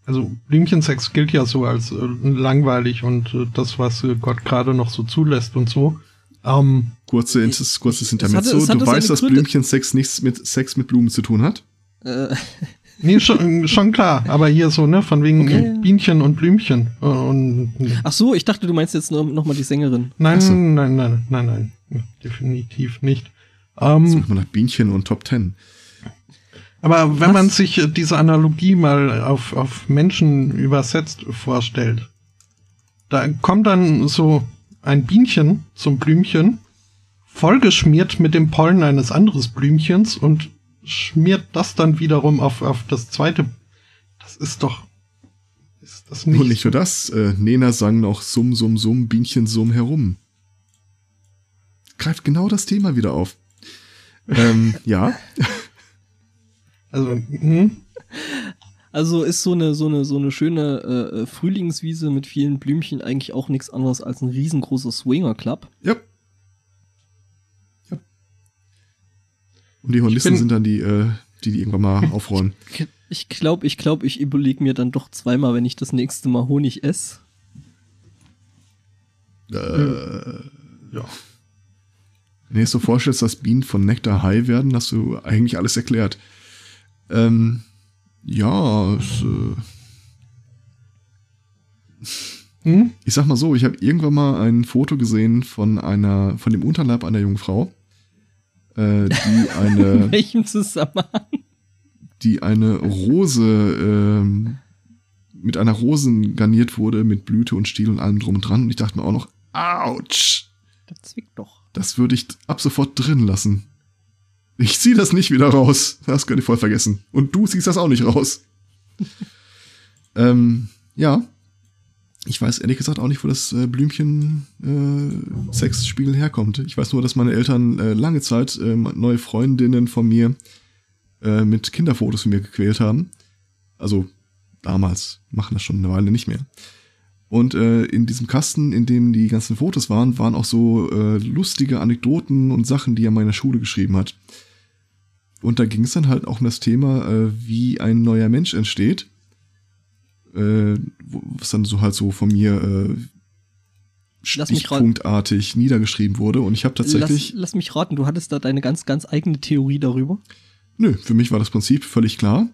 Also Blümchensex gilt ja so als äh, langweilig und äh, das, was äh, Gott gerade noch so zulässt und so. Ähm, Kurze, Inter- kurzes es Intermezzo. hatte- es hatte du weißt, dass Gründe. Blümchensex nichts mit Sex mit Blumen zu tun hat? Äh, nee, schon, schon klar, aber hier so, ne, von wegen Okay. Bienchen und Blümchen. Und, ach so, ich dachte, du meinst jetzt noch, noch mal die Sängerin. nein, so. nein, nein, nein, nein, definitiv nicht. Jetzt Ähm, sucht man nach Bienchen und Top Ten. Aber wenn Was? man sich äh, diese Analogie mal auf, auf Menschen übersetzt vorstellt, da kommt dann so ein Bienchen zum Blümchen, vollgeschmiert mit dem Pollen eines anderes Blümchens und schmiert das dann wiederum auf, auf das zweite. Das ist doch. Ist das nicht. Und nicht nur das, äh, Nena sang noch Summ, Summ, Summ, Bienchen, Summ herum. Greift genau das Thema wieder auf. (laughs) ähm, ja, Also, hm? Also ist so eine so eine so eine schöne äh, äh, Frühlingswiese mit vielen Blümchen eigentlich auch nichts anderes als ein riesengroßer Swinger Club. ja. ja. Und die Hornisten sind dann die, äh, die, die irgendwann mal (laughs) aufräumen. Ich glaube, ich glaube, ich überlege mir dann doch zweimal, wenn ich das nächste Mal Honig esse. äh, ja. wenn du dir so vorstellst, dass Bienen von Nektar high werden, hast du eigentlich alles erklärt. Ähm, ja, es, äh, Hm? ich sag mal so, ich habe irgendwann mal ein Foto gesehen von einer, von dem Unterleib einer jungen Frau, äh, die (laughs) eine, In welchem Zusammenhang? die eine Rose ähm, mit einer Rosen garniert wurde mit Blüte und Stiel und allem drum und dran. Und ich dachte mir auch noch, ouch, Das zwickt doch. das würde ich ab sofort drin lassen. Ich zieh das nicht wieder raus. Das könnt ihr voll vergessen. Und du ziehst das auch nicht raus. (laughs) ähm, ja. Ich weiß ehrlich gesagt auch nicht, wo das äh, Blümchen-Sexspiegel herkommt. Ich weiß nur, dass meine Eltern äh, lange Zeit äh, neue Freundinnen von mir äh, mit Kinderfotos von mir gequält haben. Also damals, machen das schon eine Weile nicht mehr. Und äh, in diesem Kasten, in dem die ganzen Fotos waren, waren auch so äh, lustige Anekdoten und Sachen, die er meiner Schule geschrieben hat. Und da ging es dann halt auch um das Thema, äh, wie ein neuer Mensch entsteht. Äh, was dann so halt so von mir äh, stichpunktartig niedergeschrieben wurde. Und ich habe tatsächlich. Lass, lass mich raten, du hattest da deine ganz, ganz eigene Theorie darüber. Nö, für mich war das Prinzip völlig klar.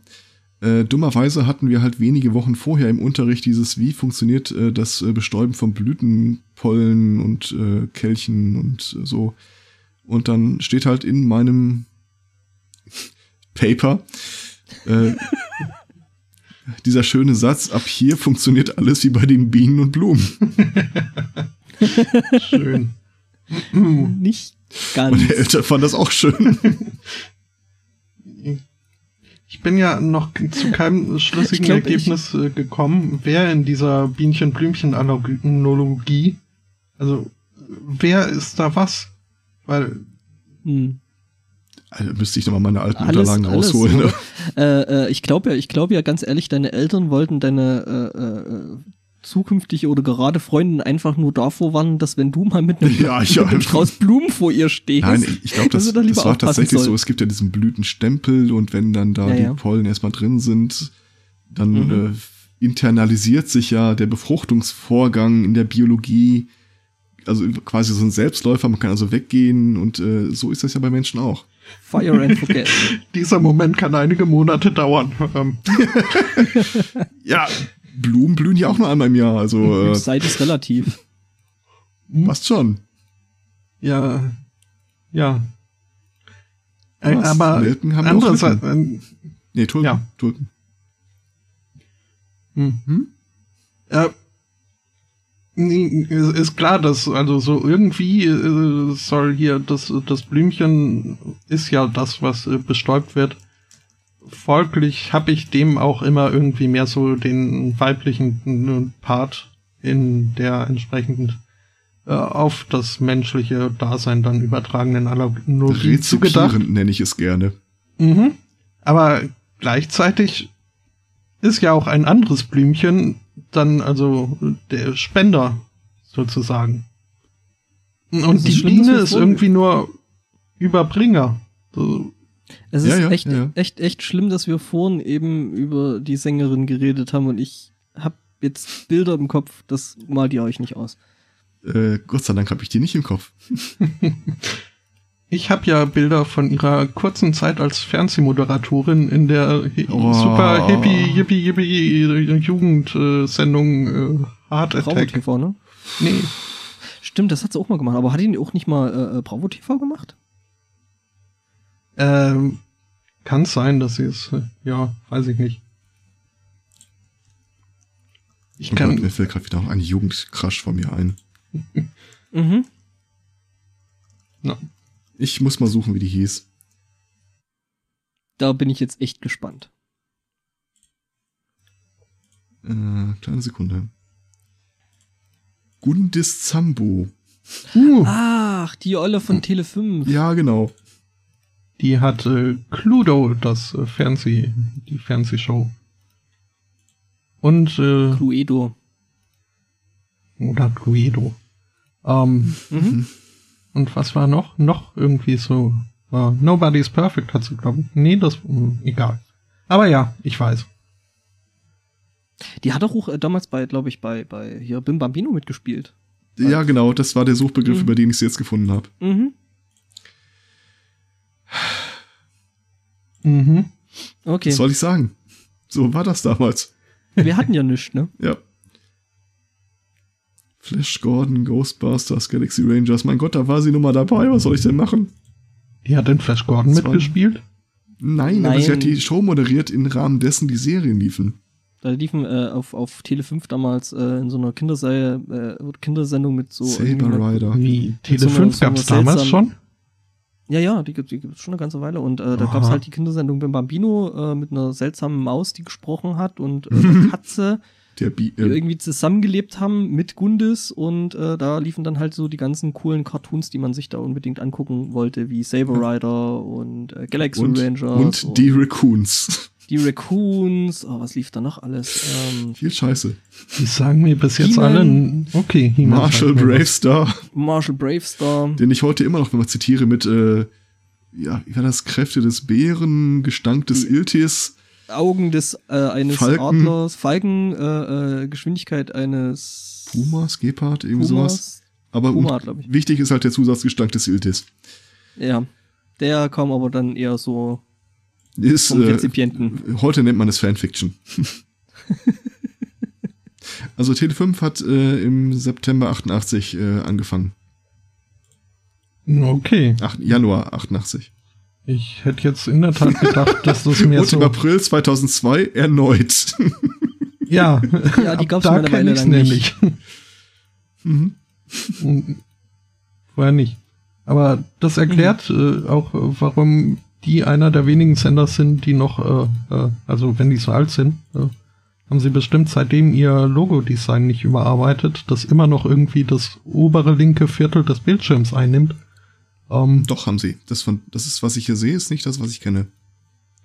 Äh, dummerweise hatten wir halt wenige Wochen vorher im Unterricht dieses, wie funktioniert äh, das äh, Bestäuben von Blütenpollen und äh, Kelchen und äh, so. Und dann steht halt in meinem Paper äh, (laughs) dieser schöne Satz, ab hier funktioniert alles wie bei den Bienen und Blumen. Schön. Nicht ganz. Meine Eltern fanden das auch schön. (laughs) Ich bin ja noch zu keinem (laughs) schlüssigen Ich glaub, Ergebnis äh, gekommen, wer in dieser Bienchen-Blümchen-Analogie, also wer ist da was? Weil Hm. Also müsste ich nochmal meine alten Alles, Unterlagen alles, rausholen. ne? oder? äh, äh, ich glaube ja, ich glaube ja ganz ehrlich, deine Eltern wollten deine äh, zukünftige oder gerade Freundin einfach nur davor warnen, dass wenn du mal mit einem, (laughs) Ja, ich- mit einem Strauß Blumen vor ihr stehst, Nein, ich glaube, dass das, lieber das war tatsächlich soll. so. Es gibt ja diesen Blütenstempel und wenn dann da Ja, die ja. Pollen erstmal drin sind, dann Mhm. äh, internalisiert sich ja der Befruchtungsvorgang in der Biologie. Also quasi so ein Selbstläufer, man kann also weggehen und äh, so ist das ja bei Menschen auch. Fire and Forget. (laughs) dieser Moment kann einige Monate dauern. (laughs) Ja, Blumen blühen ja auch nur einmal im Jahr, also äh, Zeit ist relativ. passt schon. ja, ja. Äh, Was? aber Nelken haben auch andererseits, äh, Nee, Tulpen. Ja. Tulpen. Hm. Hm? Äh, nee, ist ist klar, dass also so irgendwie äh, soll hier das das Blümchen ist ja das, was äh, bestäubt wird. Folglich habe ich dem auch immer irgendwie mehr so den weiblichen Part in der entsprechend äh, auf das menschliche Dasein dann übertragenen Analogie zugedacht. Nenne ich es gerne. Mhm. Aber gleichzeitig ist ja auch ein anderes Blümchen dann also der Spender sozusagen. Und die Biene ist irgendwie nur Überbringer. So, Es Ja, ist ja, echt, ja, ja. echt, echt schlimm, dass wir vorhin eben über die Sängerin geredet haben und ich hab jetzt Bilder im Kopf, das malt ihr euch nicht aus. Äh, Gott sei Dank habe ich die nicht im Kopf. Ich habe ja Bilder von ihrer kurzen Zeit als Fernsehmoderatorin in der hi- Oh. super hippie, yippie, yippie Jugendsendung äh, Heart Bravo Attack. TV, ne? Nee, Stimmt, das hat sie auch mal gemacht. Aber hat die auch nicht mal äh, äh, Bravo TV gemacht? Ähm, kann sein, dass sie es, ja, weiß ich nicht. Ich Oh Gott, mir kann, fällt gerade wieder auch ein Jugendcrush von mir ein. (laughs) Mhm. na, Ich muss mal suchen, wie die hieß. Da bin ich jetzt echt gespannt. Äh, kleine Sekunde. Gundis Zambo. uh, Ach, die Olle von Tele 5. Ja, genau. Die hat äh, Cluedo, das äh, Fernseh, die Fernsehshow. Und, äh, Cluedo. oder Cluedo. Ähm, Mhm. (laughs) Und was war noch? Noch irgendwie so. Uh, Nobody's Perfect hat sie, glaube ich. Nee, das. mh, egal. Aber ja, ich weiß. Die hat doch auch äh, damals bei, glaube ich, bei, bei hier Bim Bambino mitgespielt. Ja, genau. Das war der Suchbegriff, Mhm. über den ich sie jetzt gefunden habe. Mhm. Mhm. Okay. Was soll ich sagen? So war das damals. Wir hatten ja nichts, ne? Ja. Flash Gordon, Ghostbusters, Galaxy Rangers. Mein Gott, da war sie nun mal dabei. Was soll ich denn machen? Die hat in Flash Gordon Das war- mitgespielt. Nein, aber Nein. sie hat die Show moderiert im Rahmen dessen die Serien liefen. Da liefen äh, auf, auf Tele 5 damals äh, in so einer Kinderserie, äh, Kindersendung mit so. Saber Rider. Wie Tele einer- 5 so einer gab's damals schon? Ja, ja, die gibt gibt's schon eine ganze Weile. Und äh, da Aha. gab's halt die Kindersendung Bim Bambino äh, mit einer seltsamen Maus, die gesprochen hat und äh, (laughs) einer Katze, die äh, irgendwie zusammengelebt haben mit Gundis und äh, da liefen dann halt so die ganzen coolen Cartoons, die man sich da unbedingt angucken wollte, wie Saber Rider und äh, Galaxy und, Rangers und die Raccoons. Die Raccoons. Oh, was lief da noch alles? Ähm, Viel Scheiße. Die sagen mir bis jetzt alle. Okay, Marshall. Bravestar, Marshall Bravestar. den ich heute immer noch mal zitiere mit, äh, ja, wie war das? Kräfte des Bären, Gestank des Iltis. Augen des äh, eines Falken. Adlers, Falken, äh, äh, Geschwindigkeit eines Pumas, Gepard, irgendwie sowas. Pumas. Aber Puma, und, glaub ich. wichtig ist halt der Zusatzgestank des Iltis. Ja, der kam aber dann eher so Ist, vom äh, Rezipienten. heute nennt man es Fanfiction. (laughs) also Tele5 hat äh, im September 88 äh, angefangen. Okay. Ach, Januar 88. Ich hätte jetzt in der Tat gedacht, dass das (laughs) mehr Und so. im April 2002 erneut. (laughs) Ja, Ja, die ab gab's da mal eine kenn Weile ich's lang nicht. mhm. Vorher nicht. Aber das erklärt äh, auch, äh, warum die einer der wenigen Sender sind, die noch, äh, äh, also wenn die so alt sind, äh, haben sie bestimmt seitdem ihr Logo-Design nicht überarbeitet, das immer noch irgendwie das obere linke Viertel des Bildschirms einnimmt. Ähm, Doch, haben sie. Das, von, das ist, was ich hier sehe, ist nicht das, was ich kenne.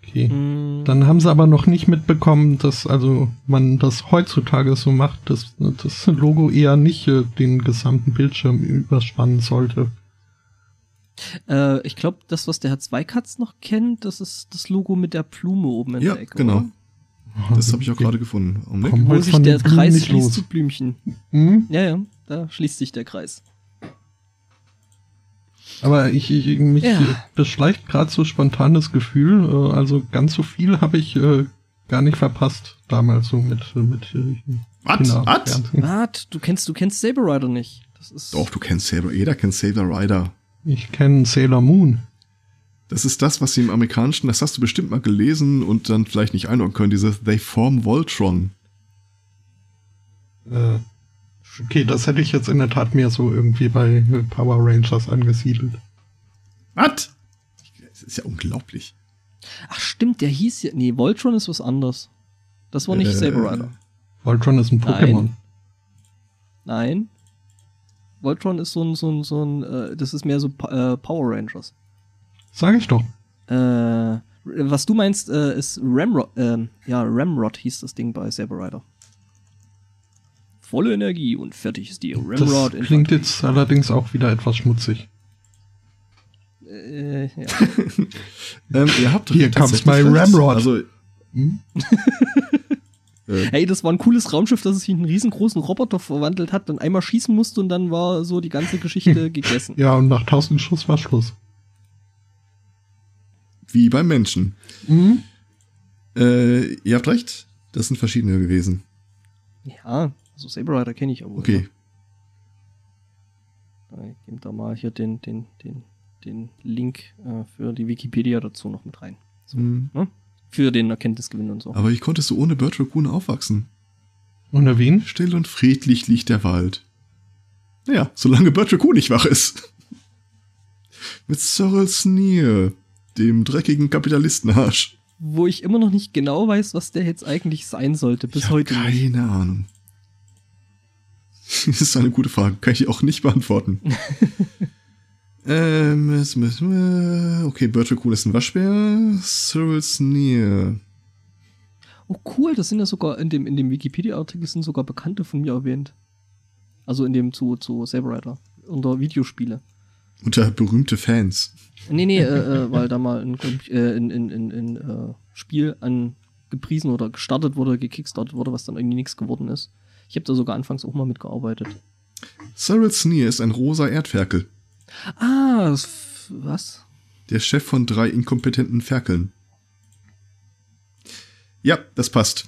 okay. Hm, Dann haben sie aber noch nicht mitbekommen, dass also man das heutzutage so macht, dass das Logo eher nicht äh, den gesamten Bildschirm überspannen sollte. Äh, ich glaube, das, was der Herr Zweikatz noch kennt, das ist das Logo mit der Blume oben in Ja, der Ecke. genau. Oder? Das habe ich auch gerade gefunden. Augenblick. Komm. Wo Halt sich der Blumen Kreis schließt los. zu Blümchen. Hm? Ja, ja, da schließt sich der Kreis. Aber ich, ich mich Ja. äh, beschleicht gerade so spontanes Gefühl. Äh, also ganz so viel habe ich äh, gar nicht verpasst damals so mit mit äh, Was? Kinderfernsehen. Wart, du kennst, du kennst Saber Rider nicht. Das ist. Doch, du kennst Saber. Jeder kennt Saber Rider. Ich kenne Sailor Moon. Das ist das, was sie im Amerikanischen, das hast du bestimmt mal gelesen und dann vielleicht nicht einordnen können, dieses They Form Voltron. Äh, okay, das hätte ich jetzt in der Tat mehr so irgendwie bei Power Rangers angesiedelt. Was? Das ist ja unglaublich. Ach stimmt, der hieß ja. Nee, Voltron ist was anderes. Das war nicht Äh, Saber Rider. Voltron ist ein Nein. Pokémon. Nein. Voltron ist so ein, so ein, so ein, äh, das ist mehr so äh, Power Rangers. Sag ich doch. Äh, was du meinst, äh, ist Ramrod, ähm, ja, Ramrod hieß das Ding bei Saber Rider. Volle Energie und fertig ist die Das Ramrod. klingt jetzt allerdings auch wieder etwas schmutzig. Äh, ja. (laughs) Ähm, ihr habt tatsächlich my recht. Ramrod. Also, Hm? (laughs) äh, Hey, das war ein cooles Raumschiff, das sich in einen riesengroßen Roboter verwandelt hat und einmal schießen musste und dann war so die ganze Geschichte (laughs) gegessen. Ja, und nach 1000 Schuss war Schluss. wie beim Menschen. Mhm. Äh, ihr habt recht. Das sind verschiedene gewesen. Ja, also Saber Rider kenne ich aber. Okay. Ich gebe da mal hier den, den, den, den Link äh, für die Wikipedia dazu noch mit rein. So, Hm. ne? Für den Erkenntnisgewinn und so. Aber wie konntest du ohne Bert Raccoon aufwachsen? Unter wen? Still und friedlich liegt der Wald. Naja, solange Bert Raccoon nicht wach ist. Mit Cyril Sneer, dem dreckigen Kapitalistenarsch. Wo ich immer noch nicht genau weiß, was der jetzt eigentlich sein sollte, bis Ich heute nicht. keine Ahnung. (laughs) Das ist eine gute Frage. Kann ich auch nicht beantworten. (laughs) ähm, es müssen wir- okay, Bert Raccoon ist ein Waschbär. Cyril Sneer. Oh cool, das sind ja sogar in dem, in dem Wikipedia-Artikel sind sogar Bekannte von mir erwähnt. Also in dem zu, zu Saber Rider. Unter Videospiele. Unter berühmte Fans. Nee, nee, (laughs) äh, äh, weil da mal ein, äh, ein, ein, ein, ein äh, Spiel angepriesen oder gestartet wurde, gekickstartet wurde, was dann irgendwie nichts geworden ist. Ich habe da sogar anfangs auch mal mitgearbeitet. Cyril Sneer ist ein rosa Erdferkel. Ah, das, was? Der Chef von drei inkompetenten Ferkeln. Ja, das passt.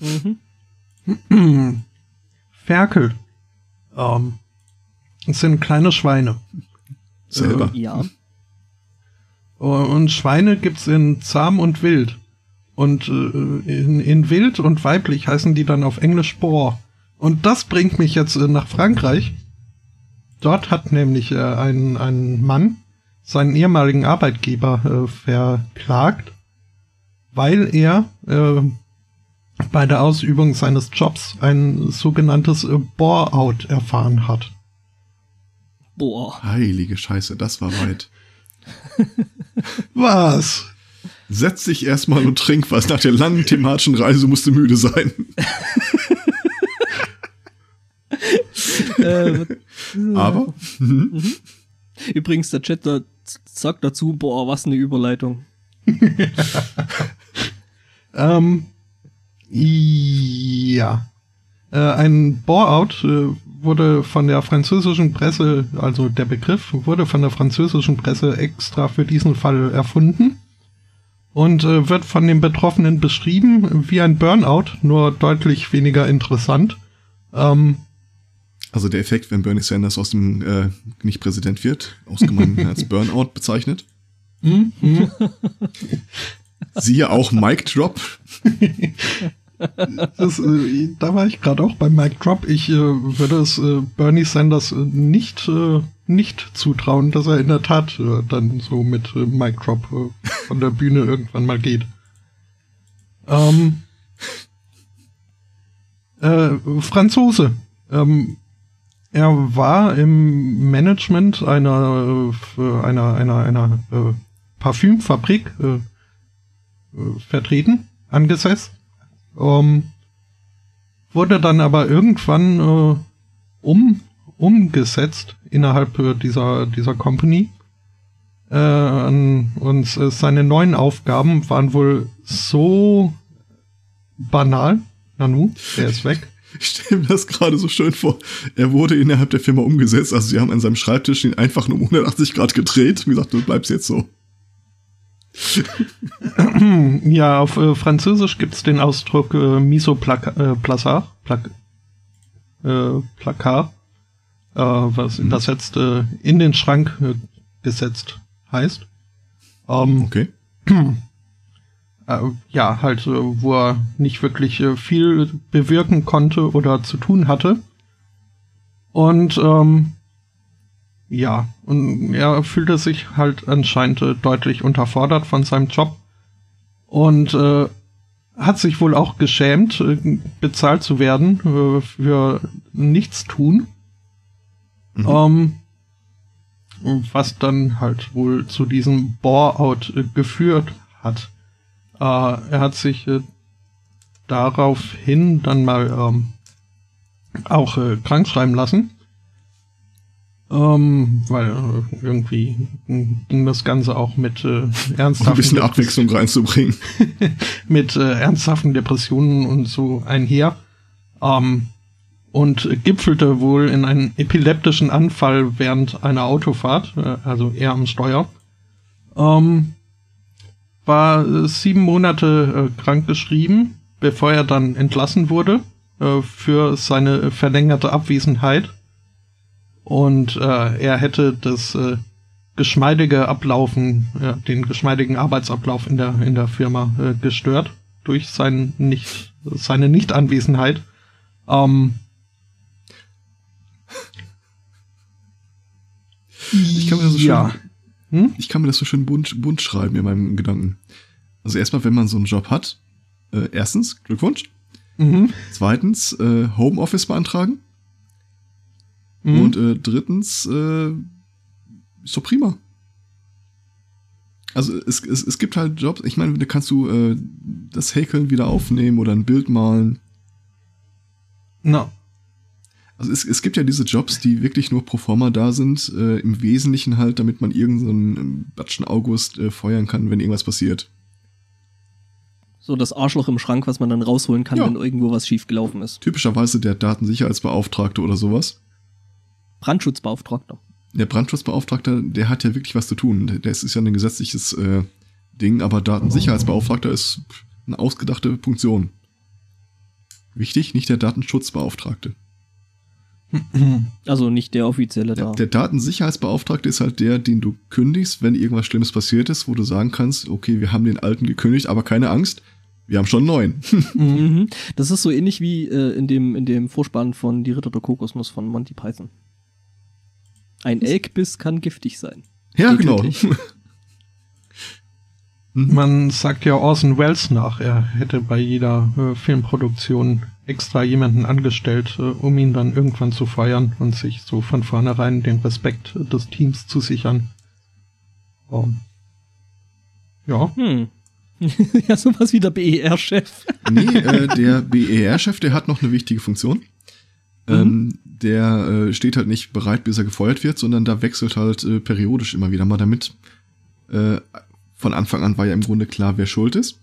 Mhm. (clears throat) Ferkel. Ähm, es sind kleine Schweine. Selber. Ja. Und Schweine gibt's in zahm und wild. Und äh, in, in wild und weiblich heißen die dann auf Englisch Boar. Und das bringt mich jetzt äh, nach Frankreich. Dort hat nämlich äh, ein, ein Mann seinen ehemaligen Arbeitgeber äh, verklagt, weil er äh, bei der Ausübung seines Jobs ein sogenanntes äh, Bore-out erfahren hat. Boah. Heilige Scheiße, das war weit. (laughs) Was? Setz dich erstmal und trink was. Nach der langen thematischen Reise musst du müde sein. (laughs) äh, (laughs) Aber, mhm. übrigens, der Chat da sagt dazu, boah, was eine Überleitung. (laughs) Ähm, ja. Äh, ein Bore-out äh, wurde von der französischen Presse, also der Begriff wurde von der französischen Presse extra für diesen Fall erfunden und äh, wird von den Betroffenen beschrieben wie ein Burnout, nur deutlich weniger interessant. Ähm, also der Effekt, wenn Bernie Sanders aus dem äh, nicht Präsident wird, ausgemein als Burnout bezeichnet. (laughs) Siehe auch Mic Drop. das, äh, da war ich gerade auch bei Mike Drop. Ich äh, würde es äh, Bernie Sanders äh, nicht, äh, nicht zutrauen, dass er in der Tat äh, dann so mit Mike Drop von der Bühne irgendwann mal geht. Ähm, äh, Franzose. Ähm, er war im Management einer, äh, einer, einer, einer äh, Parfümfabrik äh, äh, vertreten, angesetzt. Ähm, wurde dann aber irgendwann äh, um, umgesetzt innerhalb äh, dieser, dieser Company. Äh, und äh, seine neuen Aufgaben waren wohl so banal. Nanu, der ist weg. Ich stelle mir das gerade so schön vor. Er wurde innerhalb der Firma umgesetzt. Also sie haben an seinem Schreibtisch ihn einfach nur um 180 Grad gedreht und gesagt, du bleibst jetzt so. (clears throat) ja, auf äh, Französisch gibt's den Ausdruck äh, Miso äh, Plazar, Plak äh, Placar, äh, was mhm. übersetzt äh, in den Schrank äh, gesetzt heißt. Ähm, okay. (clears throat) Äh, ja, halt, äh, wo er nicht wirklich äh, viel bewirken konnte oder zu tun hatte. Und ähm, ja, und er fühlte sich halt anscheinend deutlich unterfordert von seinem Job und äh, hat sich wohl auch geschämt, bezahlt zu werden äh, für nichts tun. Mhm. Ähm, was dann halt wohl zu diesem Bore-out geführt hat. Äh, er hat sich äh, daraufhin dann mal ähm, auch äh, krank schreiben lassen ähm, weil äh, irgendwie ging das Ganze auch mit äh, ernsthaften... Ein bisschen Abwechslung reinzubringen. (laughs) mit äh, ernsthaften Depressionen und so einher. Ähm, und gipfelte wohl in einen epileptischen Anfall während einer Autofahrt, äh, also er am Steuer. Ähm, war äh, sieben Monate äh, krank geschrieben, bevor er dann entlassen wurde äh, für seine verlängerte Abwesenheit und äh, er hätte das äh, geschmeidige Ablaufen, ja, den geschmeidigen Arbeitsablauf in der in der Firma äh, gestört durch sein nicht seine Nichtanwesenheit. Ähm, ich kann mir so schön, hm? ich kann mir das so schön bunt, bunt schreiben in meinem Gedanken. Also erstmal, wenn man so einen Job hat, äh, erstens Glückwunsch. Mhm. Zweitens äh, Homeoffice beantragen. Mhm. Und äh, drittens, äh, ist doch prima. Also es, es, es gibt halt Jobs, ich meine, da kannst du äh, das Häkeln wieder aufnehmen oder ein Bild malen. No. Also es, es gibt ja diese Jobs, die wirklich nur pro forma da sind, äh, im Wesentlichen halt, damit man irgendeinen so Batschen August äh, feuern kann, wenn irgendwas passiert. So das Arschloch im Schrank, was man dann rausholen kann, ja. wenn irgendwo was schiefgelaufen ist. Typischerweise der Datensicherheitsbeauftragte oder sowas. Brandschutzbeauftragter. Der Brandschutzbeauftragter, der hat ja wirklich was zu tun. Der ist ja ein gesetzliches äh, Ding, aber Datensicherheitsbeauftragter ist eine ausgedachte Funktion. Wichtig, nicht der Datenschutzbeauftragte. (clears throat) Also nicht der offizielle da. Der, der Datensicherheitsbeauftragte ist halt der, den du kündigst, wenn irgendwas Schlimmes passiert ist, wo du sagen kannst, okay, wir haben den alten gekündigt, aber keine Angst, wir haben schon neun. (laughs) Mhm. Das ist so ähnlich wie äh, in, dem, in dem Vorspann von Die Ritter der Kokosnuss von Monty Python. Ein Elkbiss kann giftig sein. Ja, genau. (laughs) Man sagt ja Orson Welles nach, er hätte bei jeder äh, Filmproduktion extra jemanden angestellt, äh, um ihn dann irgendwann zu feiern und sich so von vornherein den Respekt des Teams zu sichern. Um, ja. Hm. (laughs) ja, sowas wie der BER-Chef. nee, äh, (laughs) der BER-Chef, der hat noch eine wichtige Funktion. Mhm. Ähm, der äh, steht halt nicht bereit, bis er gefeuert wird, sondern da wechselt halt äh, periodisch immer wieder mal damit. Äh, von Anfang an war ja im Grunde klar, wer schuld ist.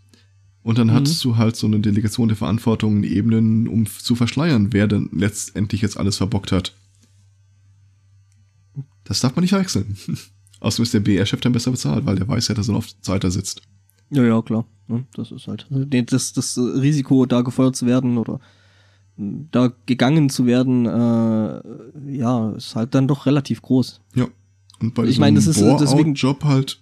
Und dann mhm. hattest du halt so eine Delegation der Verantwortung in Ebenen, um zu verschleiern, wer denn letztendlich jetzt alles verbockt hat. Das darf man nicht wechseln. (laughs) Außerdem ist der BR-Chef dann besser bezahlt, weil der weiß ja, dass er auf Zeit da sitzt. Ja, ja, klar. Das ist halt das, das Risiko, da gefeuert zu werden oder da gegangen zu werden, äh, ja, ist halt dann doch relativ groß. Ja. Und bei ich meine, das ist deswegen Job halt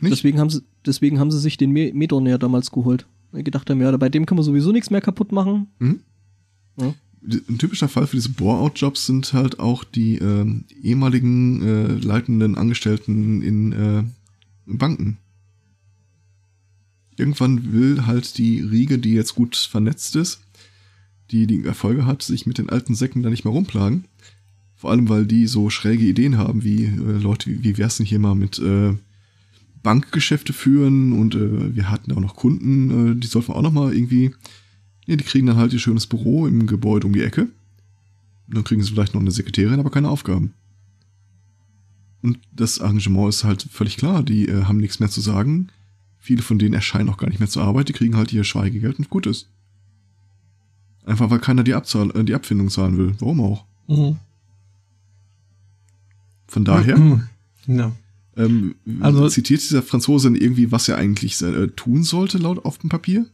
nicht. Deswegen haben sie, deswegen haben sie sich den Medorn ja damals geholt. Gedacht haben, ja, bei dem kann man sowieso nichts mehr kaputt machen. Mhm. Ja. Ein typischer Fall für diese Bore-out-Jobs sind halt auch die äh, ehemaligen äh, leitenden Angestellten in äh, Banken. Irgendwann will halt die Riege, die jetzt gut vernetzt ist, die die Erfolge hat, sich mit den alten Säcken da nicht mehr rumplagen. Vor allem, weil die so schräge Ideen haben, wie äh, Leute, wie, wie wär's denn hier mal mit äh, Bankgeschäfte führen und äh, wir hatten auch noch Kunden, äh, die sollten auch noch mal irgendwie, ja, die kriegen dann halt ihr schönes Büro im Gebäude um die Ecke. Und dann kriegen sie vielleicht noch eine Sekretärin, aber keine Aufgaben. Und das Arrangement ist halt völlig klar, die äh, haben nichts mehr zu sagen. Viele von denen erscheinen auch gar nicht mehr zur Arbeit, die kriegen halt ihr Schweigegeld und gut ist. Einfach weil keiner die, Abzahl, äh, die Abfindung zahlen will. Warum auch? Mhm. Von daher, Ja. (clears throat) ähm, Also- zitiert dieser Franzose denn irgendwie, was er eigentlich äh, tun sollte, laut auf dem Papier?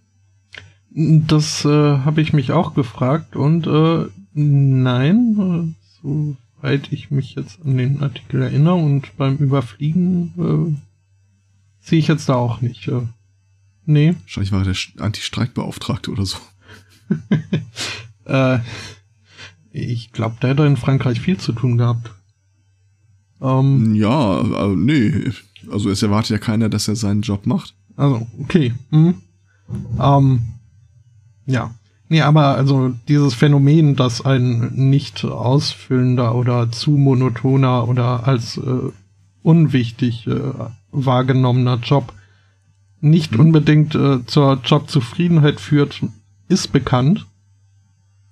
Das äh, habe ich mich auch gefragt und äh, nein, äh, soweit ich mich jetzt an den Artikel erinnere und beim Überfliegen äh, sehe ich jetzt da auch nicht. Äh, nee. Wahrscheinlich war er der Anti-Streikbeauftragte oder so. (laughs) Äh, ich glaube, der hat in Frankreich viel zu tun gehabt. Ähm, Ja, äh, nee. Also es erwartet ja keiner, dass er seinen Job macht. Also, okay. Mhm. Ähm, ja. Nee, aber also dieses Phänomen, dass ein nicht ausfüllender oder zu monotoner oder als äh, unwichtig äh, wahrgenommener Job nicht Mhm. unbedingt äh, zur Jobzufriedenheit führt, ist bekannt.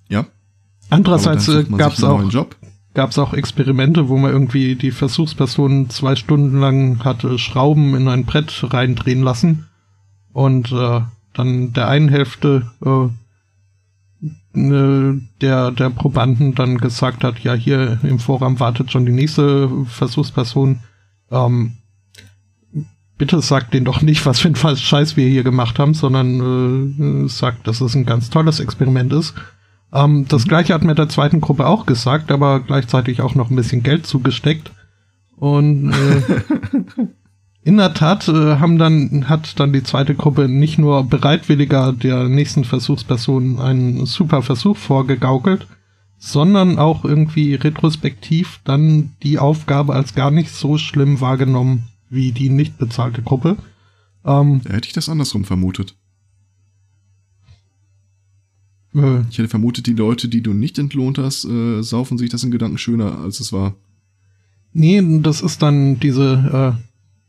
Ja. Andererseits äh, gab es auch Job. Gab es auch Experimente, wo man irgendwie die Versuchsperson zwei Stunden lang hatte Schrauben in ein Brett reindrehen lassen und äh, dann der einen Hälfte äh, ne, der der Probanden dann gesagt hat, ja hier im Vorraum wartet schon die nächste Versuchsperson. Ähm, bitte sagt denen doch nicht, was für ein Scheiß wir hier gemacht haben, sondern äh, sagt, dass es ein ganz tolles Experiment ist. Ähm, das gleiche hat mir der zweiten Gruppe auch gesagt, aber gleichzeitig auch noch ein bisschen Geld zugesteckt. Und (laughs) äh, in der Tat äh, haben dann, hat dann die zweite Gruppe nicht nur bereitwilliger der nächsten Versuchsperson einen super Versuch vorgegaukelt, sondern auch irgendwie retrospektiv dann die Aufgabe als gar nicht so schlimm wahrgenommen wie die nicht bezahlte Gruppe. Ähm, Da hätte ich das andersrum vermutet. Äh, Ich hätte vermutet, die Leute, die du nicht entlohnt hast, äh, saufen sich das in Gedanken schöner, als es war. Nee, das ist dann diese äh,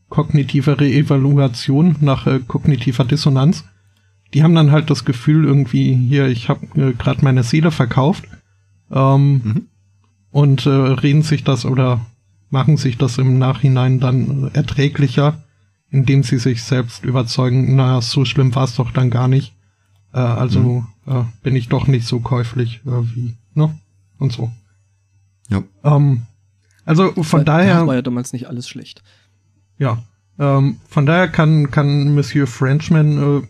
kognitive Reevaluation nach äh, kognitiver Dissonanz. Die haben dann halt das Gefühl irgendwie, hier, ich habe äh, gerade meine Seele verkauft ähm, Mhm. und äh, reden sich das oder machen sich das im Nachhinein dann erträglicher, indem sie sich selbst überzeugen, naja, so schlimm war es doch dann gar nicht. Äh, also äh, bin ich doch nicht so käuflich äh, wie, ne? Und so. Ja. Ähm, also von Weil daher. da war ja damals nicht alles schlecht. Ja, ähm, von daher kann, kann Monsieur Frenchman äh,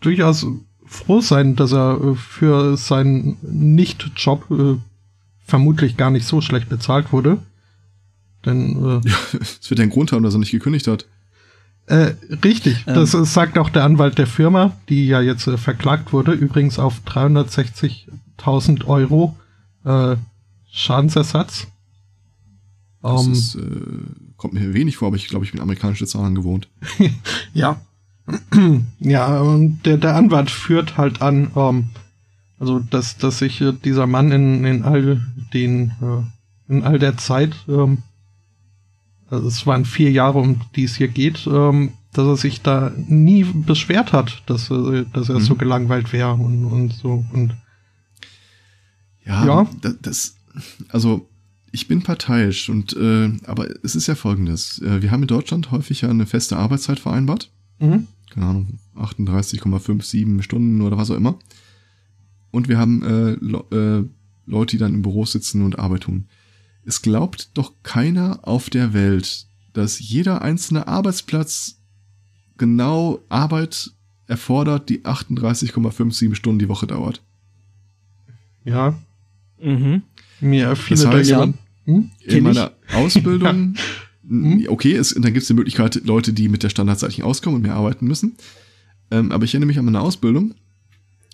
durchaus froh sein, dass er äh, für seinen Nicht-Job äh, vermutlich gar nicht so schlecht bezahlt wurde. Denn äh, Ja, (laughs) es wird ja einen Grund haben, dass er nicht gekündigt hat. Äh, richtig, Ähm. das sagt auch der Anwalt der Firma, die ja jetzt äh, verklagt wurde, übrigens auf 360.000 Euro äh, Schadensersatz. Das Ähm, ist, äh, kommt mir wenig vor, aber ich glaube, ich bin amerikanische Zahlen gewohnt. (laughs) Ja. (clears throat) ja, und der, der Anwalt führt halt an, ähm, also dass, dass sich äh, dieser Mann in, in all den, äh, in all der Zeit, ähm, also es waren vier Jahre, um die es hier geht, ähm, dass er sich da nie beschwert hat, dass, dass er Mhm. so gelangweilt wäre und, und so. Und Ja, Ja. da- das, also ich bin parteiisch und äh, aber es ist ja folgendes. Äh, wir haben in Deutschland häufig ja eine feste Arbeitszeit vereinbart. mhm. Keine Ahnung, 38,57 Stunden oder was auch immer. Und wir haben äh, Le äh, Leute, die dann im Büro sitzen und Arbeit tun. Es glaubt doch keiner auf der Welt, dass jeder einzelne Arbeitsplatz genau Arbeit erfordert, die 38,57 Stunden die Woche dauert. ja, Mhm. mir viele Das heißt, da ja. hm? in meiner Ausbildung, (laughs) Mhm. okay, es, dann gibt es die Möglichkeit, Leute, die mit der standardzeitlichen auskommen und mehr arbeiten müssen. Ähm, aber ich erinnere mich an meine Ausbildung,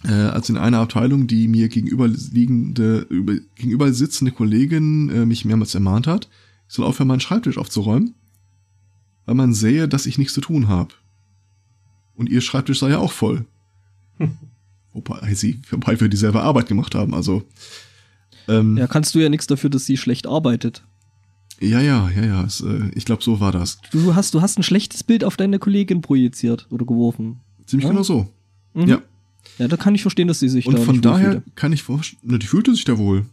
äh, als in einer Abteilung die mir gegenüberliegende, über, gegenüber sitzende Kollegin äh, mich mehrmals ermahnt hat, ich soll aufhören, meinen Schreibtisch aufzuräumen, weil man sähe, dass ich nichts zu tun habe. Und ihr Schreibtisch sei ja auch voll. (laughs) Wobei sie, wobei wir dieselbe Arbeit gemacht haben, also. Ähm, ja, kannst du ja nichts dafür, dass sie schlecht arbeitet. Ja, ja, ja, ja. Es, äh, ich glaube, so war das. Du hast, du hast ein schlechtes Bild auf deine Kollegin projiziert oder geworfen. Ziemlich ja? genau so. Mhm. Ja. Ja, da kann ich verstehen, dass sie sich Und da von nicht daher wohlfühlte. kann ich vorstellen, die fühlte sich da wohl.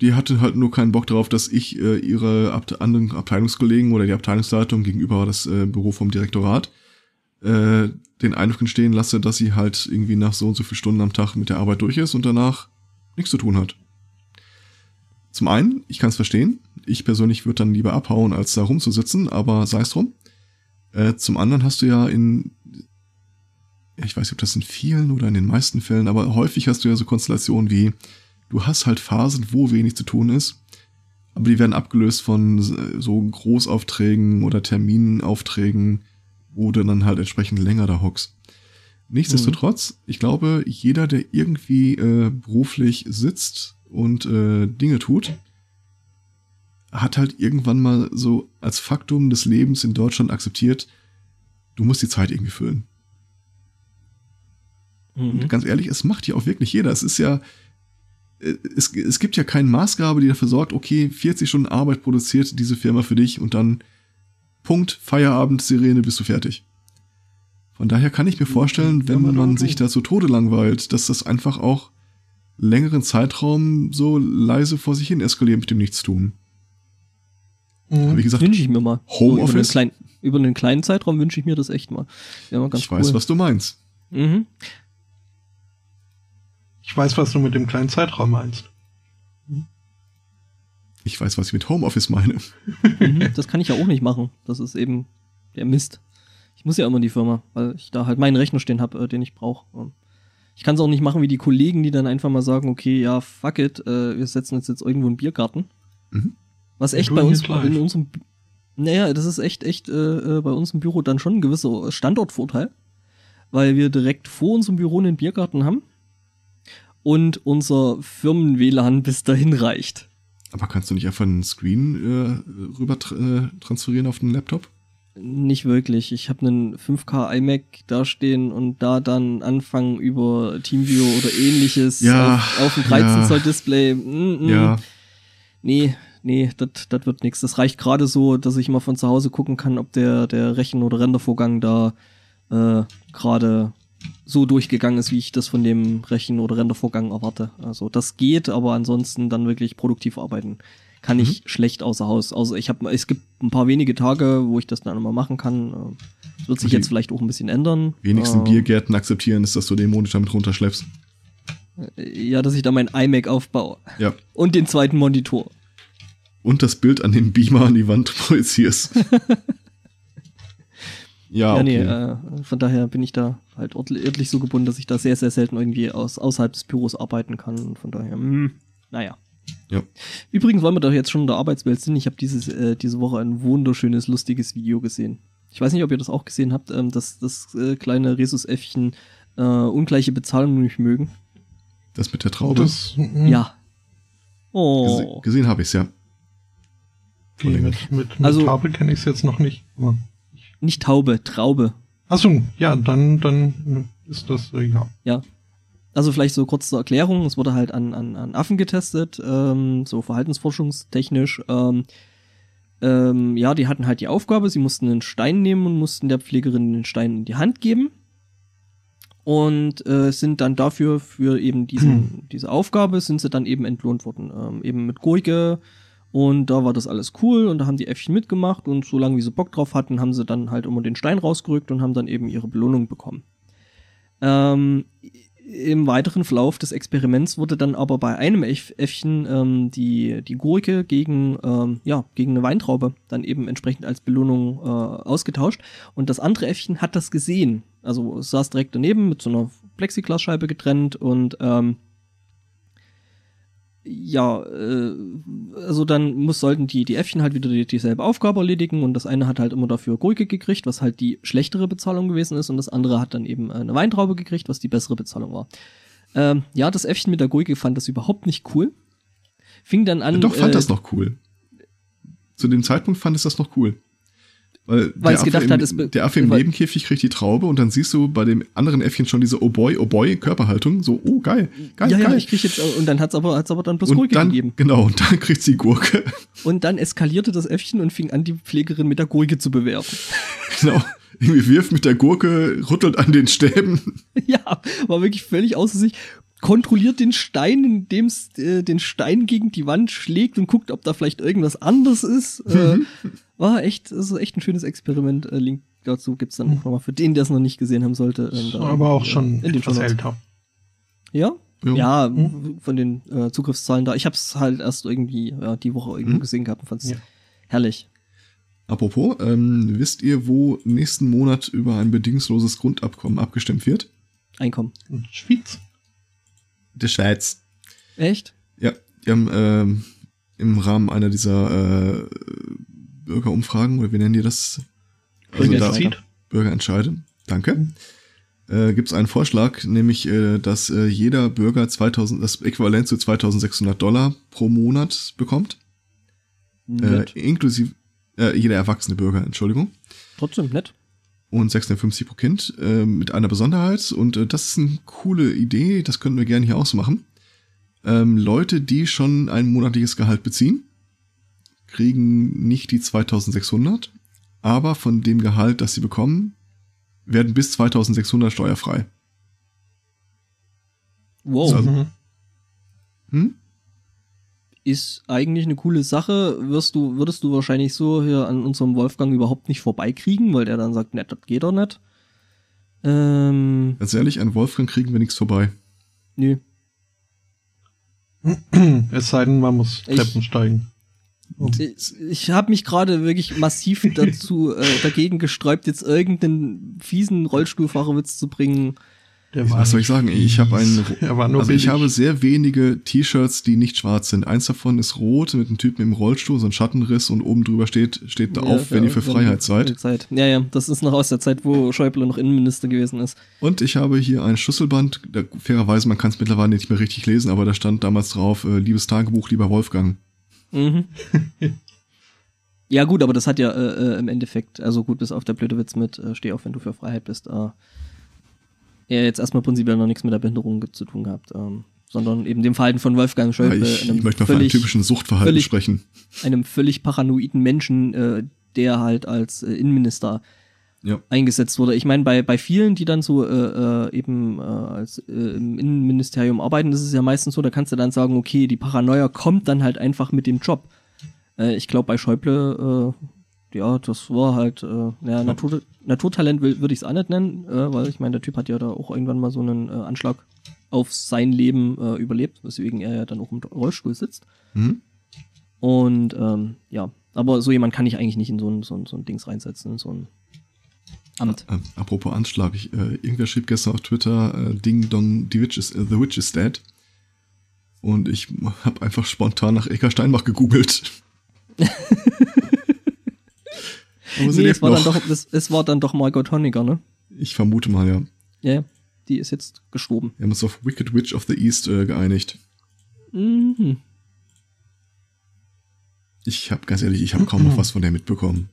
Die hatte halt nur keinen Bock darauf, dass ich äh, ihre Abt anderen Abteilungskollegen oder die Abteilungsleitung gegenüber das äh, Büro vom Direktorat äh, den Eindruck entstehen lasse, dass sie halt irgendwie nach so und so viel Stunden am Tag mit der Arbeit durch ist und danach nichts zu tun hat. Zum einen, ich kann es verstehen. Ich persönlich würde dann lieber abhauen, als da rumzusitzen, aber sei es drum. Äh, zum anderen hast du ja in, ich weiß nicht, ob das in vielen oder in den meisten Fällen, aber häufig hast du ja so Konstellationen wie, du hast halt Phasen, wo wenig zu tun ist, aber die werden abgelöst von so Großaufträgen oder Terminaufträgen, wo du dann halt entsprechend länger da hockst. Nichtsdestotrotz, mhm. ich glaube, jeder, der irgendwie äh, beruflich sitzt und äh, Dinge tut, hat halt irgendwann mal so als Faktum des Lebens in Deutschland akzeptiert, du musst die Zeit irgendwie füllen. Mhm. Und ganz ehrlich, es macht ja auch wirklich jeder. Es ist ja, äh, es, es gibt ja keine Maßgabe, die dafür sorgt, okay, 40 Stunden Arbeit produziert diese Firma für dich und dann Punkt, Feierabend, Sirene, bist du fertig. Von daher kann ich mir vorstellen, wenn man sich da zu Tode langweilt, dass das einfach auch längeren Zeitraum so leise vor sich hin eskaliert mit dem Nichtstun. Mhm. Wie gesagt, wünsche ich mir mal. Homeoffice. So über, einen kleinen, über einen kleinen Zeitraum wünsche ich mir das echt mal. Ja, mal ich cool. weiß, was du meinst. Mhm. Ich weiß, was du mit dem kleinen Zeitraum meinst. Ich weiß, was ich mit Homeoffice meine. Mhm, (laughs) das kann ich ja auch nicht machen. Das ist eben der Mist. Ich muss ja immer in die Firma, weil ich da halt meinen Rechner stehen habe, äh, den ich brauche. Ich kann es auch nicht machen wie die Kollegen, die dann einfach mal sagen, okay, ja, fuck it, äh, wir setzen uns jetzt irgendwo in den Biergarten. Mhm. Was echt bei uns in unserem naja, das ist echt, echt äh, äh, bei uns im Büro dann schon ein gewisser Standortvorteil, weil wir direkt vor unserem Büro einen Biergarten haben und unser Firmen-WLAN bis dahin reicht. Aber kannst du nicht einfach einen Screen äh, rüber tra äh, transferieren auf den Laptop? Nicht wirklich. Ich habe einen 5K iMac dastehen und da dann anfangen über TeamViewer oder ähnliches ja, auf, auf ein 13 ja, Zoll Display. Mm, mm. Ja. Nee, nee, das wird nichts. Das reicht gerade so, dass ich mal von zu Hause gucken kann, ob der, der Rechen- oder Rendervorgang da äh, gerade so durchgegangen ist, wie ich das von dem Rechen- oder Rendervorgang erwarte. Also das geht, aber ansonsten dann wirklich produktiv arbeiten kann mhm. ich schlecht außer Haus. Also ich habe, es gibt ein paar wenige Tage, wo ich das dann immer machen kann. Das wird sich jetzt vielleicht auch ein bisschen ändern. Wenigsten äh, Biergärten akzeptieren ist, dass du den Monitor mit runterschleppst. Ja, dass ich da mein iMac aufbaue. Ja. Und den zweiten Monitor. Und das Bild an dem Beamer an die Wand (laughs) projizierst. (laughs) Ja, ja okay. nee, äh, von daher bin ich da halt örtlich so gebunden, dass ich da sehr, sehr selten irgendwie aus, außerhalb des Büros arbeiten kann. Von daher, mh, hm, naja. Ja. Übrigens, weil wir doch jetzt schon in der Arbeitswelt sind, ich habe dieses äh, diese Woche ein wunderschönes, lustiges Video gesehen. Ich weiß nicht, ob ihr das auch gesehen habt, ähm, dass das äh, kleine Rhesusäffchen äh, ungleiche Bezahlung nicht mögen. Das mit der Traube? Das, ja. Oh. Gese gesehen habe ich's ja. Okay, mit, mit, mit also, Taube kenne ich es jetzt noch nicht. Aber nicht Taube, Traube. Achso, ja, dann, dann ist das, äh, ja. Ja. Also vielleicht so kurz zur Erklärung, es wurde halt an, an, an Affen getestet, ähm, so verhaltensforschungstechnisch. Ähm, ähm, ja, die hatten halt die Aufgabe, sie mussten einen Stein nehmen und mussten der Pflegerin den Stein in die Hand geben. Und äh, sind dann dafür, für eben diesen, (clears throat) diese Aufgabe, sind sie dann eben entlohnt worden. Ähm, eben mit Gurke, und da war das alles cool und da haben die Äffchen mitgemacht und solange wie sie Bock drauf hatten, haben sie dann halt immer den Stein rausgerückt und haben dann eben ihre Belohnung bekommen. Ähm, Im weiteren Verlauf des Experiments wurde dann aber bei einem Äffchen ähm, die, die Gurke gegen, ähm, ja, gegen eine Weintraube dann eben entsprechend als Belohnung äh, ausgetauscht. Und das andere Äffchen hat das gesehen. Also saß direkt daneben mit so einer Plexiglasscheibe getrennt und ähm, ja, äh, also dann muss, sollten die, die Äffchen halt wieder die, dieselbe Aufgabe erledigen und das eine hat halt immer dafür Gurke gekriegt, was halt die schlechtere Bezahlung gewesen ist und das andere hat dann eben eine Weintraube gekriegt, was die bessere Bezahlung war. Ähm, ja, das Äffchen mit der Gurke fand das überhaupt nicht cool. Fing dann an. Ja, doch, fand äh, das noch cool. Zu dem Zeitpunkt fand es das noch cool. Weil, Weil der, es gedacht Affe hat, im, es der Affe im Nebenkäfig kriegt die Traube und dann siehst du bei dem anderen Äffchen schon diese Oh boy, oh boy Körperhaltung. So, oh geil, geil, ja, ja, geil. ich krieg jetzt, und dann hat's aber, hat's aber dann bloß und Gurke dann, gegeben. genau, und dann kriegt sie Gurke. Und dann eskalierte das Äffchen und fing an, die Pflegerin mit der Gurke zu bewerfen. (laughs) genau. Irgendwie wirft mit der Gurke, rüttelt an den Stäben. (laughs) ja, war wirklich völlig außer sich. Kontrolliert den Stein, indem es äh, den Stein gegen die Wand schlägt und guckt, ob da vielleicht irgendwas anders ist. Äh, war echt, das ist echt ein schönes Experiment. Äh, Link dazu gibt's dann auch nochmal für den, der es noch nicht gesehen haben sollte. ähm, da, aber auch äh, schon in den etwas älter. Ja? Jo. Ja, Mhm. von den äh, Zugriffszahlen da. Ich habe es halt erst irgendwie ja, die Woche irgendwo Mhm. gesehen gehabt und fand's Ja. herrlich. Apropos, ähm, wisst ihr, wo nächsten Monat über ein bedingungsloses Grundabkommen abgestimmt wird? Einkommen. Schwyz. Der Schweiz. Echt? Ja, die haben ähm, im Rahmen einer dieser äh, Bürgerumfragen, oder wie nennen die das? Also da. Bürgerentscheide. Danke. Äh, Gibt es einen Vorschlag, nämlich, äh, dass äh, jeder Bürger 2000, das Äquivalent zu 2600 Dollar pro Monat bekommt. Äh, inklusive, äh, jeder erwachsene Bürger, Entschuldigung. Trotzdem nett. und 650 pro Kind äh, mit einer Besonderheit und äh, das ist eine coole Idee, das könnten wir gerne hier auch so machen. Ähm, Leute, die schon ein monatliches Gehalt beziehen, kriegen nicht die 2600, aber von dem Gehalt, das sie bekommen, werden bis 2600 steuerfrei. Wow. Also-. Hm? ist eigentlich eine coole Sache. Wirst du, würdest du wahrscheinlich so hier an unserem Wolfgang überhaupt nicht vorbeikriegen, weil der dann sagt, ne, das geht doch nicht. Ähm, Ganz ehrlich, an Wolfgang kriegen wir nichts vorbei. nö. (clears throat) Es sei denn, man muss Ich- Treppen steigen. Ich, ich habe mich gerade wirklich massiv (laughs) dazu äh, dagegen gesträubt, jetzt irgendeinen fiesen Rollstuhlfahrerwitz zu bringen. Der Was soll ich sagen? Ich habe einen, (laughs) also ich habe sehr wenige T-Shirts, die nicht schwarz sind. Eins davon ist rot mit einem Typen im Rollstuhl, so ein Schattenriss und oben drüber steht, steht da auf, wenn ihr für Freiheit seid. Zeit. Ja, ja, das ist noch aus der Zeit, wo Schäuble noch Innenminister gewesen ist. Und ich habe hier ein Schlüsselband, da, fairerweise, man kann es mittlerweile nicht mehr richtig lesen, aber da stand damals drauf, äh, liebes Tagebuch, lieber Wolfgang. Mhm. (laughs) ja, gut, aber das hat ja äh, äh, im Endeffekt, also gut, bis auf der blöde Witz mit äh, Steh auf, wenn du für Freiheit bist, äh, ja, jetzt erstmal prinzipiell noch nichts mit der Behinderung zu tun gehabt, ähm, sondern eben dem Verhalten von Wolfgang Ja, Schäuble, ich, einem, ich möchte mal von einem völlig, typischen Suchtverhalten völlig- sprechen. einem völlig paranoiden Menschen, äh, der halt als äh, Innenminister Ja. eingesetzt wurde. Ich meine, bei, bei vielen, die dann so äh, äh, eben äh, als äh, im Innenministerium arbeiten, ist es ja meistens so, da kannst du dann sagen, okay, die Paranoia kommt dann halt einfach mit dem Job. Äh, ich glaube, bei Schäuble, äh, ja, das war halt, äh, ja, Natur, Naturtalent würde ich es auch nicht nennen, äh, weil ich meine, der Typ hat ja da auch irgendwann mal so einen äh, Anschlag auf sein Leben äh, überlebt, weswegen er ja dann auch im Rollstuhl sitzt. Mhm. Und ähm, ja, aber so jemand kann ich eigentlich nicht in so ein, so ein, so ein Dings reinsetzen, in so ein Amt. Äh, apropos Anschlag, ich, äh, irgendwer schrieb gestern auf Twitter, äh, Ding Dong, die Witch is, äh, The Witch is dead. Und ich habe einfach spontan nach Eka Steinbach gegoogelt. (laughs) Aber sie Nee, es war, dann doch, es, es war dann doch Margot Honecker, ne? Ich vermute mal, ja. Ja, ja. Die ist jetzt gestorben. Wir haben uns auf Wicked Witch of the East äh, geeinigt. Mhm. Ich habe ganz ehrlich, ich habe kaum noch (clears throat) was von der mitbekommen.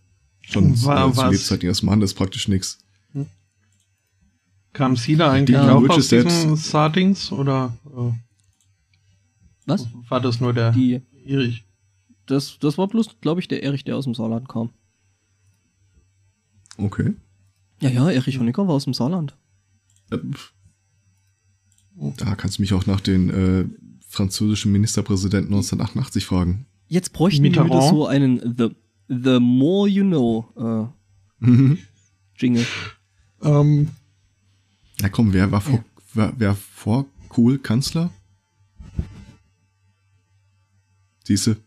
Schon War äh, zu was- Lebzeiten ihres Mannes praktisch nix. Kam sie da eigentlich Die auch aus diesen Startings oder äh, Was? war das nur der Die, Erich? das, das war bloß, glaube ich, der Erich, der aus dem Saarland kam. Okay. Ja, ja, Erich Honecker war aus dem Saarland. Äh. Da kannst du mich auch nach den äh, französischen Ministerpräsidenten 1988 fragen. Jetzt bräuchten wir Mitterrand. wieder so einen The, the More You Know äh, Jingle. Ähm, Na komm, wer war vor, wer, wer vor Kohl Kanzler? Siehste,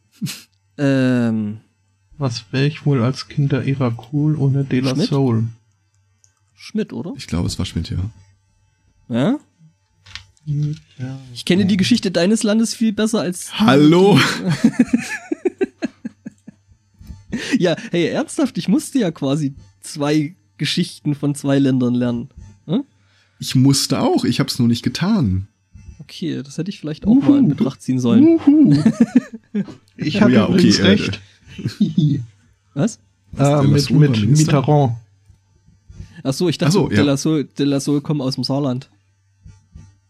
Ähm, was wäre ich wohl als Kind der Ära cool ohne De La Schmidt? Soul? Schmidt, oder? ich glaube, es war Schmidt, ja. Ja? Ich kenne die Geschichte deines Landes viel besser als. Hallo? (laughs) (laughs) ja, hey, ernsthaft, ich musste ja quasi zwei Geschichten von zwei Ländern lernen. Hm? Ich musste auch, ich hab's nur nicht getan. Okay, das hätte ich vielleicht auch mal in Betracht ziehen sollen. Uhu. (laughs) Ich Oh habe ja, okay, übrigens äh, recht. (laughs) Was? äh, mit Lasso war mit Minister? Mitterrand. Ach so, ich dachte, Ach so, De ja. De La Soul kommen aus dem Saarland.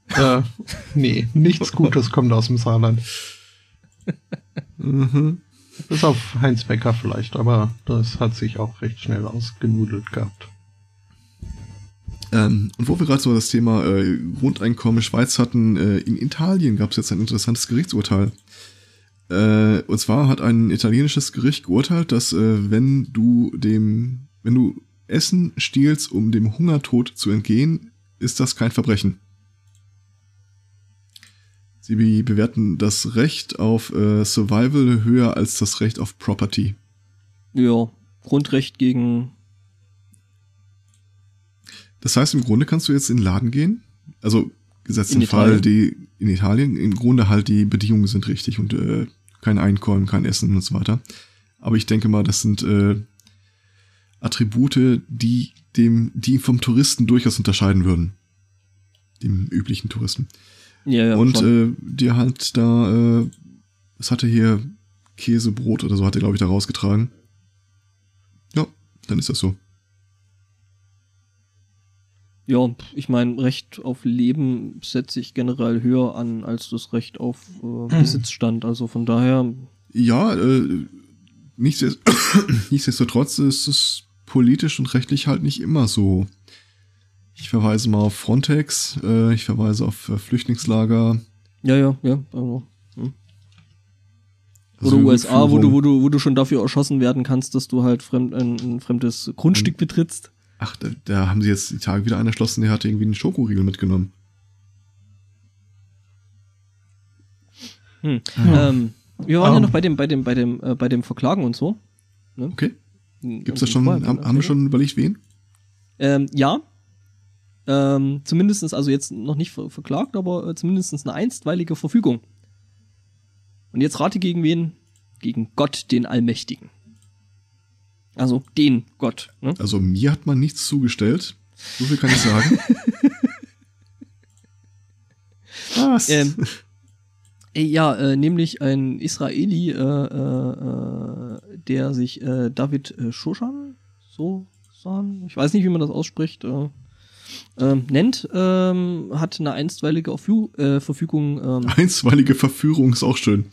Äh, nee, nichts Gutes kommt aus dem Saarland. Mhm. Bis auf Heinz Becker vielleicht, aber das hat sich auch recht schnell ausgenudelt gehabt. Ähm, und wo wir gerade so das Thema äh, Grundeinkommen Schweiz hatten, äh, in Italien gab es jetzt ein interessantes Gerichtsurteil. Äh, und zwar hat ein italienisches Gericht geurteilt, dass äh, wenn du dem, wenn du Essen stiehlst, um dem Hungertod zu entgehen, ist das kein Verbrechen. Sie be bewerten das Recht auf äh, Survival höher als das Recht auf Property. Ja, Grundrecht gegen. Das heißt, im Grunde kannst du jetzt in den Laden gehen. Also gesetzt den Fall, die in Italien, im Grunde halt die Bedingungen sind richtig und äh, kein Einkommen, kein Essen und so weiter. Aber ich denke mal, das sind äh, Attribute, die dem, die vom Touristen durchaus unterscheiden würden. Dem üblichen Touristen. Ja, ja, und äh, dir halt da, äh, was hatte hier Käsebrot oder so hat er, glaube ich, da rausgetragen. Ja, dann ist das so. ja, ich meine, Recht auf Leben setze ich generell höher an als das Recht auf äh, Besitzstand. Also von daher, Ja, äh, nichtsdest (coughs) nichtsdestotrotz ist es politisch und rechtlich halt nicht immer so. Ich verweise mal auf Frontex, äh, ich verweise auf äh, Flüchtlingslager. ja, ja, ja. Also, hm. Also Oder USA, wo du, wo du, wo du schon dafür erschossen werden kannst, dass du halt fremd, ein, ein fremdes Grundstück betrittst. Ach, da, da haben sie jetzt die Tage wieder einen erschlossen, der hatte irgendwie einen Schokoriegel mitgenommen. Hm. Ja. Ähm, wir waren ja Ähm. noch bei dem, bei dem, bei dem, äh, bei dem Verklagen und so. Ne? Okay. Hm, Gibt's da schon, haben, haben wir schon überlegt, wen? Ähm, ja. Ähm, zumindestens, also jetzt noch nicht ver verklagt, aber äh, zumindestens eine einstweilige Verfügung. Und jetzt rate gegen wen? Gegen Gott, den Allmächtigen. Also den Gott. Ne? Also mir hat man nichts zugestellt. So viel kann ich sagen. (laughs) Was? Ähm, äh, ja, äh, nämlich ein Israeli, äh, äh, äh, der sich äh, David äh, Shoshan, so ich weiß nicht, wie man das ausspricht, ähm, nennt, ähm, hat eine einstweilige Verfü äh, Verfügung, ähm, (laughs) Einstweilige Verführung ist auch schön.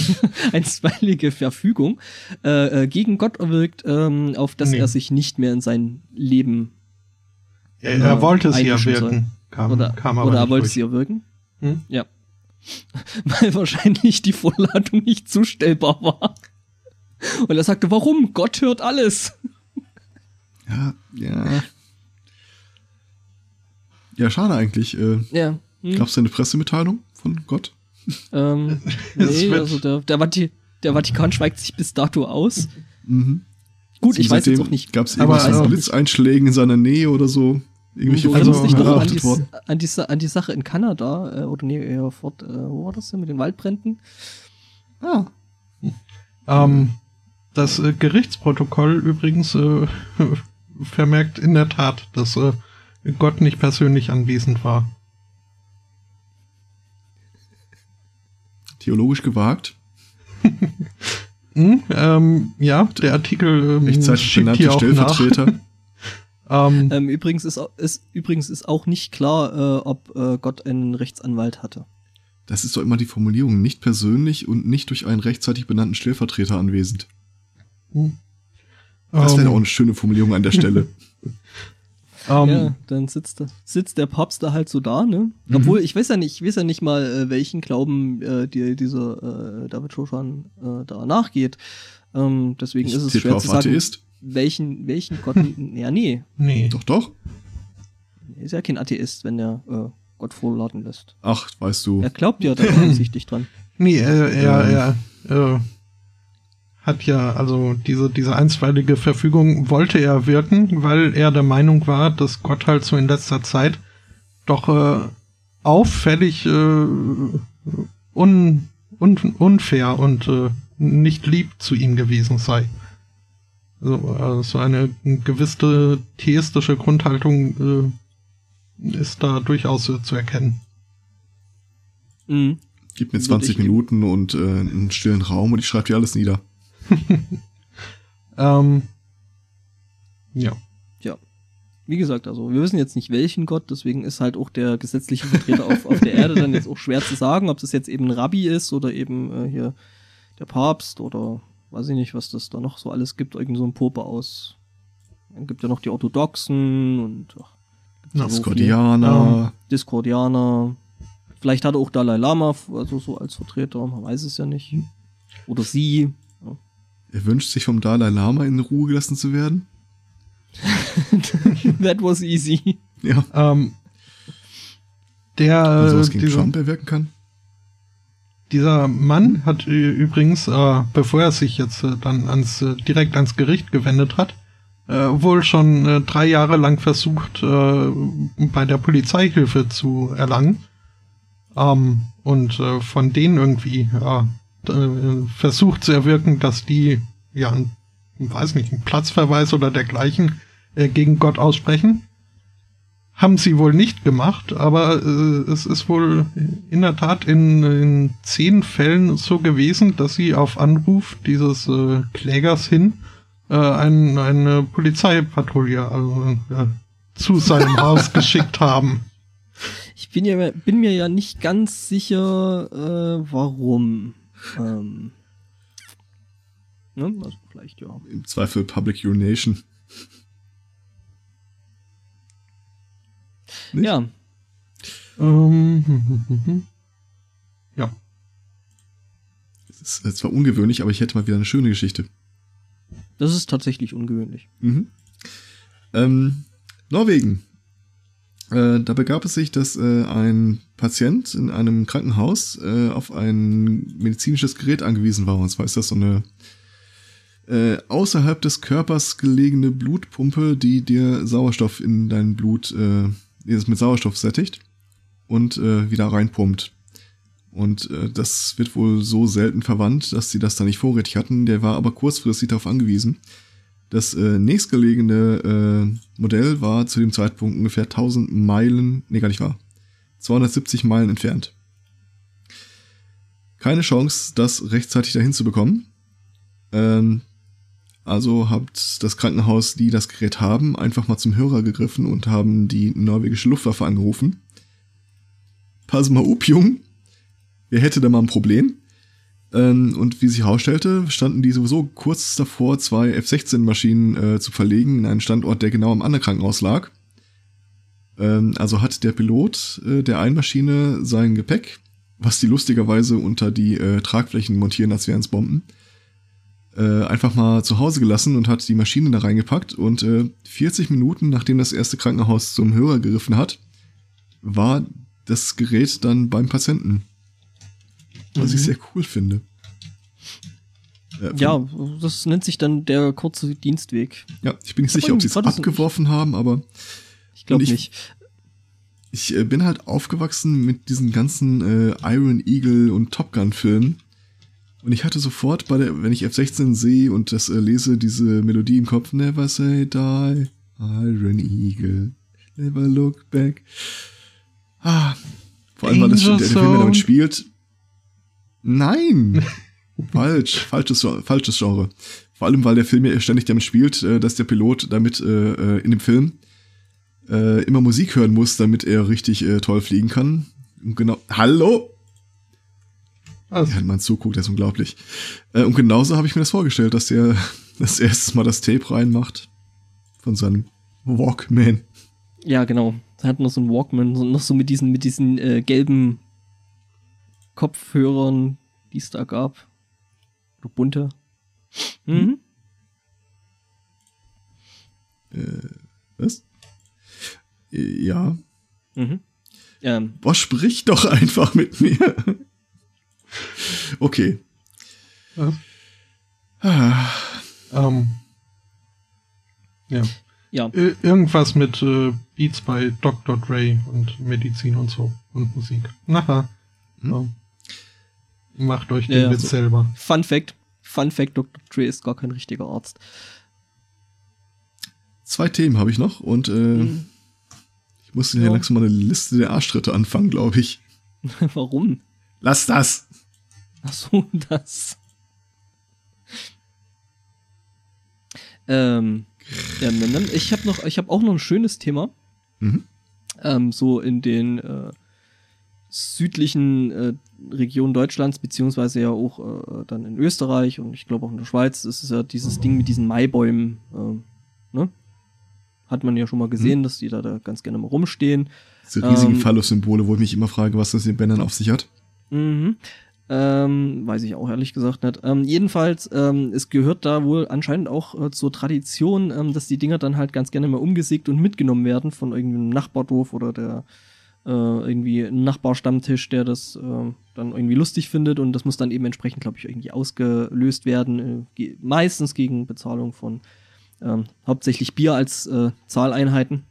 (laughs) einstweilige Verfügung äh, äh, gegen Gott erwirkt, ähm, auf dass Nee. er sich nicht mehr in sein Leben Er, Ja, er wollte sie einmischen erwirken, kam, oder, kam aber oder er wollte durch. sie erwirken. Hm? Ja. (laughs) Weil wahrscheinlich die Vorladung nicht zustellbar war. Und er sagte, warum? Gott hört alles. Ja, ja. Ja, schade eigentlich. Äh, Ja. Hm. Gab es eine Pressemitteilung von Gott? Ähm, (laughs) nee, also der, der, Vati der Vatikan schweigt sich bis dato aus. Mhm. Gut, ich weiß jetzt auch nicht. Gab es äh, mit Blitzeinschlägen in seiner Nähe oder so? Irgendwelche Du Also, dich ja, doch an die, worden? an, die, an die Sache in Kanada, äh, oder nee, eher fort, äh, wo war das denn mit den Waldbränden? Ah, Ähm, das äh, Gerichtsprotokoll übrigens äh, (laughs) vermerkt in der Tat, dass äh, Gott nicht persönlich anwesend war. theologisch gewagt. (laughs) Hm, ähm, ja, der Artikel ähm, schickt hier auch nach. Stellvertreter. (laughs) Ähm, Ähm, übrigens, ist, ist, übrigens ist auch nicht klar, äh, ob äh, Gott einen Rechtsanwalt hatte. Das ist doch immer die Formulierung, nicht persönlich und nicht durch einen rechtzeitig benannten Stellvertreter anwesend. Das wäre ähm, auch eine schöne Formulierung an der Stelle. (laughs) ähm, ja, dann sitzt, sitzt der Papst da halt so da, ne? Mhm. Obwohl, ich weiß ja nicht, ich weiß ja nicht mal, äh, welchen Glauben äh, die, dieser äh, David Shoshan äh, da nachgeht. Ähm, deswegen Ich ist es schwer auf zu sagen, Atheist. welchen, welchen Gott. (laughs) ja, nee. Nee. Doch, doch. Er ist ja kein Atheist, wenn er äh, Gott vorladen lässt. Ach, weißt du. Er glaubt ja da (laughs) offensichtlich dran. Nee, äh, er, er äh, hat ja, also diese, diese einstweilige Verfügung wollte er wirken, weil er der Meinung war, dass Gott halt so in letzter Zeit doch äh, auffällig äh, un, un, unfair und äh, nicht lieb zu ihm gewesen sei. Also, also eine gewisse theistische Grundhaltung äh, ist da durchaus äh, zu erkennen. Mhm. Gib mir 20 Minuten und äh, einen stillen Raum und ich schreibe dir alles nieder. (laughs) ähm, ja. Ja. Wie gesagt, also wir wissen jetzt nicht welchen Gott, deswegen ist halt auch der gesetzliche Vertreter auf, auf der Erde dann jetzt auch schwer zu sagen, ob das jetzt eben ein Rabbi ist oder eben äh, hier der Papst oder weiß ich nicht, was das da noch so alles gibt, irgend so ein Pope aus. Dann gibt ja noch die Orthodoxen und ach, Discordianer. So Discordianer. Vielleicht hat er auch Dalai Lama, also so als Vertreter, man weiß es ja nicht. Oder sie. Er wünscht sich vom Dalai Lama in Ruhe gelassen zu werden. (laughs) That was easy. Ja. Ähm, der. Also was gegen dieser, Trump erwirken kann. Dieser Mann hat übrigens, äh, bevor er sich jetzt äh, dann ans, äh, direkt ans Gericht gewendet hat, äh, wohl schon äh, drei Jahre lang versucht, äh, bei der Polizei Hilfe zu erlangen. Ähm, und äh, von denen irgendwie ja, äh, versucht zu erwirken, dass die, ja, weiß nicht, einen Platzverweis oder dergleichen äh, gegen Gott aussprechen. Haben sie wohl nicht gemacht, aber äh, es ist wohl in der Tat in, in zehn Fällen so gewesen, dass sie auf Anruf dieses äh, Klägers hin äh, ein, eine Polizeipatrouille also, äh, zu seinem (laughs) Haus geschickt haben. Ich bin, ja, bin mir ja nicht ganz sicher, äh, warum. Ähm, ne? Also vielleicht ja. Im Zweifel Public Urination. Nicht? Ja. Ähm, (laughs) ja. Es ist zwar ungewöhnlich, aber ich hätte mal wieder eine schöne Geschichte. Das ist tatsächlich ungewöhnlich. Mhm. Ähm, Norwegen. Äh, da begab es sich, dass äh, ein Patient in einem Krankenhaus äh, auf ein medizinisches Gerät angewiesen war. Und zwar ist das so eine äh, außerhalb des Körpers gelegene Blutpumpe, die dir Sauerstoff in dein Blut äh, es mit Sauerstoff sättigt und äh, wieder reinpumpt. Und äh, das wird wohl so selten verwandt, dass sie das da nicht vorrätig hatten. Der war aber kurzfristig darauf angewiesen. Das äh, nächstgelegene äh, Modell war zu dem Zeitpunkt ungefähr 1000 Meilen, nee, gar nicht wahr, 270 Meilen entfernt. Keine Chance, das rechtzeitig dahin zu bekommen. Ähm, also hat das Krankenhaus, die das Gerät haben, einfach mal zum Hörer gegriffen und haben die norwegische Luftwaffe angerufen. Pass mal up. Wer hätte da mal ein Problem? Ähm, und wie sich herausstellte, standen die sowieso kurz davor, zwei F-16-Maschinen äh, zu verlegen in einen Standort, der genau am anderen Krankenhaus lag. Ähm, also hat der Pilot äh, der einen Maschine sein Gepäck, was die lustigerweise unter die äh, Tragflächen montieren, als wären es Bomben, äh, einfach mal zu Hause gelassen und hat die Maschine da reingepackt und äh, 40 Minuten nachdem das erste Krankenhaus zum Hörer gegriffen hat, war das Gerät dann beim Patienten. Was mhm. ich sehr cool finde. Äh, ja, das nennt sich dann der kurze Dienstweg. Ja, ich bin nicht sicher, ob sie es abgeworfen haben, aber ich glaube nicht. Ich äh, bin halt aufgewachsen mit diesen ganzen äh, Iron Eagle und Top Gun Filmen und ich hatte sofort bei der, wenn ich F16 sehe und das äh, lese, diese Melodie im Kopf, Never say die, Iron Eagle, never look back. Ah, vor allem, weil das der, der Film damit spielt. Nein! (laughs) Falsch, falsches, falsches Genre. Vor allem, weil der Film ja ständig damit spielt, äh, dass der Pilot damit äh, äh, in dem Film äh, immer Musik hören muss, damit er richtig äh, toll fliegen kann. Und genau. Hallo? Also. Ja, man zuguckt, das ist unglaublich. Äh, und genauso habe ich mir das vorgestellt, dass der (laughs) das erste Mal das Tape reinmacht von seinem Walkman. Ja, genau. Er hat noch so einen Walkman, noch so mit diesen, mit diesen gelben Kopfhörern, die es da gab. Oder bunte. Mhm. Äh, was? Äh, ja. Mhm. Ähm. Boah, sprich doch einfach mit mir. (laughs) Okay. Ja. Ah. Ähm. Ja. Ja. Ir- Irgendwas mit äh, Beats bei Dr. Dre und Medizin und so und Musik. Nachher. Hm? So. Macht euch den Ja, Witz so. selber. Fun Fact. Fun Fact, Dr. Dre ist gar kein richtiger Arzt. Zwei Themen habe ich noch und äh, Mhm. ich muss hier Ja. langsam mal eine Liste der Arschtritte anfangen, glaube ich. (laughs) Warum? Lass das! Ach so, (laughs) das. Ähm, ich habe noch, ich habe auch noch ein schönes Thema. Mhm. Ähm, so in den äh, südlichen äh, Regionen Deutschlands, beziehungsweise ja auch äh, dann in Österreich und ich glaube auch in der Schweiz, ist ja dieses Ding mit diesen Maibäumen, äh, ne? Hat man ja schon mal gesehen, dass die da, da ganz gerne mal rumstehen. Diese riesigen Ähm, Phallus-Symbole, wo ich mich immer frage, was das mit den Bändern auf sich hat. Mhm. Ähm, weiß ich auch ehrlich gesagt nicht. Ähm, jedenfalls, ähm, es gehört da wohl anscheinend auch äh, zur Tradition, ähm, dass die Dinger dann halt ganz gerne mal umgesägt und mitgenommen werden von irgendeinem Nachbardorf oder der äh, irgendwie ein Nachbarstammtisch, der das äh, dann irgendwie lustig findet und das muss dann eben entsprechend, glaube ich, irgendwie ausgelöst werden. Äh, ge meistens gegen Bezahlung von ähm, hauptsächlich Bier als äh, Zahleinheiten.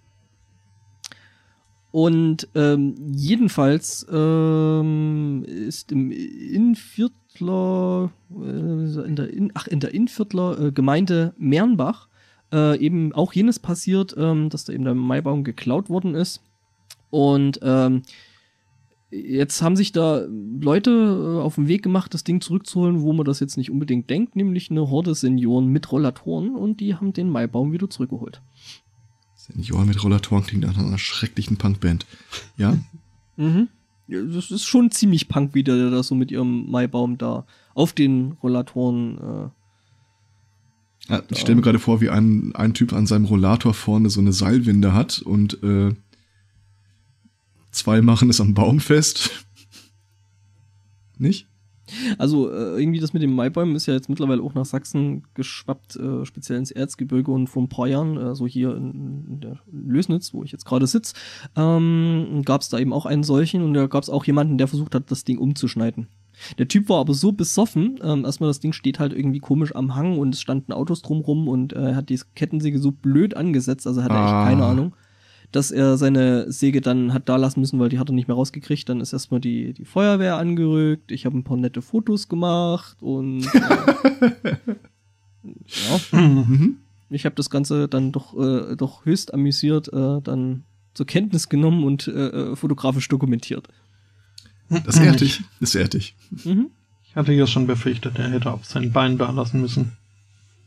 Und ähm, jedenfalls ähm, ist im Innviertler, äh, in der in, ach, in der Innviertler äh, Gemeinde Mernbach äh, eben auch jenes passiert, ähm, dass da eben der Maibaum geklaut worden ist. Und ähm, jetzt haben sich da Leute äh, auf den Weg gemacht, das Ding zurückzuholen, wo man das jetzt nicht unbedingt denkt, nämlich eine Horde Senioren mit Rollatoren und die haben den Maibaum wieder zurückgeholt. Senioren mit Rollatoren klingt nach einer schrecklichen Punkband. Ja? (laughs) Mhm. Das ist schon ziemlich punk, wie der da so mit ihrem Maibaum da auf den Rollatoren. Äh, Ja, ich stelle mir gerade vor, wie ein, ein Typ an seinem Rollator vorne so eine Seilwinde hat und äh, zwei machen es am Baum fest. Nicht? also äh, irgendwie das mit den Maibäumen ist ja jetzt mittlerweile auch nach Sachsen geschwappt, äh, speziell ins Erzgebirge und vor ein paar Jahren, äh, so hier in, in der Lösnitz, wo ich jetzt gerade sitze, ähm, gab es da eben auch einen solchen und da gab es auch jemanden, der versucht hat, das Ding umzuschneiden. Der Typ war aber so besoffen, ähm, erstmal das Ding steht halt irgendwie komisch am Hang und es standen Autos drumrum und äh, er hat die Kettensäge so blöd angesetzt, also hat er Ah. echt keine Ahnung, dass er seine Säge dann hat da lassen müssen, weil die hat er nicht mehr rausgekriegt. Dann ist erstmal die, die Feuerwehr angerückt, ich habe ein paar nette Fotos gemacht und äh, (laughs) ja, Mhm. ich habe das Ganze dann doch, äh, doch höchst amüsiert äh, dann zur Kenntnis genommen und äh, äh, fotografisch dokumentiert. Das ehrt dich. Das ehrt dich. Mhm. Ich hatte ja schon befürchtet, er hätte auf sein Bein da lassen müssen.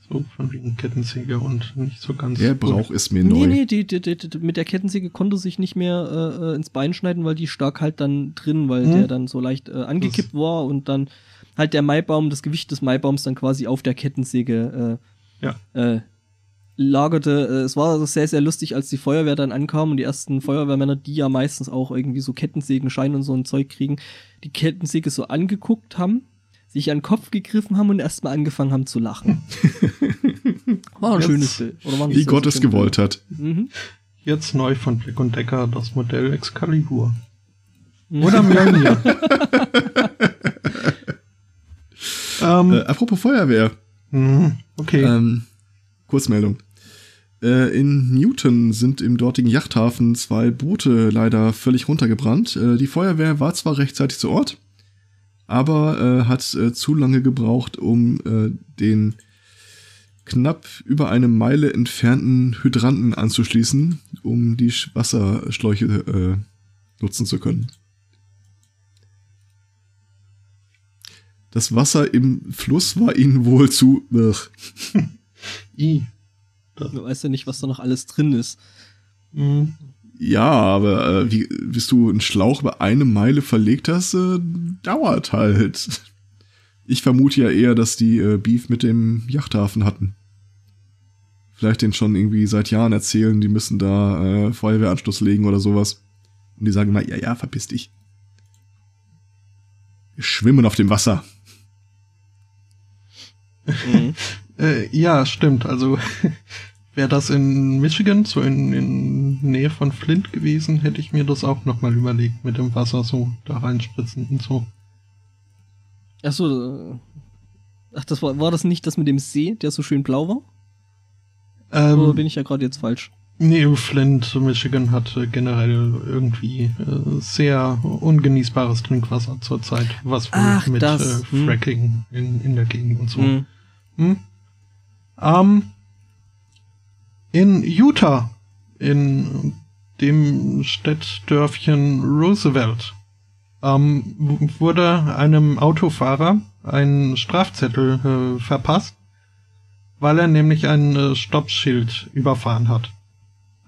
So von wegen Kettensäge und nicht so ganz. Der. Brauch ist mir Nee, neu. nee, die, die, die, die, mit der Kettensäge konnte sich nicht mehr äh, äh, ins Bein schneiden, weil die stark halt dann drin, weil Hm. der dann so leicht äh, angekippt war und dann halt der Maibaum, das Gewicht des Maibaums dann quasi auf der Kettensäge Ja. äh, äh, lagerte. Äh, es war also sehr, sehr lustig, als die Feuerwehr dann ankam und die ersten Feuerwehrmänner, die ja meistens auch irgendwie so Kettensägenschein und so ein Zeug kriegen, die Kettensäge so angeguckt haben, sich an den Kopf gegriffen haben und erstmal angefangen haben zu lachen. (laughs) War ein Jetzt- schönes Bild. Wie so Gott es gewollt hat. Mhm. Jetzt neu von Blick und Decker das Modell Excalibur. Mhm. Oder Mjolnir. (laughs) ähm, Äh, apropos Feuerwehr. mh, okay. Ähm, Kurzmeldung. Äh, in Newton sind im dortigen Yachthafen zwei Boote leider völlig runtergebrannt. Äh, die Feuerwehr war zwar rechtzeitig zu Ort, aber äh, hat äh, zu lange gebraucht, um äh, den knapp über eine Meile entfernten Hydranten anzuschließen, um die Sch- Wasserschläuche äh, nutzen zu können. Das Wasser im Fluss war ihnen wohl zu... (laughs) I. Du weißt ja nicht, was da noch alles drin ist. Mh, Ja, aber äh, wie, bis du einen Schlauch über eine Meile verlegt hast, äh, dauert halt. Ich vermute ja eher, dass die äh, Beef mit dem Yachthafen hatten. Vielleicht den schon irgendwie seit Jahren erzählen, die müssen da äh, Feuerwehranschluss legen oder sowas. Und die sagen immer, ja, ja, verpiss dich. Wir schwimmen auf dem Wasser. Mhm. (laughs) Äh, ja, stimmt. Also wäre das in Michigan, so in, in Nähe von Flint gewesen, hätte ich mir das auch nochmal überlegt, mit dem Wasser so da reinspritzen und so. Achso, äh, ach, das war, war das nicht das mit dem See, der so schön blau war? Ähm, Oder bin ich ja gerade jetzt falsch? Nee, Flint, Michigan hat äh, generell irgendwie äh, sehr ungenießbares Trinkwasser zurzeit, was wohl Ach, mit äh, Hm. Fracking in, in der Gegend und so. Hm. Hm? Ähm, in Utah, in dem Städtdörfchen Roosevelt, ähm, wurde einem Autofahrer ein Strafzettel äh, verpasst, weil er nämlich ein äh, Stoppschild überfahren hat.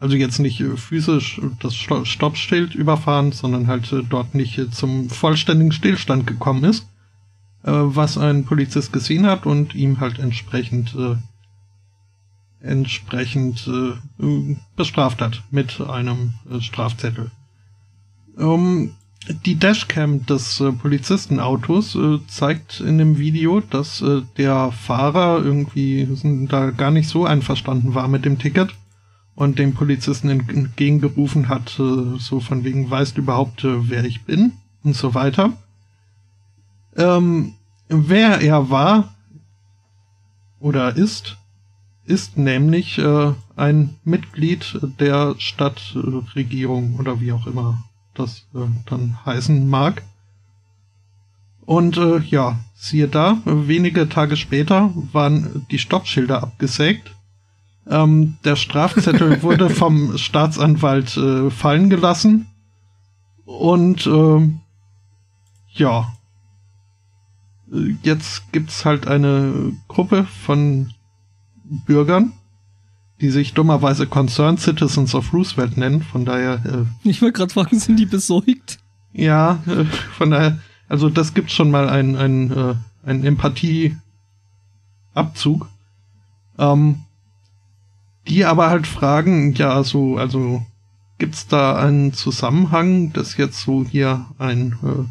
Also jetzt nicht äh, physisch das Sto Stoppschild überfahren, sondern halt äh, dort nicht äh, zum vollständigen Stillstand gekommen ist was ein Polizist gesehen hat und ihm halt entsprechend entsprechend äh, bestraft hat mit einem äh, Strafzettel. Ähm, die Dashcam des äh, Polizistenautos äh, zeigt in dem Video, dass äh, der Fahrer irgendwie da gar nicht so einverstanden war mit dem Ticket und dem Polizisten ent- entgegengerufen hat, äh, so von wegen, weißt überhaupt, wer ich bin und so weiter. Ähm, wer er war oder ist, ist nämlich äh, ein Mitglied der Stadtregierung oder wie auch immer das äh, dann heißen mag. Und äh, ja, siehe da, wenige Tage später waren die Stoppschilder abgesägt. Ähm, der Strafzettel (laughs) wurde vom Staatsanwalt äh, fallen gelassen. Und ähm, ja, äh, jetzt gibt's halt eine Gruppe von Bürgern, die sich dummerweise Concerned Citizens of Roosevelt nennen. Von daher, äh, Ich wollte gerade fragen, sind die besorgt? ja, äh, von daher, also das gibt schon mal ein, ein, äh, ein Empathieabzug. Ähm, die aber halt fragen, ja, so, also gibt's da einen Zusammenhang, dass jetzt so hier ein äh,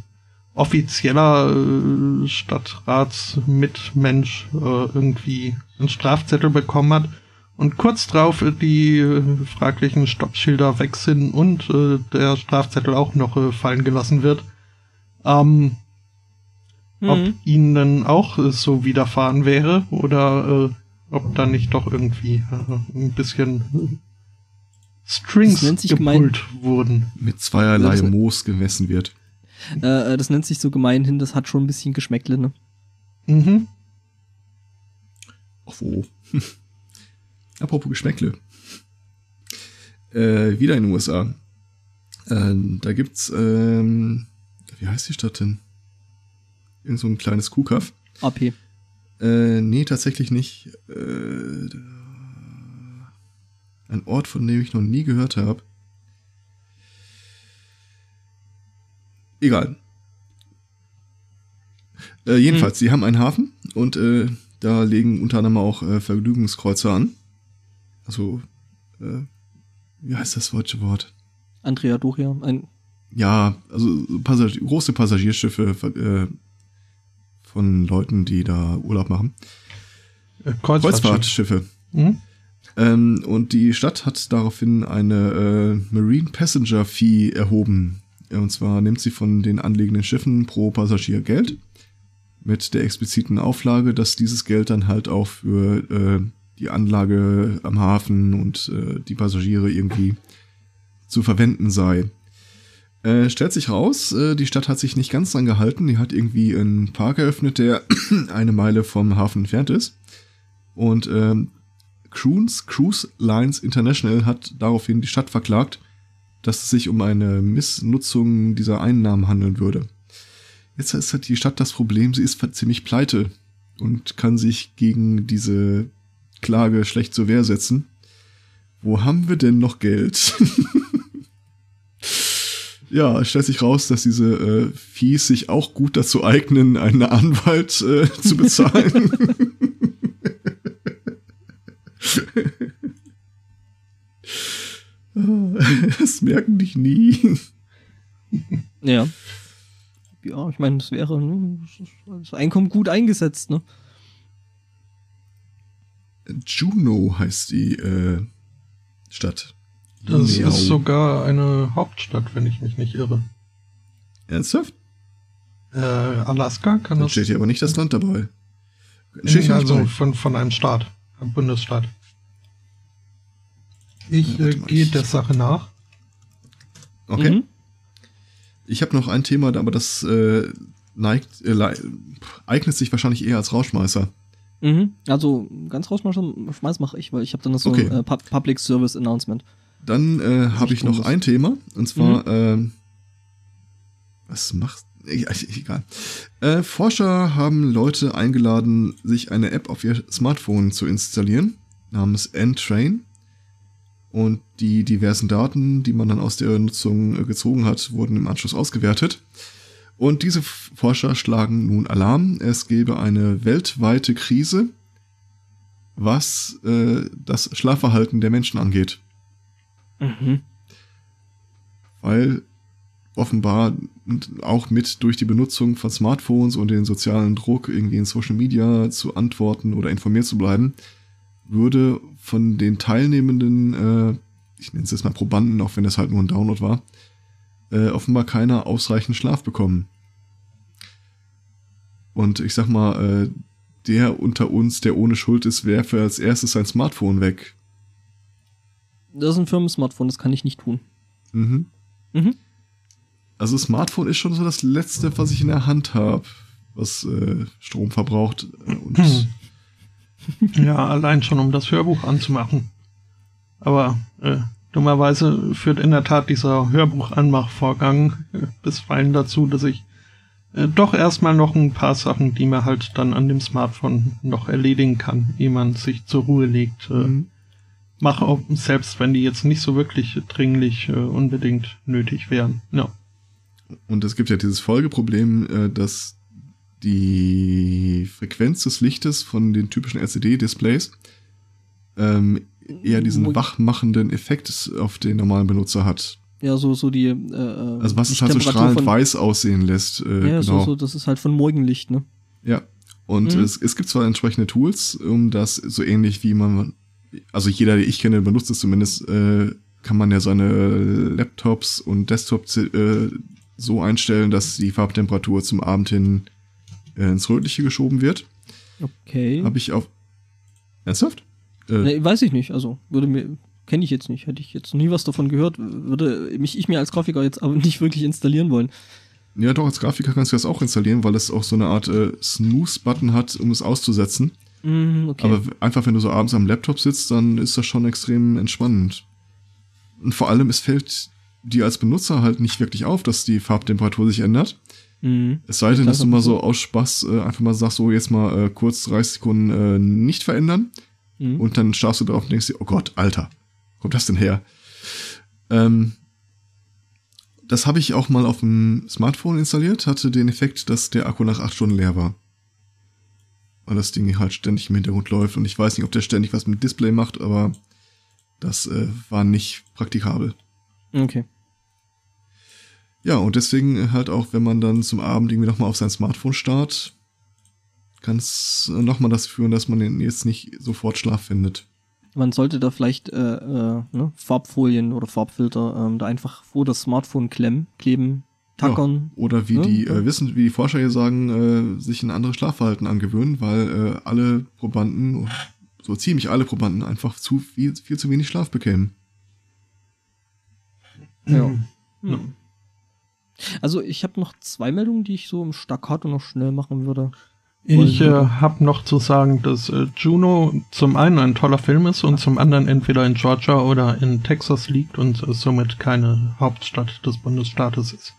offizieller äh, Stadtratsmitmensch äh, irgendwie einen Strafzettel bekommen hat und kurz drauf die äh, fraglichen Stoppschilder weg sind und äh, der Strafzettel auch noch äh, fallen gelassen wird. Ähm, ob Mhm. ihnen auch äh, so widerfahren wäre oder äh, ob da nicht doch irgendwie äh, ein bisschen Strings gepult wurden. Mit zweierlei Moos gemessen wird. Äh, äh, das nennt sich so gemeinhin, das hat schon ein bisschen Geschmäckle, ne? Mhm. Ach wo. (laughs) Apropos Geschmäckle. Äh, wieder in den USA. Äh, da gibt's, ähm, wie heißt die Stadt denn? Irgend so ein kleines Kuhkaff. AP. Äh, nee, tatsächlich nicht. Äh, ein Ort, von dem ich noch nie gehört habe. Egal. Äh, jedenfalls, sie haben einen Hafen und äh, da legen unter anderem auch äh, Vergnügungskreuzer an. Also, äh, wie heißt das deutsche Wort? Andrea Doria, ein Ja, also Passagier, große Passagierschiffe äh, von Leuten, die da Urlaub machen. Äh, Kreuzfahrtschiff. Kreuzfahrtschiffe. Mhm. Ähm, und die Stadt hat daraufhin eine äh, Marine Passenger Fee erhoben. Und zwar nimmt sie von den anliegenden Schiffen pro Passagier Geld. Mit der expliziten Auflage, dass dieses Geld dann halt auch für äh, die Anlage am Hafen und äh, die Passagiere irgendwie zu verwenden sei. Äh, stellt sich raus, äh, die Stadt hat sich nicht ganz dran gehalten. Die hat irgendwie einen Park eröffnet, der (clears throat) eine Meile vom Hafen entfernt ist. Und ähm, Cruise, Cruise Lines International hat daraufhin die Stadt verklagt, dass es sich um eine Missnutzung dieser Einnahmen handeln würde. Jetzt halt die Stadt das Problem, sie ist ziemlich pleite und kann sich gegen diese Klage schlecht zur Wehr setzen. Wo haben wir denn noch Geld? (laughs) ja, es stellt sich raus, dass diese äh, Fees sich auch gut dazu eignen, einen Anwalt äh, zu bezahlen. (laughs) (laughs) das merken dich nie. Ja. Ja, ich meine, das wäre ne, das Einkommen gut eingesetzt, ne? Juno heißt die äh, Stadt. Das Miau. ist sogar eine Hauptstadt, wenn ich mich nicht irre. Ernsthaft? Äh, Alaska kann Da das steht hier aber nicht das Land dabei. Steht hier also von, von einem Staat, einem Bundesstaat. Ich äh, gehe der Sache nach. Okay. Mhm. Ich habe noch ein Thema, aber das äh, neigt, äh, eignet sich wahrscheinlich eher als Rauschmeißer. Mhm. Also ganz rausschmeißen schmeiß mache ich, weil ich habe dann noch so Okay. ein äh, Pu- Public Service Announcement. Dann äh, habe ich noch ein Thema, und zwar, ähm, was macht, (laughs) egal. Äh, Forscher haben Leute eingeladen, sich eine App auf ihr Smartphone zu installieren, namens N-Train. Und die diversen Daten, die man dann aus der Nutzung äh, gezogen hat, wurden im Anschluss ausgewertet. Und diese Forscher schlagen nun Alarm. Es gebe eine weltweite Krise, was äh, das Schlafverhalten der Menschen angeht. Mhm. weil offenbar auch mit durch die Benutzung von Smartphones und den sozialen Druck, irgendwie in Social Media zu antworten oder informiert zu bleiben, würde von den Teilnehmenden, äh, ich nenne es jetzt mal Probanden, auch wenn das halt nur ein Download war, äh, offenbar keiner ausreichend Schlaf bekommen. Und ich sag mal, äh, der unter uns, der ohne Schuld ist, werfe als erstes sein Smartphone weg. Das ist ein Firmen-Smartphone, das kann ich nicht tun. Mhm. Mhm. Also Smartphone ist schon so das Letzte, was ich in der Hand habe, was äh, Strom verbraucht. äh, Und. (clears throat) Ja, allein schon, um das Hörbuch anzumachen. Aber äh, dummerweise führt in der Tat dieser Hörbuchanmachvorgang äh, bisweilen dazu, dass ich äh, doch erstmal noch ein paar Sachen, die man halt dann an dem Smartphone noch erledigen kann, ehe man sich zur Ruhe legt, äh, Mhm. mache, auch selbst wenn die jetzt nicht so wirklich dringlich äh, unbedingt nötig wären. Ja. Und es gibt ja dieses Folgeproblem, äh, dass die Frequenz des Lichtes von den typischen LCD-Displays ähm, eher diesen wachmachenden Effekt auf den normalen Benutzer hat. Ja, so, so die. Äh, äh, Also was es halt so strahlend von- weiß aussehen lässt. Äh, Ja, genau. so, so, das ist halt von Morgenlicht, ne? Ja. Und Mhm. es, es gibt zwar entsprechende Tools, um das so ähnlich wie man, also jeder, den ich kenne, benutzt es zumindest, äh, kann man ja seine Laptops und Desktops äh, so einstellen, dass die Farbtemperatur zum Abend hin äh, ins Rötliche geschoben wird. Okay. Habe ich auf. Ernsthaft? Äh, Nee, weiß ich nicht, also würde mir. Kenne ich jetzt nicht, hätte ich jetzt noch nie was davon gehört, würde mich ich mir als Grafiker jetzt aber (laughs) nicht wirklich installieren wollen. Ja, doch, als Grafiker kannst du das auch installieren, weil es auch so eine Art äh, Snooze-Button hat, um es auszusetzen. Mhm, okay. Aber einfach, wenn du so abends am Laptop sitzt, dann ist das schon extrem entspannend. Und vor allem, es fällt dir als Benutzer halt nicht wirklich auf, dass die Farbtemperatur sich ändert. Mhm. Es sei denn, dass du mal so aus Spaß äh, einfach mal sagst, so jetzt mal äh, kurz 30 Sekunden äh, nicht verändern. Mhm. Und dann starrst du drauf und denkst dir, oh Gott, Alter, wo kommt das denn her? Ähm, das habe ich auch mal auf dem Smartphone installiert, hatte den Effekt, dass der Akku nach acht Stunden leer war. Weil das Ding halt ständig im Hintergrund läuft und ich weiß nicht, ob der ständig was mit Display macht, aber das äh, war nicht praktikabel. Okay. Ja, und deswegen äh, halt auch, wenn man dann zum Abend irgendwie nochmal auf sein Smartphone starrt, kann es nochmal das führen, dass man jetzt nicht sofort Schlaf findet. Man sollte da vielleicht äh, äh, ne, Farbfolien oder Farbfilter ähm, da einfach vor das Smartphone klemmen, kleben, tackern. Oder wie Ja, die ja. äh, wissen, wie die Forscher hier sagen, äh, sich ein anderes Schlafverhalten angewöhnen, weil äh, alle Probanden, so ziemlich alle Probanden, einfach zu viel, viel zu wenig Schlaf bekämen. Ja. Hm. Also ich habe noch zwei Meldungen, die ich so im Staccato noch schnell machen würde. Ich äh, habe noch zu sagen, dass äh, Juno zum einen ein toller Film ist und zum anderen entweder in Georgia oder in Texas liegt und äh, somit keine Hauptstadt des Bundesstaates ist.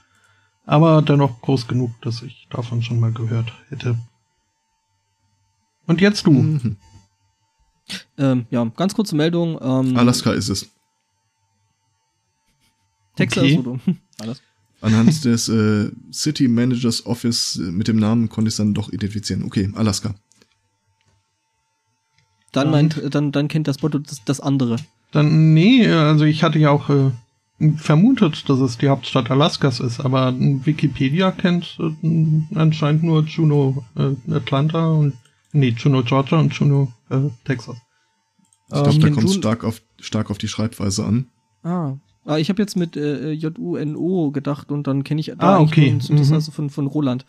Aber dennoch groß genug, dass ich davon schon mal gehört hätte. Und jetzt du. Mhm. Ähm, ja, ganz kurze Meldung. Ähm, Alaska ist es. Texas Okay. oder (laughs) alles. Anhand des äh, City Managers Office äh, mit dem Namen konnte ich es dann doch identifizieren. Okay, Alaska. Dann meint, dann, dann kennt das Botto das, das andere. Dann, nee, also ich hatte ja auch äh, vermutet, dass es die Hauptstadt Alaskas ist, aber Wikipedia kennt äh, anscheinend nur Juneau äh, Atlanta und nee, Juneau Georgia und Juneau äh, Texas. Ich glaube, Ähm, da kommt es stark auf, stark auf die Schreibweise an. Ah. Ah ich habe jetzt mit äh, J-U-N-O gedacht und dann kenne ich Ah, eigentlich okay. einen Synthesizer Mhm. also von, von Roland.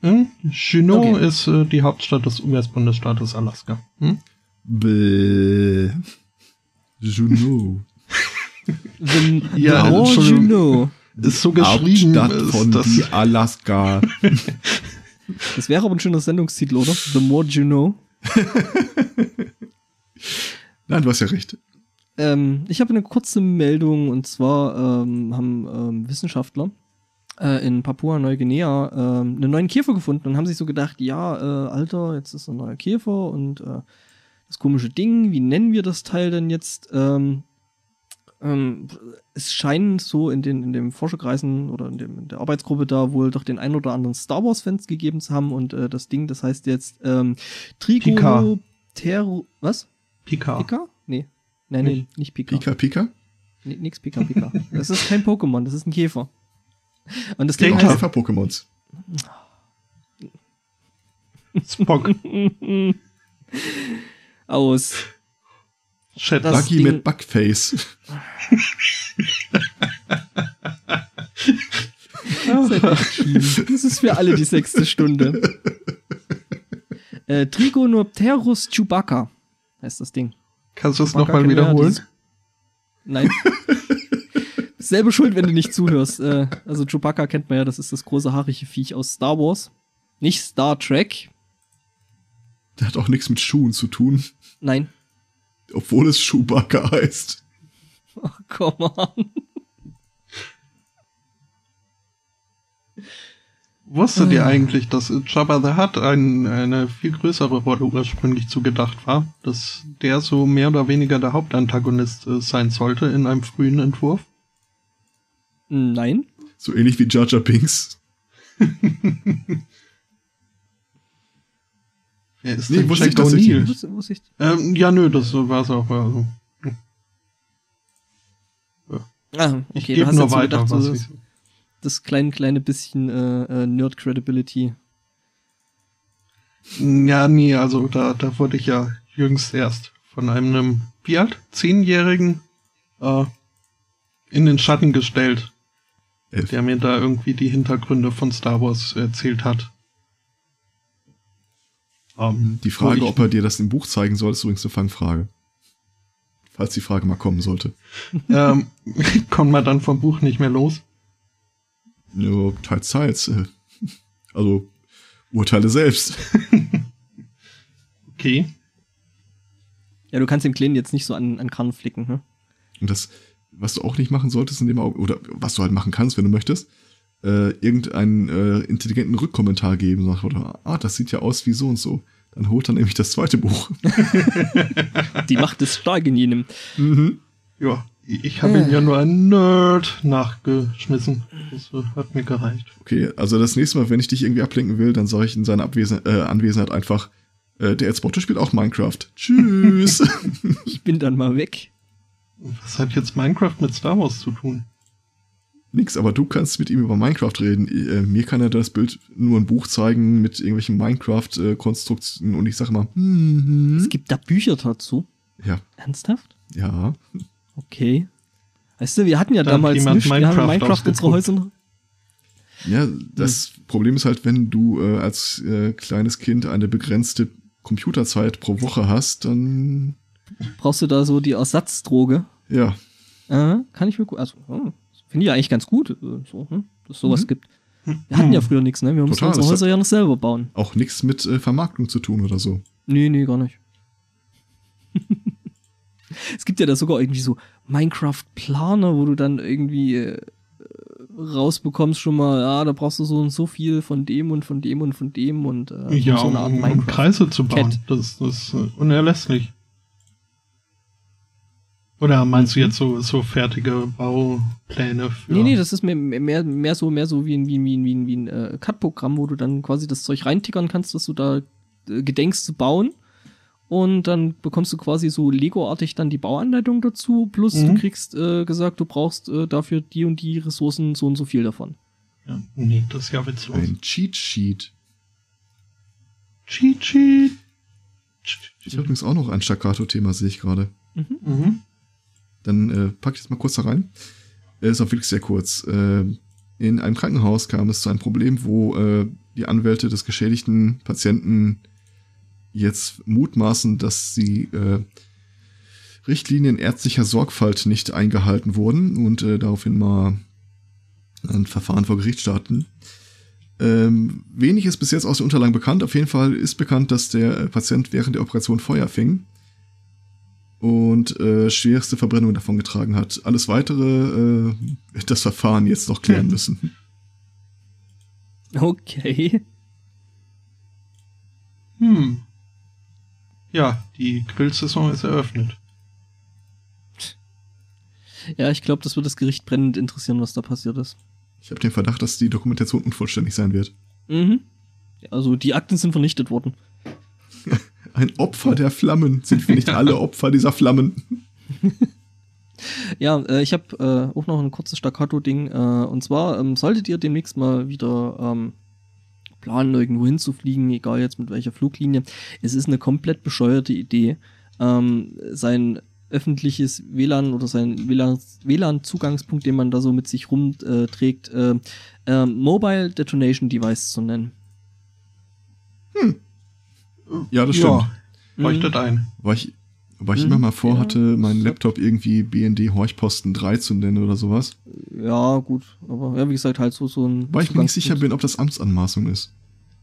Hm? Juneau Okay. ist äh, die Hauptstadt des US-Bundesstaates Alaska. Hm? Bäh. Juno. (laughs) The, Ja, the know. Ist so geschrieben, Hauptstadt ist von das, die Alaska. (laughs) Das wäre aber ein schöner Sendungstitel, oder? The more you know. (laughs) Nein, du hast ja recht. Ähm, ich habe eine kurze Meldung und zwar ähm, haben ähm, Wissenschaftler äh, in Papua-Neuguinea ähm, einen neuen Käfer gefunden und haben sich so gedacht, ja, äh, Alter, jetzt ist ein neuer Käfer und äh, das komische Ding, wie nennen wir das Teil denn jetzt? Ähm, ähm, es scheint so in den in dem Forscherkreisen oder in, dem, in der Arbeitsgruppe da wohl doch den ein oder anderen Star Wars Fans gegeben zu haben und äh, das Ding, das heißt jetzt ähm, Trigonoptero was? Pika. Pika? Nein, nee, nicht Pika. Pika Pika? Nee, nix Pika Pika. Das ist kein Pokémon, das ist ein Käfer. Und das Ding Käfer. heißt, Käfer-Pokémons. Spock. aus. Chat. Das Buggy Ding- mit Bugface. Das ist für alle die sechste Stunde. Äh, Trigonopterus chewbacca heißt das Ding. Kannst du es Chewbacca nochmal wiederholen? Nein. (laughs) Selbe schuld, wenn du nicht zuhörst. Äh, also Chewbacca kennt man ja, das ist das große haarige Viech aus Star Wars. Nicht Star Trek. Der hat auch nichts mit Schuhen zu tun, Nein. obwohl es Schuhbacke heißt. Oh, come on. Wusstet Ah. ihr eigentlich, dass Jabba the Hutt ein, eine viel größere Rolle ursprünglich zugedacht war? Dass der so mehr oder weniger der Hauptantagonist äh, sein sollte in einem frühen Entwurf? Nein. So ähnlich wie Jar Jar Binks. (laughs) Wer ist Nee, wusste ich tatsächlich O'Neill? Muss, muss ich, Ähm, ja, nö, das war's auch. Also. ah, Ich okay, du gebe nur weiter, gedacht, was das, ich. Das kleine, kleine bisschen äh, äh, Nerd-Credibility. Ja, nee, also da, da wurde ich ja jüngst erst von einem, wie alt? Zehnjährigen äh, in den Schatten gestellt, Elf. der mir da irgendwie die Hintergründe von Star Wars erzählt hat. Ähm, Die Frage, ich, ob er dir das im Buch zeigen soll, ist übrigens eine Fangfrage. Falls die Frage mal kommen sollte. (laughs) ähm, (laughs) kommt man dann vom Buch nicht mehr los. Nur teils, teils. (laughs) Also, urteile selbst. (laughs) Okay. Ja, du kannst dem Kleinen jetzt nicht so an, an Karren flicken, ne? Und das, was du auch nicht machen solltest in dem Augenblick, oder was du halt machen kannst, wenn du möchtest, äh, irgendeinen äh, intelligenten Rückkommentar geben, sagt, oder, ah, das sieht ja aus wie so und so. Dann holt er nämlich das zweite Buch. (laughs) Die Macht ist stark in jenem. mhm. Ja, ich habe ihn ja nur ein Nerd nachgeschmissen. Das hat mir gereicht. Okay, also das nächste Mal, wenn ich dich irgendwie ablenken will, dann sage ich in seiner Abwesen äh, Anwesenheit einfach, äh, der Erzbotte spielt auch Minecraft. Tschüss. (laughs) (laughs) Ich bin dann mal weg. Was hat jetzt Minecraft mit Star Wars zu tun? Nix, aber du kannst mit ihm über Minecraft reden. Äh, mir kann er das Bild nur ein Buch zeigen mit irgendwelchen Minecraft-Konstruktionen und ich sage mal, hm, Es hm. gibt da Bücher dazu. ja, Ernsthaft? ja. Okay. Weißt du, wir hatten ja Da damals nicht, wir haben Minecraft Minecraft unsere. Häuser noch. Ja, das Problem ist halt, wenn du äh, als äh, kleines Kind eine begrenzte Computerzeit pro Woche hast, dann Brauchst du da so die Ersatzdroge? ja, Äh, kann ich mir gut, also, hm, finde ich eigentlich ganz gut, äh, so, hm, dass sowas Mhm. gibt. Wir hatten ja früher nichts, ne? Wir mussten Total, unsere Häuser ja noch selber bauen. auch nichts mit äh, Vermarktung zu tun oder so. Nee, nee, gar nicht. (laughs) (laughs) es gibt ja da sogar irgendwie so Minecraft-Planer, wo du dann irgendwie äh, rausbekommst schon mal, ja, da brauchst du so und so viel von dem und von dem und von dem und äh, ja, so um, eine Art um Minecraft. Kreise zu bauen. Cat. Das, das ist äh, unerlässlich. Oder meinst du jetzt so, so fertige Baupläne für. Nee, nee, das ist mehr, mehr, mehr so, mehr so wie ein, wie ein, wie ein, wie ein, wie ein äh, Cut-Programm, wo du dann quasi das Zeug reintickern kannst, dass du da äh, gedenkst zu bauen. Und dann bekommst du quasi so Lego-artig dann die Bauanleitung dazu, plus Mhm. du kriegst äh, gesagt, du brauchst äh, dafür die und die Ressourcen so und so viel davon. Ja, nee, das ist ja witzlos. Ein Cheat Sheet. Cheat Sheet. Ich habe übrigens auch noch ein Staccato-Thema, sehe ich gerade. Mhm. Dann äh, pack ich das mal kurz da rein. Äh, Ist auch wirklich sehr kurz. Äh, in einem Krankenhaus kam es zu einem Problem, wo äh, die Anwälte des geschädigten Patienten jetzt mutmaßen, dass die äh, Richtlinien ärztlicher Sorgfalt nicht eingehalten wurden und äh, daraufhin mal ein Verfahren vor Gericht starten. Ähm, wenig ist bis jetzt aus den Unterlagen bekannt. Auf jeden Fall ist bekannt, dass der äh, Patient während der Operation Feuer fing und äh, schwerste Verbrennung davon getragen hat. Alles weitere äh, das Verfahren jetzt noch klären müssen. Okay. Hm. Ja, die Grillsaison ist eröffnet. Ja, ich glaube, das wird das Gericht brennend interessieren, was da passiert ist. Ich habe den Verdacht, dass die Dokumentation unvollständig sein wird. Mhm. Also die Akten sind vernichtet worden. (laughs) Ein Opfer der Flammen. Sind wir nicht (laughs) alle Opfer dieser Flammen? (laughs) Ja, äh, ich habe äh, auch noch ein kurzes Staccato-Ding. Äh, und zwar ähm, solltet ihr demnächst mal wieder ähm, planen, irgendwo hinzufliegen, egal jetzt mit welcher Fluglinie. Es ist eine komplett bescheuerte Idee, ähm, sein öffentliches WLAN oder sein WLAN-Zugangspunkt, den man da so mit sich rumträgt, äh, äh, Mobile Detonation Device zu nennen. Ja, das stimmt. Ja, leuchtet ein. Weil ich, weil ich immer mal vorhatte, ja. meinen Laptop irgendwie BND Horchposten 3 zu nennen oder sowas. Ja, gut. Aber ja, wie gesagt, halt so, so ein. Weil ich mir nicht sicher bin, ob das Amtsanmaßung ist.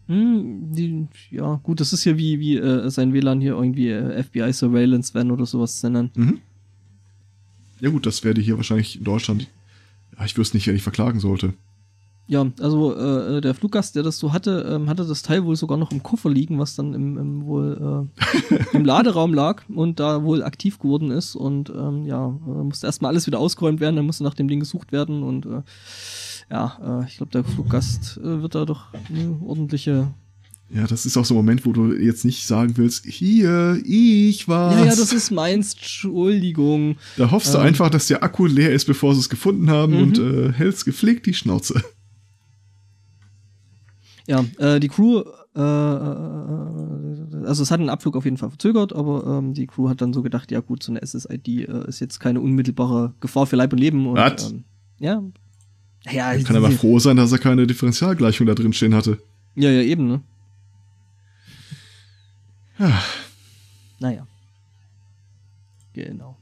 Hm, die, ja, gut, das ist ja wie, wie äh, sein WLAN hier irgendwie äh, FBI Surveillance Van oder sowas zu nennen. Mhm. Ja gut, das werde hier wahrscheinlich in Deutschland. Ja, ich wüsste nicht, wer ich verklagen sollte. Ja, also äh, der Fluggast, der das so hatte, ähm, hatte das Teil wohl sogar noch im Koffer liegen, was dann im, im wohl äh, im (laughs) Laderaum lag und da wohl aktiv geworden ist und ähm, ja, äh, musste erstmal alles wieder ausgeräumt werden, dann musste nach dem Ding gesucht werden und äh, ja, äh, ich glaube, der Fluggast äh, wird da doch eine ordentliche. Ja, das ist auch so ein Moment, wo du jetzt nicht sagen willst, hier, ich war's. Ja, ja, das ist meins, Entschuldigung. da hoffst du ähm. einfach, dass der Akku leer ist, bevor sie es gefunden haben Mhm. und äh, hältst gepflegt die Schnauze. Ja, äh, die Crew, äh, äh, also es hat einen Abflug auf jeden Fall verzögert, aber ähm, die Crew hat dann so gedacht, ja gut, so eine SSID äh, ist jetzt keine unmittelbare Gefahr für Leib und Leben. Und, Was? ähm, ja. Ja, Kann aber froh sein, dass er keine Differentialgleichung da drin stehen hatte. ja, ja, eben, ne? Ja. Naja. Genau.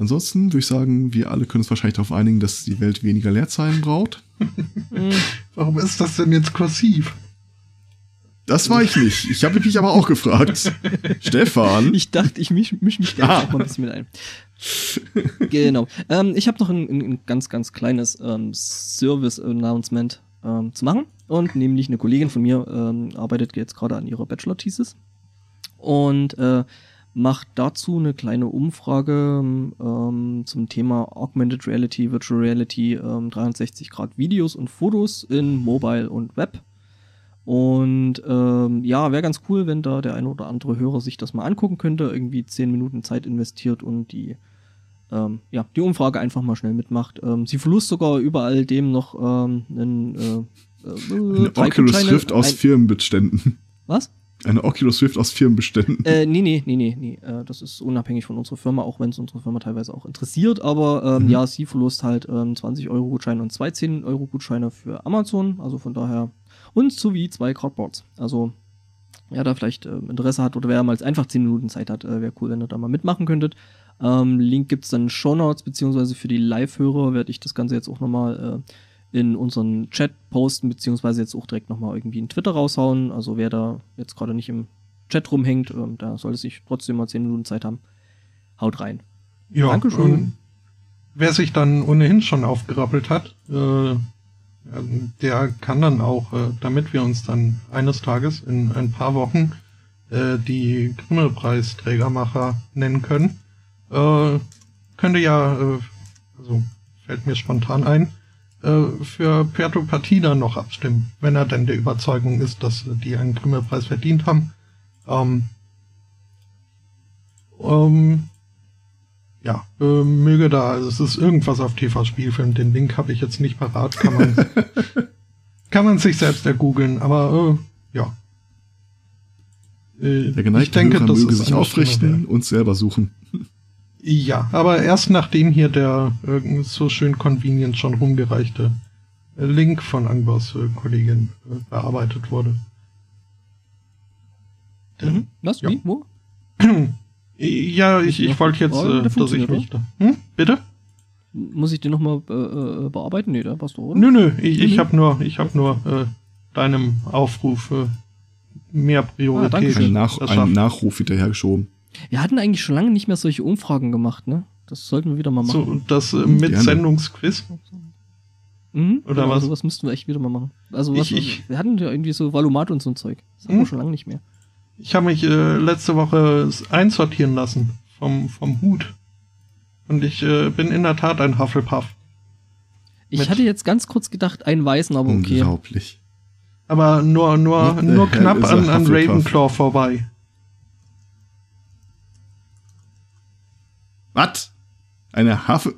Ansonsten würde ich sagen, wir alle können uns wahrscheinlich darauf einigen, dass die Welt weniger Leerzeilen braucht. (laughs) Warum ist das denn jetzt kursiv? Das war ich nicht. Ich habe mich aber auch gefragt. (laughs) Stefan. ich dachte, ich misch, misch mich da Ah. auch mal ein bisschen mit ein. (laughs) genau. Ähm, ich habe noch ein, ein, ein ganz, ganz kleines ähm, Service-Announcement ähm, zu machen. Und nämlich eine Kollegin von mir ähm, arbeitet jetzt gerade an ihrer Bachelor-Thesis und äh, macht dazu eine kleine Umfrage ähm, zum Thema Augmented Reality, Virtual Reality, ähm, 360 Grad Videos und Fotos in Mobile und Web. Und ähm, ja, wäre ganz cool, wenn da der eine oder andere Hörer sich das mal angucken könnte, irgendwie 10 Minuten Zeit investiert und die, ähm, ja, die Umfrage einfach mal schnell mitmacht. Ähm, sie verlust sogar überall dem noch ähm, einen äh, äh, Eine Oculus. Rift aus Ein- Firmenbeständen. Was? Eine Oculus Rift aus Firmenbeständen. Äh, nee, nee, nee, nee, nee. Äh, das ist unabhängig von unserer Firma, auch wenn es unsere Firma teilweise auch interessiert. Aber ähm, Mhm. ja, sie verlost halt ähm, 20 Euro Gutscheine und zwei 10 Euro Gutscheine für Amazon. Also von daher. Und sowie zwei Cardboards. Also, wer da vielleicht ähm, Interesse hat oder wer mal einfach 10 Minuten Zeit hat, äh, wäre cool, wenn ihr da mal mitmachen könntet. Ähm, Link gibt's dann in Show Notes, beziehungsweise für die Live-Hörer werde ich das Ganze jetzt auch nochmal äh, in unseren Chat posten, beziehungsweise jetzt auch direkt nochmal irgendwie in Twitter raushauen. Also wer da jetzt gerade nicht im Chat rumhängt, ähm, da sollte sich trotzdem mal 10 Minuten Zeit haben. Haut rein. Ja, Dankeschön. ähm, wer sich dann ohnehin schon aufgerappelt hat, äh, ähm, der kann dann auch, äh, damit wir uns dann eines Tages in ein paar Wochen äh, die Grimme-Preisträgermacher nennen können, äh, könnte ja, äh, also fällt mir spontan ein, äh, für Puerto Partida noch abstimmen, wenn er denn der Überzeugung ist, dass die einen Grimme-Preis verdient haben. Ähm, ähm, ja, äh, möge da, also es ist irgendwas auf TV Spielfilm, den Link habe ich jetzt nicht parat, kann man, (laughs) kann man sich selbst ergoogeln, aber äh, ja. Äh, Der geneigte Hörer möge sich aufrichten und selber suchen. Ja, aber erst nachdem hier der äh, so schön convenient schon rumgereichte Link von Angbos äh, Kollegin äh, bearbeitet wurde. Mhm. Was? Ja. Wie? Wo? (clears throat) Ja, ich, ich wollte jetzt, Oh, äh, dass ich mich da. Hm? Bitte? Muss ich den nochmal äh, äh, bearbeiten? Nee, da passt doch, oder? Nö, nö, ich, ich Mhm. habe nur, ich habe nur äh, deinem Aufruf äh, mehr Priorität. Dankeschön. Ein, Nach ein verschafft. Nachruf hinterhergeschoben. Wir hatten eigentlich schon lange nicht mehr solche Umfragen gemacht, ne? Das sollten wir wieder mal machen. So, das äh, Gerne. Mitsendungsquiz. Mhm. Oder genau, was? Sowas müssten wir echt wieder mal machen. Also was, Ich- ich- wir hatten ja irgendwie so Valumat und so ein Zeug. Das haben Mhm. wir schon lange nicht mehr. Ich habe mich äh, letzte Woche einsortieren lassen vom, vom Hut. Und ich äh, bin in der Tat ein Hufflepuff. Ich Mit- hatte jetzt ganz kurz gedacht, einen weißen, aber okay. Unglaublich. Aber nur, nur, What nur knapp an, an? Ravenclaw vorbei. Was? Eine Hafe.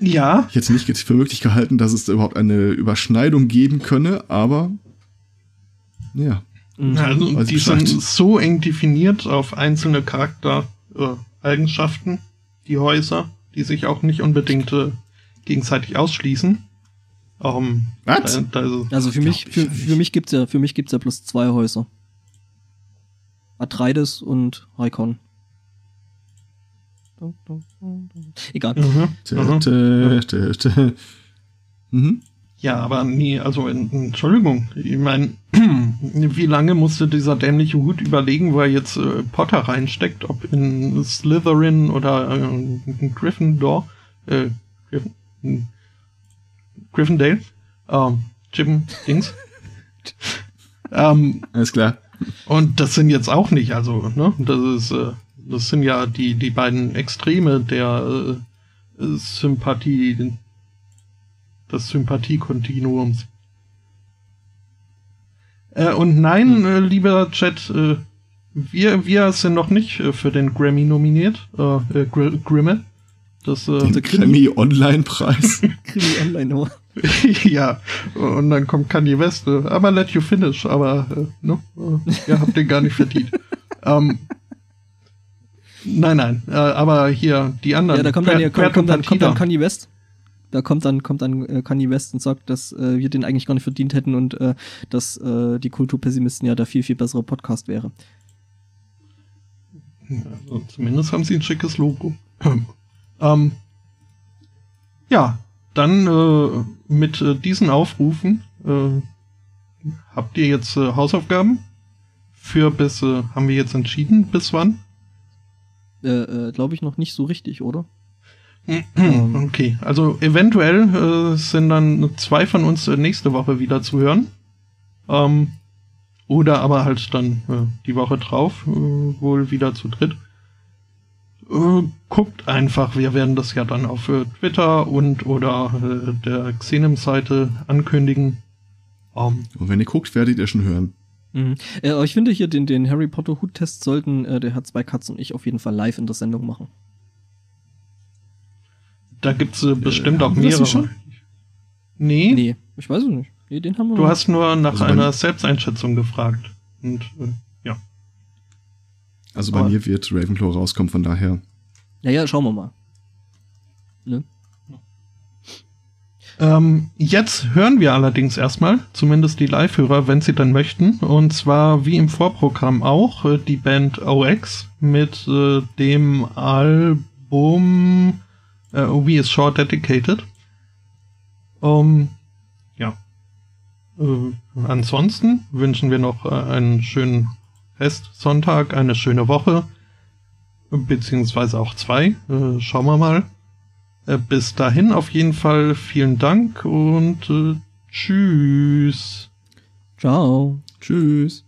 Ja, Ich hätte nicht für möglich gehalten, dass es da überhaupt eine Überschneidung geben könne, aber ja. Mhm. also die Bescheid. sind so eng definiert auf einzelne Charaktereigenschaften, äh, die Häuser, die sich auch nicht unbedingt äh, gegenseitig ausschließen. Ähm, Was? da, da Also für mich, ich für, für mich gibt's ja, für mich gibt's ja bloß zwei Häuser. Atreides und Raikon. Egal. Mhm. Mhm. Mhm. Ja, aber nee, also en- Entschuldigung, ich meine, (clears throat) wie lange musste dieser dämliche Hut überlegen, wo er jetzt äh, Potter reinsteckt, ob in Slytherin oder äh, in Gryffindor, äh, Griff, in Gryffindale, ähm, Jim Dings. (laughs) ähm, Alles klar. und das sind jetzt auch nicht, also, ne, das ist, äh, das sind ja die, die beiden Extreme der äh, Sympathie, des Sympathiekontinuums. Äh, und nein, äh, lieber Chat, äh, wir, wir sind noch nicht äh, für den Grammy nominiert, äh, äh, Gr Grimme. Das, äh, Den Grammy Online-Preis. (laughs) Krimi Online Hour. (laughs) ja, und dann kommt Kanye West, äh, aber let you finish, aber äh, ne, äh, ihr habt den gar nicht verdient. (laughs) ähm, nein, nein, äh, aber hier die anderen. Ja, da kommt dann, ja, Puerto kommt, dann, kommt dann. Kanye West. Da kommt dann, kommt dann äh, Kanye West und sagt, dass äh, wir den eigentlich gar nicht verdient hätten und äh, dass äh, die Kulturpessimisten ja der viel, viel bessere Podcast wäre. Also zumindest haben sie ein schickes Logo. (clears throat) ähm, ja, dann äh, mit äh, diesen Aufrufen äh, habt ihr jetzt äh, Hausaufgaben für bis äh, haben wir jetzt entschieden bis wann? Äh, äh, Glaube ich noch nicht so richtig, oder? Ähm. (clears throat) Okay, also eventuell äh, sind dann zwei von uns äh, nächste Woche wieder zu hören. Ähm, oder aber halt dann äh, die Woche drauf, äh, wohl wieder zu dritt. Äh, guckt einfach, wir werden das ja dann auf äh, Twitter und oder äh, der Xenem-Seite ankündigen. Ähm, Und wenn ihr guckt, werdet ihr schon hören. Mhm. Äh, aber ich finde hier den, den Harry Potter Hut-Test sollten äh, der Herr Zweikatz und ich auf jeden Fall live in der Sendung machen. da gibt's äh, bestimmt auch das nicht mehrere. Nee, Nee, ich weiß es nicht. Nee, den haben wir du noch hast nur nach Also einer Selbsteinschätzung gefragt. Und äh, ja. Also bei Aber- mir wird Ravenclaw rauskommen, von daher. Ja, ja, schauen wir mal. Ne? Ähm, jetzt hören wir allerdings erstmal, zumindest die Live-Hörer, wenn sie dann möchten, und zwar wie im Vorprogramm auch, äh, die Band OX mit äh, dem Album äh, We is Short Dedicated. Ähm, ja. Äh, ansonsten wünschen wir noch äh, einen schönen Restsonntag, eine schöne Woche, beziehungsweise auch zwei. Äh, schauen wir mal. Äh, Bis dahin auf jeden Fall vielen Dank und äh, tschüss. Ciao. Tschüss.